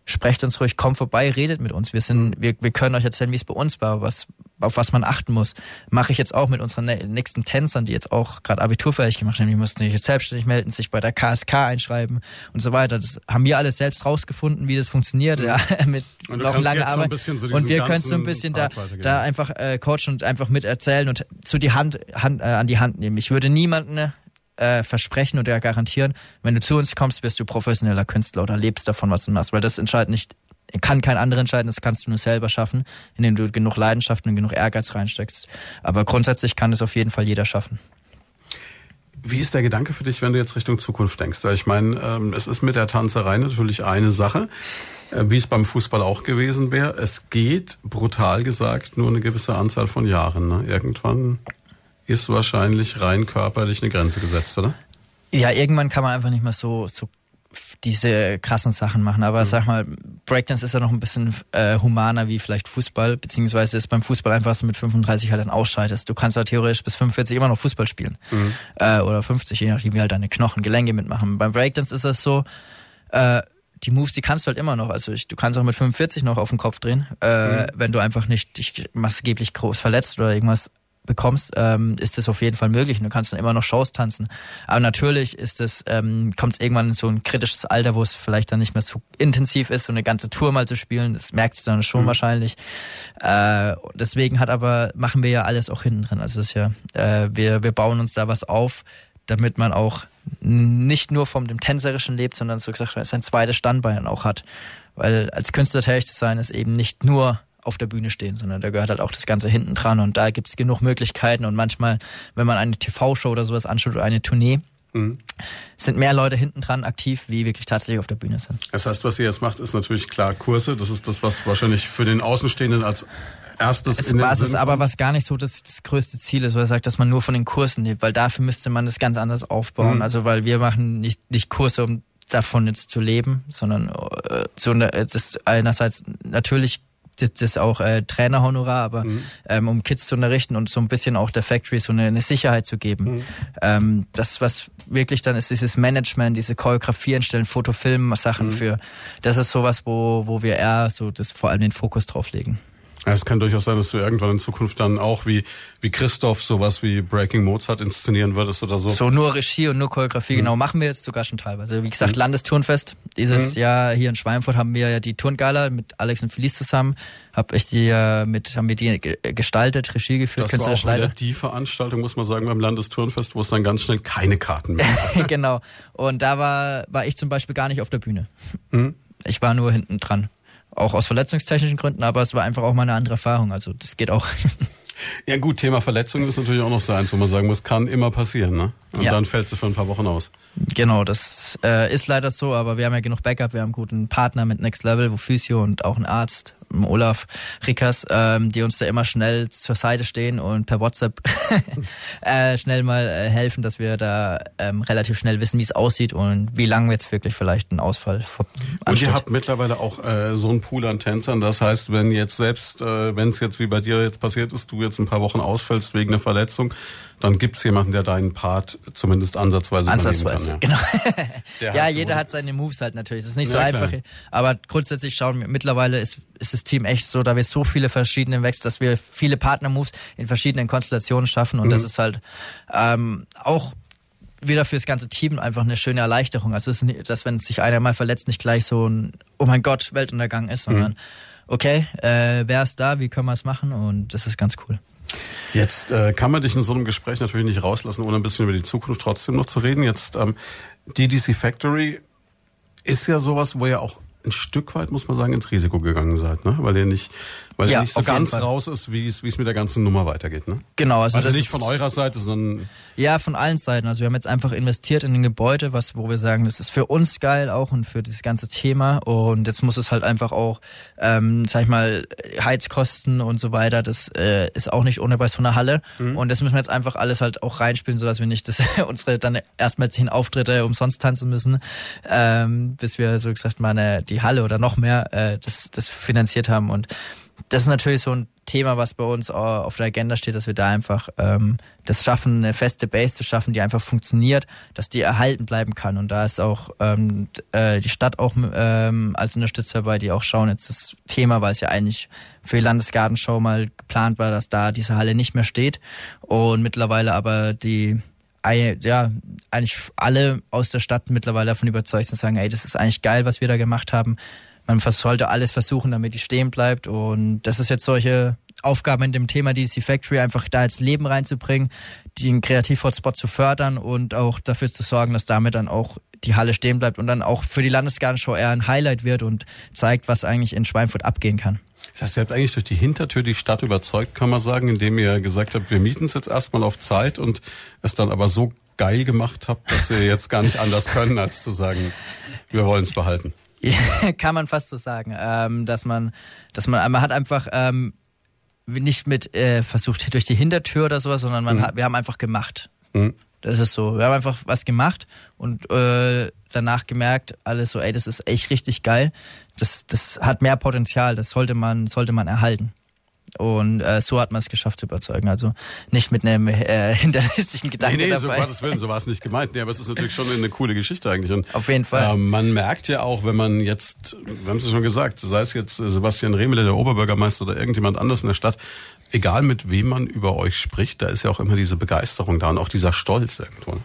sprecht uns ruhig, kommt vorbei, redet mit uns. Wir sind, wir, wir können euch erzählen, wie es bei uns war, was, auf was man achten muss. Mache ich jetzt auch mit unseren nächsten Tänzern, die jetzt auch gerade abiturfähig gemacht haben. Die mussten sich jetzt selbstständig melden, sich bei der KSK einschreiben und so weiter. Das haben wir alles selbst rausgefunden, wie das funktioniert, mhm. ja, mit und noch langer Arbeit. So und wir können so ein bisschen da, da einfach äh, coachen und einfach mit erzählen und zu die Hand, Hand äh, an die Hand nehmen. Ich würde niemanden äh, versprechen oder garantieren, wenn du zu uns kommst, wirst du professioneller Künstler oder lebst davon, was du machst. Weil das entscheidet nicht, kann kein anderer entscheiden, das kannst du nur selber schaffen, indem du genug Leidenschaft und genug Ehrgeiz reinsteckst. Aber grundsätzlich kann es auf jeden Fall jeder schaffen. Wie ist der Gedanke für dich, wenn du jetzt Richtung Zukunft denkst? Ich meine, ähm, es ist mit der Tanzerei natürlich eine Sache, äh, wie es beim Fußball auch gewesen wäre. Es geht, brutal gesagt, nur eine gewisse Anzahl von Jahren. Ne? Irgendwann ist wahrscheinlich rein körperlich eine Grenze gesetzt, oder? Ja, irgendwann kann man einfach nicht mehr so, so diese krassen Sachen machen. Aber mhm. sag mal, Breakdance ist ja noch ein bisschen äh, humaner wie vielleicht Fußball, beziehungsweise ist beim Fußball einfach, dass du mit 35 halt dann ausscheidest. Du kannst halt theoretisch bis 45 immer noch Fußball spielen. Mhm. Äh, oder 50, je nachdem, wie halt deine Knochen, Gelenke mitmachen. Beim Breakdance ist das so, äh, die Moves, die kannst du halt immer noch. Also ich, du kannst auch mit 45 noch auf den Kopf drehen, äh, mhm. wenn du einfach nicht dich maßgeblich groß verletzt oder irgendwas bekommst, ähm, ist es auf jeden Fall möglich und du kannst dann immer noch Shows tanzen. Aber natürlich ist es, ähm, kommt es irgendwann in so ein kritisches Alter, wo es vielleicht dann nicht mehr so intensiv ist, so eine ganze Tour mal zu spielen. Das merkst du dann schon mhm. wahrscheinlich. Äh, deswegen hat aber, machen wir ja alles auch hinten drin. Also das ist ja, äh, wir, wir bauen uns da was auf, damit man auch nicht nur vom dem Tänzerischen lebt, sondern so gesagt sein zweites Standbein auch hat. Weil als Künstler tätig zu sein, ist eben nicht nur auf der Bühne stehen, sondern da gehört halt auch das Ganze hinten dran und da gibt es genug Möglichkeiten und manchmal, wenn man eine TV-Show oder sowas anschaut oder eine Tournee, mhm. sind mehr Leute hinten dran aktiv, wie wirklich tatsächlich auf der Bühne sind. Das heißt, was ihr jetzt macht, ist natürlich klar Kurse. Das ist das, was wahrscheinlich für den Außenstehenden als erstes es, in den ist aber was gar nicht so das, das größte Ziel ist, weil er sagt, dass man nur von den Kursen lebt, weil dafür müsste man das ganz anders aufbauen. Mhm. Also weil wir machen nicht, nicht Kurse, um davon jetzt zu leben, sondern äh, so, das einerseits natürlich das, das auch äh, Trainerhonorar, aber mhm. ähm, um Kids zu unterrichten und so ein bisschen auch der Factory so eine, eine Sicherheit zu geben. Mhm. Ähm, das, was wirklich dann ist, dieses Management, diese Choreografie entstellen, Fotofilm, Sachen mhm. für, das ist sowas, wo, wo wir eher so das vor allem den Fokus drauf legen. Es kann durchaus sein, dass du irgendwann in Zukunft dann auch wie, wie Christoph sowas wie Breaking Mozart inszenieren würdest oder so. So nur Regie und nur Choreografie, mhm. genau, machen wir jetzt sogar schon teilweise. Wie gesagt, mhm. Landesturnfest. Dieses mhm. Jahr hier in Schweinfurt haben wir ja die Turngala mit Alex und Felice zusammen. Hab ich die ja mit, haben wir die gestaltet, Regie geführt, das war auch wieder die Veranstaltung, muss man sagen, beim Landesturnfest, wo es dann ganz schnell keine Karten mehr gab. genau. Und da war, war ich zum Beispiel gar nicht auf der Bühne. Mhm. Ich war nur hinten dran auch aus verletzungstechnischen Gründen, aber es war einfach auch mal eine andere Erfahrung. Also das geht auch. Ja gut, Thema Verletzungen ist natürlich auch noch so eins, wo man sagen muss, kann immer passieren, ne? Und ja. dann fällst du für ein paar Wochen aus. Genau, das äh, ist leider so, aber wir haben ja genug Backup, wir haben einen guten Partner mit Next Level, wo Physio und auch ein Arzt Olaf Rickers, ähm, die uns da immer schnell zur Seite stehen und per WhatsApp äh, schnell mal äh, helfen, dass wir da ähm, relativ schnell wissen, wie es aussieht und wie lange jetzt wirklich vielleicht ein Ausfall ansteht. Und ihr habt mittlerweile auch äh, so einen Pool an Tänzern. Das heißt, wenn jetzt selbst, äh, wenn es jetzt wie bei dir jetzt passiert ist, du jetzt ein paar Wochen ausfällst wegen einer Verletzung, dann gibt's jemanden, der deinen Part zumindest ansatzweise Ansatzweise, kann, ja. genau. ja, jeder hat seine Moves halt natürlich. Es ist nicht so einfach. Klar. Aber grundsätzlich schauen wir, mittlerweile ist, ist das Team echt so, da wir so viele verschiedene Wechsel, dass wir viele Partner-Moves in verschiedenen Konstellationen schaffen. Und mhm. das ist halt ähm, auch wieder für das ganze Team einfach eine schöne Erleichterung. Also, es ist nicht, dass wenn sich einer mal verletzt, nicht gleich so ein, oh mein Gott, Weltuntergang ist, sondern mhm. okay, äh, wer ist da, wie können wir es machen? Und das ist ganz cool. Jetzt äh, kann man dich in so einem Gespräch natürlich nicht rauslassen, ohne ein bisschen über die Zukunft trotzdem noch zu reden. Jetzt ähm, DDC Factory ist ja sowas, wo ja auch ein Stück weit, muss man sagen, ins Risiko gegangen seid, ne? Weil ihr nicht, weil Ja, ihr nicht so ganz raus ist, wie es, wie es mit der ganzen Nummer weitergeht, ne? Genau, also, Also nicht von eurer Seite, sondern Ja, von allen Seiten. Also wir haben jetzt einfach investiert in ein Gebäude, was, wo wir sagen, das ist für uns geil auch und für dieses ganze Thema. Und jetzt muss es halt einfach auch, ähm, sag ich mal, Heizkosten und so weiter. Das äh, ist auch nicht ohne bei so einer Halle. Und das müssen wir jetzt einfach alles halt auch reinspielen, sodass wir nicht das, unsere dann erstmal zehn Auftritte umsonst tanzen müssen, ähm, bis wir so gesagt mal eine, die Halle oder noch mehr äh, das, das finanziert haben. Und das ist natürlich so ein Thema, was bei uns äh, auf der Agenda steht, dass wir da einfach ähm, das schaffen, eine feste Base zu schaffen, die einfach funktioniert, dass die erhalten bleiben kann. Und da ist auch ähm, äh, die Stadt auch ähm, als Unterstützer dabei, die auch schauen jetzt das Thema, weil es ja eigentlich für die Landesgartenschau mal geplant war, dass da diese Halle nicht mehr steht. Und mittlerweile aber die ja, eigentlich alle aus der Stadt mittlerweile davon überzeugt sind, sagen, ey, das ist eigentlich geil, was wir da gemacht haben. Man sollte alles versuchen, damit die stehen bleibt. Und das ist jetzt solche Aufgaben in dem Thema DC Factory, einfach da jetzt Leben reinzubringen, den Kreativ-Hotspot zu fördern und auch dafür zu sorgen, dass damit dann auch die Halle stehen bleibt und dann auch für die Landesgartenschau eher ein Highlight wird und zeigt, was eigentlich in Schweinfurt abgehen kann. Das heißt, ihr habt eigentlich durch die Hintertür die Stadt überzeugt, kann man sagen, indem ihr gesagt habt, wir mieten es jetzt erstmal auf Zeit und es dann aber so geil gemacht habt, dass ihr jetzt gar nicht anders können, als zu sagen, wir wollen es behalten. kann man fast so sagen, ähm, dass man, dass man, man hat einfach ähm, nicht mit äh, versucht durch die Hintertür oder sowas, sondern man hat, wir haben einfach gemacht. Mhm. Das ist so. Wir haben einfach was gemacht und äh, danach gemerkt, alles so, ey, das ist echt richtig geil. Das, das hat mehr Potenzial. Das sollte man, sollte man erhalten. Und äh, so hat man es geschafft zu überzeugen. Also nicht mit einem äh, hinterlistigen Nee, Gedanken nee, so dabei. Gottes Willen, so war es nicht gemeint. Nee, aber es ist natürlich schon eine coole Geschichte eigentlich. Und, Auf jeden Fall. Ähm, man merkt ja auch, wenn man jetzt, wir haben es ja schon gesagt, sei es jetzt äh, Sebastian Remele, der Oberbürgermeister oder irgendjemand anders in der Stadt, egal mit wem man über euch spricht, da ist ja auch immer diese Begeisterung da und auch dieser Stolz irgendwo.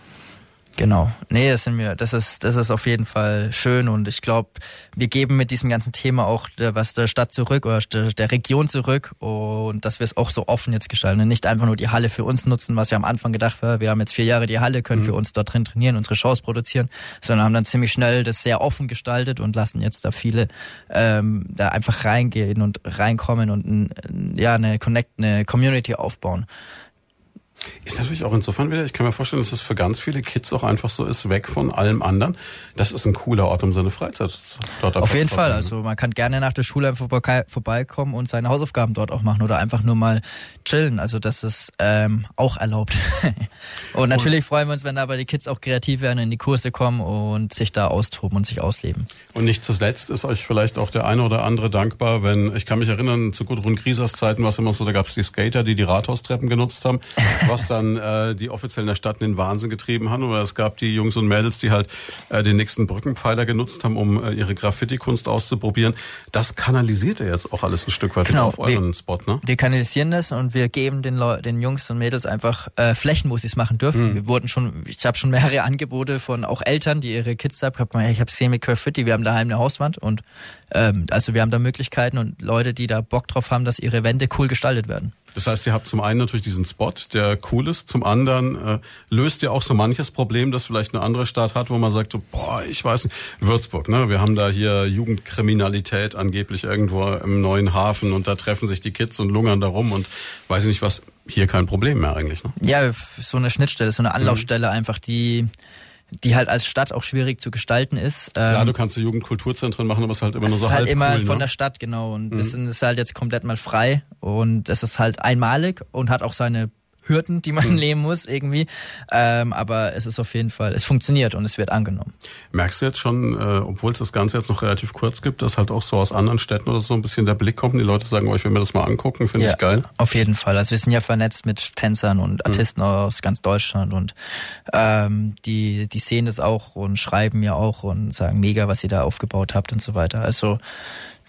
Genau. Nee, das sind wir, das ist, das ist auf jeden Fall schön und ich glaube, wir geben mit diesem ganzen Thema auch der, was der Stadt zurück oder der, Region zurück und dass wir es auch so offen jetzt gestalten und nicht einfach nur die Halle für uns nutzen, was ja am Anfang gedacht war, wir haben jetzt vier Jahre die Halle, können für uns dort drin trainieren, unsere Shows produzieren, sondern haben dann ziemlich schnell das sehr offen gestaltet und lassen jetzt da viele ähm, da einfach reingehen und reinkommen und ja eine Connect, eine Community aufbauen. Ist natürlich auch insofern wieder, ich kann mir vorstellen, dass es für ganz viele Kids auch einfach so ist, weg von allem anderen. Das ist ein cooler Ort, um seine Freizeit dort Auf jeden Fall. Also man kann gerne nach der Schule einfach vorbei- vorbeikommen und seine Hausaufgaben dort auch machen oder einfach nur mal chillen. Also das ist ähm, auch erlaubt. und natürlich freuen wir uns, wenn aber die Kids auch kreativ werden, in die Kurse kommen und sich da austoben und sich ausleben. Und nicht zuletzt ist euch vielleicht auch der eine oder andere dankbar, wenn, ich kann mich erinnern, zu Gudrun Griesers Zeiten war es immer so, da gab es die Skater, die die Rathaustreppen genutzt haben, was dann äh, die offiziell in der Stadt in den Wahnsinn getrieben haben. Oder es gab die Jungs und Mädels, die halt äh, den nächsten Brückenpfeiler genutzt haben, um äh, ihre Graffiti-Kunst auszuprobieren. Das kanalisiert ihr jetzt auch alles ein Stück weit Genau. auf euren Spot, ne? Wir kanalisieren das und wir geben den, Leu den Jungs und Mädels einfach äh, Flächen, wo sie es machen dürfen. Wir wurden schon, ich habe schon mehrere Angebote von auch Eltern, die ihre Kids da haben. Ich habe gesehen mit Graffiti, wir haben daheim eine Hauswand und ähm, also wir haben da Möglichkeiten und Leute, die da Bock drauf haben, dass ihre Wände cool gestaltet werden. Das heißt, ihr habt zum einen natürlich diesen Spot, der cool ist, zum anderen äh, löst ihr auch so manches Problem, das vielleicht eine andere Stadt hat, wo man sagt, so, boah, ich weiß nicht, Würzburg, ne? Wir haben da hier Jugendkriminalität angeblich irgendwo im neuen Hafen und da treffen sich die Kids und lungern da rum und weiß ich nicht was, hier kein Problem mehr eigentlich, ne? Ja, so eine Schnittstelle, so eine Anlaufstelle einfach, die die halt als Stadt auch schwierig zu gestalten ist. Klar, Ähm, du kannst die Jugendkulturzentren machen, aber es ist halt immer nur es so ist halt halb immer cool, von ne? der Stadt, genau. Und wir sind es halt jetzt komplett mal frei. Und es ist halt einmalig und hat auch seine Hürden, die man nehmen muss irgendwie. Ähm, aber es ist auf jeden Fall, es funktioniert und es wird angenommen. Merkst du jetzt schon, äh, obwohl es das Ganze jetzt noch relativ kurz gibt, dass halt auch so aus anderen Städten oder so ein bisschen der Blick kommt die Leute sagen, oh, ich will mir das mal angucken, finde ich geil. Auf jeden Fall. Also wir sind ja vernetzt mit Tänzern und Artisten aus ganz Deutschland und ähm, die, die sehen das auch und schreiben mir auch und sagen mega, was ihr da aufgebaut habt und so weiter. Also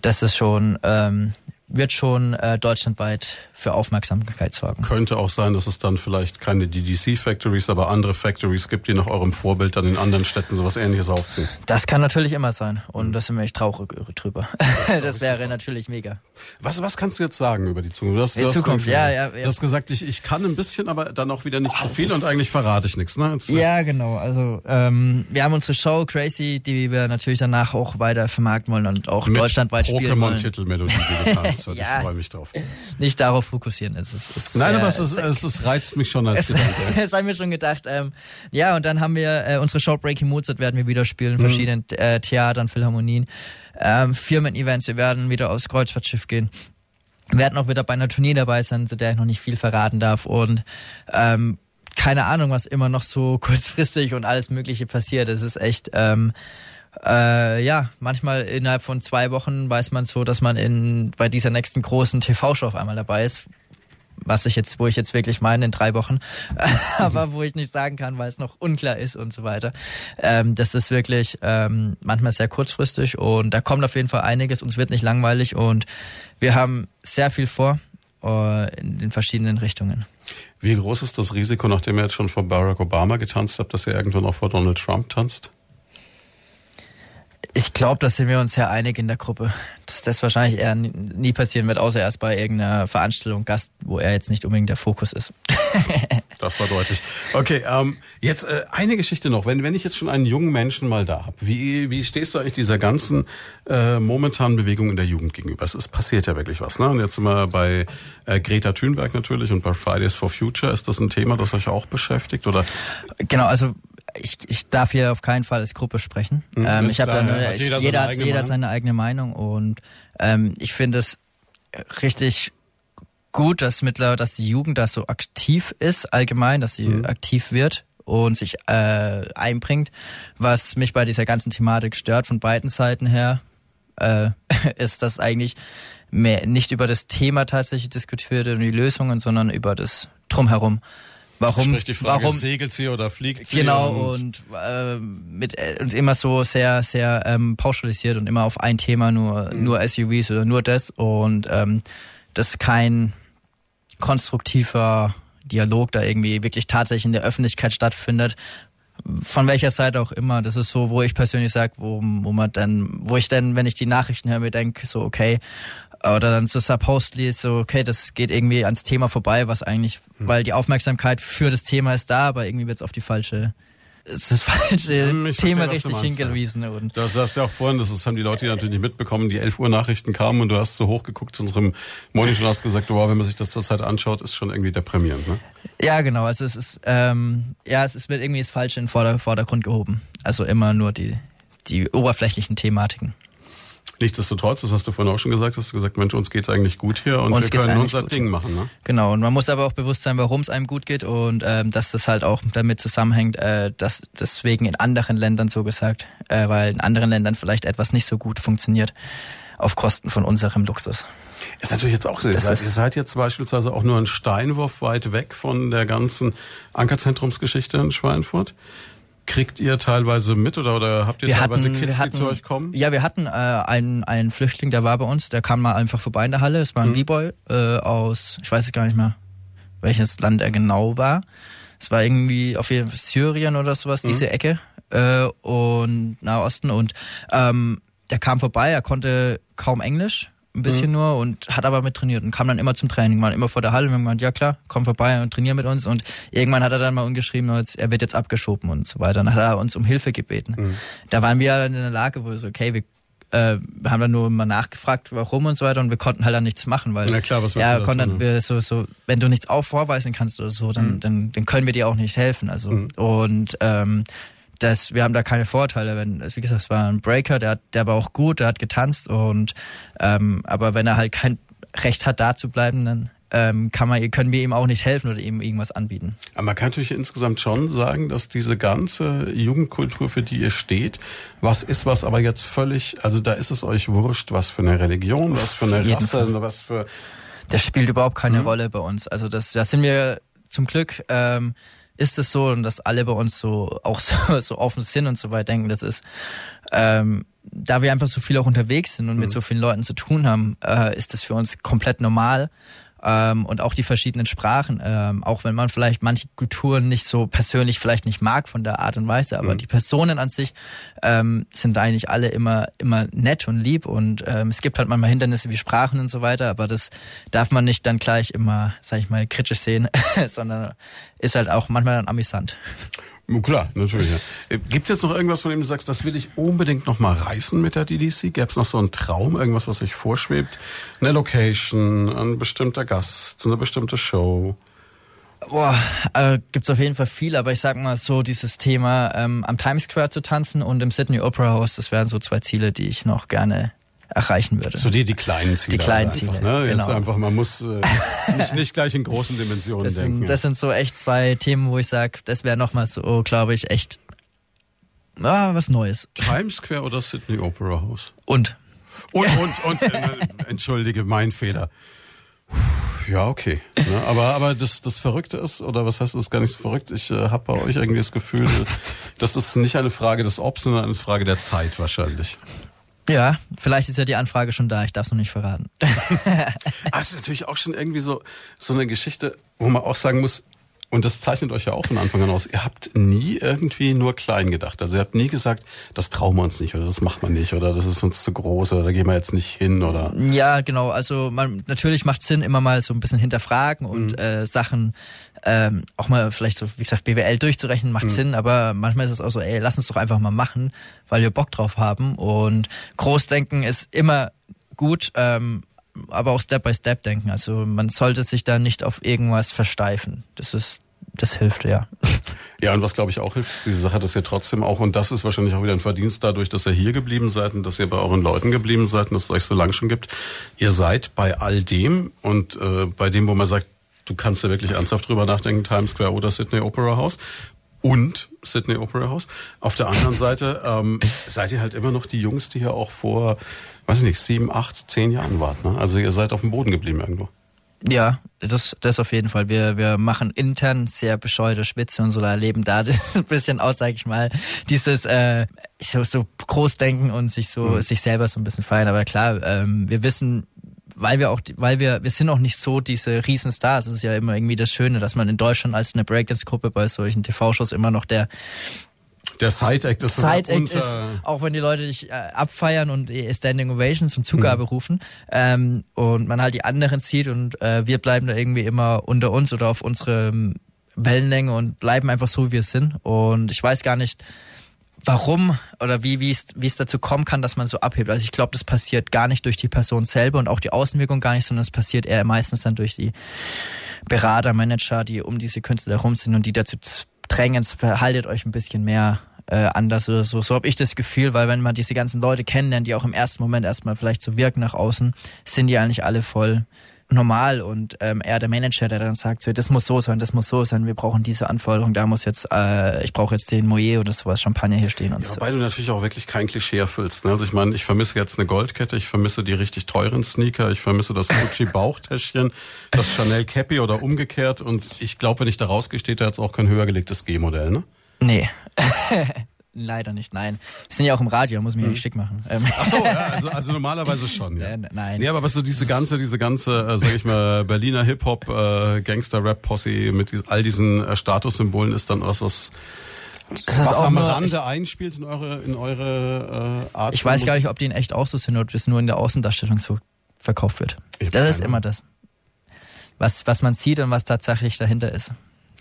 das ist schon, ähm, wird schon äh, deutschlandweit für Aufmerksamkeit sorgen. Könnte auch sein, dass es dann vielleicht keine DDC-Factories, aber andere Factories gibt, die nach eurem Vorbild dann in anderen Städten sowas ähnliches aufziehen. Das kann natürlich immer sein und da sind wir echt traurig drüber. Das, das wäre natürlich mega. Was, was kannst du jetzt sagen über die Zukunft? Du hast, die Zukunft, ja, ja, ja. Du hast gesagt, ich, ich kann ein bisschen, aber dann auch wieder nicht zu viel und eigentlich verrate ich nichts. Ne? Jetzt, äh, ja, genau. Also ähm, wir haben unsere Show Crazy, die wir natürlich danach auch weiter vermarkten wollen und auch deutschlandweit spielen wollen. Pokémon-Titelmelodie wird. ja, ich freue mich drauf. Nicht darauf fokussieren. Es ist, es Nein, aber es, ist, es, es, reizt mich schon als Gedanke. das haben wir schon gedacht. Ähm, ja, und dann haben wir äh, unsere Show Breaking Mozart werden wir wieder spielen, mhm. verschiedenen äh, Theatern, Philharmonien, ähm, Firmen-Events. Wir werden wieder aufs Kreuzfahrtschiff gehen. Wir werden auch wieder bei einer Tournee dabei sein, zu der ich noch nicht viel verraten darf. Und ähm, keine Ahnung, was immer noch so kurzfristig und alles Mögliche passiert. Es ist echt. Ähm, äh, ja, manchmal innerhalb von zwei Wochen weiß man so, dass man in bei dieser nächsten großen TV-Show auf einmal dabei ist. Was ich jetzt, wo ich jetzt wirklich meine, in drei Wochen, aber wo ich nicht sagen kann, weil es noch unklar ist und so weiter. Ähm, das ist wirklich ähm, manchmal sehr kurzfristig und da kommt auf jeden Fall einiges. Uns wird nicht langweilig und wir haben sehr viel vor uh, in den verschiedenen Richtungen. Wie groß ist das Risiko, nachdem ihr jetzt schon vor Barack Obama getanzt habt, dass ihr irgendwann auch vor Donald Trump tanzt? Ich glaube, da sind wir uns sehr einig in der Gruppe, dass das wahrscheinlich eher nie passieren wird, außer erst bei irgendeiner Veranstaltung Gast, wo er jetzt nicht unbedingt der Fokus ist. das war deutlich. Okay, ähm, jetzt äh, eine Geschichte noch. Wenn, wenn ich jetzt schon einen jungen Menschen mal da habe, wie, wie stehst du eigentlich dieser ganzen äh, momentanen Bewegung in der Jugend gegenüber? Es, es passiert ja wirklich was. Ne? Und jetzt sind wir bei äh, Greta Thunberg natürlich und bei Fridays for Future. Ist das ein Thema, das euch auch beschäftigt? Oder? Genau, also ich, ich darf hier auf keinen Fall als Gruppe sprechen. Mhm, ähm, ich habe dann jeder, jeder, seine, hat, jeder seine eigene Meinung und ähm, ich finde es richtig gut, dass mittlerweile, dass die Jugend da so aktiv ist allgemein, dass sie mhm. aktiv wird und sich äh, einbringt. Was mich bei dieser ganzen Thematik stört von beiden Seiten her, äh, ist, dass eigentlich mehr nicht über das Thema tatsächlich diskutiert wird und die Lösungen, sondern über das drumherum. Warum? Sprich die Frage, warum, segelt sie oder fliegt sie? Genau und, und äh, mit und immer so sehr sehr ähm, pauschalisiert und immer auf ein Thema nur mhm. nur SUVs oder nur das und ähm, das kein konstruktiver Dialog da irgendwie wirklich tatsächlich in der Öffentlichkeit stattfindet. Von welcher Seite auch immer. Das ist so, wo ich persönlich sage, wo, wo man dann, wo ich dann, wenn ich die Nachrichten höre, mir denke, so, okay, oder dann so supposedly so, okay, das geht irgendwie ans Thema vorbei, was eigentlich, hm. weil die Aufmerksamkeit für das Thema ist da, aber irgendwie wird es auf die falsche es ist das falsche hm, ich Thema verstehe, richtig hingewiesen. Ja. Und das hast ja auch vorhin, das haben die Leute natürlich nicht mitbekommen, die 11 Uhr Nachrichten kamen und du hast so hochgeguckt zu unserem Monitor und hast gesagt, wow, wenn man sich das zurzeit anschaut, ist schon irgendwie deprimierend, ne? Ja, genau. Also es ist, ähm, ja, es ist, wird irgendwie das Falsche in den Vordergrund gehoben. Also immer nur die, die oberflächlichen Thematiken. Nichtsdestotrotz, das hast du vorhin auch schon gesagt, hast du gesagt, Mensch, uns geht's eigentlich gut hier und uns wir können unser gut. Ding machen. Ne? Genau, und man muss aber auch bewusst sein, warum es einem gut geht und ähm, dass das halt auch damit zusammenhängt, äh, dass deswegen in anderen Ländern so gesagt, äh, weil in anderen Ländern vielleicht etwas nicht so gut funktioniert auf Kosten von unserem Luxus. Ist natürlich jetzt auch so. Ihr seid, ihr seid jetzt beispielsweise auch nur ein Steinwurf weit weg von der ganzen Ankerzentrumsgeschichte in Schweinfurt. Kriegt ihr teilweise mit oder, oder habt ihr wir teilweise hatten, Kids, hatten, die zu euch kommen? Ja, wir hatten äh, einen, einen Flüchtling, der war bei uns, der kam mal einfach vorbei in der Halle. Es war ein mhm. B-Boy äh, aus, ich weiß gar nicht mehr, welches Land er genau war. Es war irgendwie auf jeden Fall Syrien oder sowas, mhm. diese Ecke äh, und Nahosten. Und ähm, der kam vorbei, er konnte kaum Englisch ein bisschen mhm. nur und hat aber mit trainiert und kam dann immer zum Training, war immer vor der Halle und wir haben gemeint, ja klar, komm vorbei und trainier mit uns und irgendwann hat er dann mal umgeschrieben, er wird jetzt abgeschoben und so weiter. Dann hat er uns um Hilfe gebeten. Mhm. Da waren wir dann in der Lage, wo wir so, okay, wir äh, haben dann nur mal nachgefragt, warum und so weiter und wir konnten halt dann nichts machen, weil Na klar, was ja, konnten dann wir so so, wenn du nichts auch vorweisen kannst oder so, dann mhm. dann, dann können wir dir auch nicht helfen, also mhm. und ähm, das, wir haben da keine Vorteile. Wenn, wie gesagt, es war ein Breaker, der, der war auch gut, der hat getanzt und ähm, aber wenn er halt kein Recht hat, da zu bleiben, dann ähm, kann man, können wir ihm auch nicht helfen oder ihm irgendwas anbieten. Aber man kann natürlich insgesamt schon sagen, dass diese ganze Jugendkultur, für die ihr steht, was ist, was aber jetzt völlig, also da ist es euch wurscht, was für eine Religion, was für eine Rasse, Fall. was für. Das spielt überhaupt keine mhm. Rolle bei uns. Also das, das sind wir zum Glück. Ähm, ist es so und dass alle bei uns so auch so, so offen sind und so weit denken, das ist ähm, da wir einfach so viel auch unterwegs sind und mhm. mit so vielen Leuten zu tun haben, äh, ist das für uns komplett normal. Ähm, und auch die verschiedenen Sprachen, ähm, auch wenn man vielleicht manche Kulturen nicht so persönlich vielleicht nicht mag von der Art und Weise, aber mhm. die Personen an sich ähm, sind eigentlich alle immer immer nett und lieb und ähm, es gibt halt manchmal Hindernisse wie Sprachen und so weiter, aber das darf man nicht dann gleich immer, sag ich mal, kritisch sehen, sondern ist halt auch manchmal dann amüsant. Klar, natürlich. Ja. Äh, Gibt es jetzt noch irgendwas, von dem du sagst, das will ich unbedingt noch mal reißen mit der DDC? Gäbe es noch so einen Traum, irgendwas, was euch vorschwebt? Eine Location, ein bestimmter Gast, eine bestimmte Show? Boah, äh, gibt's auf jeden Fall viel, aber ich sag mal so, dieses Thema ähm, am Times Square zu tanzen und im Sydney Opera House, das wären so zwei Ziele, die ich noch gerne erreichen würde. So die, die kleinen Ziele. Die kleinen Ziele. ne? Jetzt genau. einfach, man muss äh, nicht, nicht gleich in großen Dimensionen das denken. Sind, das sind so echt zwei Themen, wo ich sage, das wäre nochmal so, glaube ich, echt ah, was Neues. Times Square oder Sydney Opera House? Und. Und, und, und, äh, entschuldige, mein Fehler. Ja, okay. Ne? Aber, aber das, das Verrückte ist, oder was heißt das gar nicht so verrückt? Ich äh, habe bei euch irgendwie das Gefühl, das ist nicht eine Frage des Obs, sondern eine Frage der Zeit wahrscheinlich. Ja, vielleicht ist ja die Anfrage schon da, ich darf es noch nicht verraten. Aber ah, es ist natürlich auch schon irgendwie so, so eine Geschichte, wo man auch sagen muss, und das zeichnet euch ja auch von Anfang an aus. Ihr habt nie irgendwie nur klein gedacht. Also ihr habt nie gesagt, das trauen wir uns nicht oder das macht man nicht oder das ist uns zu groß oder da gehen wir jetzt nicht hin oder. Ja, genau. Also man natürlich macht Sinn, immer mal so ein bisschen hinterfragen und mhm. äh, Sachen ähm, auch mal vielleicht so, wie gesagt, BWL durchzurechnen macht mhm. Sinn, aber manchmal ist es auch so, ey, lass uns doch einfach mal machen, weil wir Bock drauf haben. Und Großdenken ist immer gut, ähm, aber auch Step by Step denken. Also man sollte sich da nicht auf irgendwas versteifen. Das ist das hilft, ja. Ja, und was glaube ich auch hilft, ist diese Sache, dass ihr trotzdem auch, und das ist wahrscheinlich auch wieder ein Verdienst dadurch, dass ihr hier geblieben seid und dass ihr bei euren Leuten geblieben seid und dass es euch so lange schon gibt. Ihr seid bei all dem und äh, bei dem, wo man sagt, du kannst ja wirklich ernsthaft drüber nachdenken, Times Square oder Sydney Opera House und Sydney Opera House. Auf der anderen Seite ähm, seid ihr halt immer noch die Jungs, die hier auch vor, weiß ich nicht, sieben, acht, zehn Jahren wart. Ne? Also ihr seid auf dem Boden geblieben irgendwo. Ja, das, das auf jeden Fall. Wir, wir machen intern sehr bescheuerte Schwitze und so erleben da das ein bisschen aus, sag ich mal, dieses äh, so, so Großdenken und sich so mhm. sich selber so ein bisschen feiern. Aber klar, ähm, wir wissen, weil wir auch, weil wir, wir sind auch nicht so diese Riesenstars. Es ist ja immer irgendwie das Schöne, dass man in Deutschland als eine Breakdance-Gruppe bei solchen TV-Shows immer noch der der Side-Act ist Side-Act ist, auch wenn die Leute dich äh, abfeiern und Standing Ovations und Zugabe mhm. rufen ähm, und man halt die anderen sieht und äh, wir bleiben da irgendwie immer unter uns oder auf unsere Wellenlänge und bleiben einfach so, wie wir sind. Und ich weiß gar nicht, warum oder wie wie es wie es dazu kommen kann, dass man so abhebt. Also ich glaube, das passiert gar nicht durch die Person selber und auch die Außenwirkung gar nicht, sondern es passiert eher meistens dann durch die Berater, Manager, die um diese Künstler herum sind und die dazu drängen, verhaltet euch ein bisschen mehr äh, anders oder so. So habe ich das Gefühl, weil wenn man diese ganzen Leute kennenlernt, die auch im ersten Moment erstmal vielleicht so wirken nach außen, sind die eigentlich alle voll normal und ähm, er der Manager, der dann sagt, so, das muss so sein, das muss so sein, wir brauchen diese Anforderung, da muss jetzt, äh, ich brauche jetzt den Moyer oder sowas, Champagner hier stehen und ja, so. Wobei du natürlich auch wirklich kein Klischee erfüllst. Ne? Also ich meine, ich vermisse jetzt eine Goldkette, ich vermisse die richtig teuren Sneaker, ich vermisse das Gucci Bauchtäschchen, das Chanel Cappy oder umgekehrt und ich glaube, wenn ich da rausgehe, steht da jetzt auch kein höher gelegtes G-Modell, ne? Nee. Leider nicht, nein. Wir sind ja auch im Radio, muss mich mhm. nicht schick machen. Ähm. Ach so, ja, also, also normalerweise schon, ja. Äh, nein. Nee, aber was so diese ganze, diese ganze, äh, sag ich mal, Berliner Hip-Hop, äh, Gangster-Rap-Posse mit all diesen äh, Statussymbolen ist dann was, was das was am Rande ich, einspielt in eure, in eure äh, Art. Ich weiß gar nicht, ob die in echt auch so sind oder ob das nur in der Außendarstellung so verkauft wird. Das ist immer das. Was, was man sieht und was tatsächlich dahinter ist.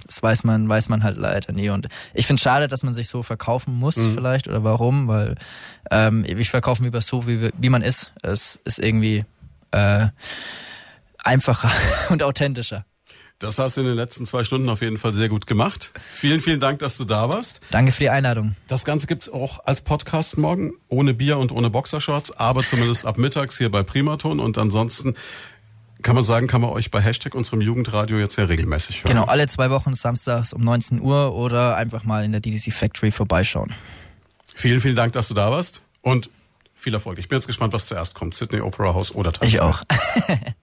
Das weiß man, weiß man halt leider nie. Und ich finde schade, dass man sich so verkaufen muss, mhm. vielleicht, oder warum, weil ähm, ich verkaufe mich über so, wie, wie man ist. Es ist irgendwie äh, einfacher und authentischer. Das hast du in den letzten zwei Stunden auf jeden Fall sehr gut gemacht. Vielen, vielen Dank, dass du da warst. Danke für die Einladung. Das Ganze gibt's auch als Podcast morgen, ohne Bier und ohne Boxershorts, aber zumindest ab mittags hier bei Primaton. Und ansonsten kann man sagen, kann man euch bei Hashtag unserem Jugendradio jetzt ja regelmäßig hören. Genau, alle zwei Wochen samstags um 19 Uhr oder einfach mal in der DDC Factory vorbeischauen. Vielen, vielen Dank, dass du da warst und viel Erfolg. Ich bin jetzt gespannt, was zuerst kommt. Sydney Opera House oder Tanzania. Ich auch.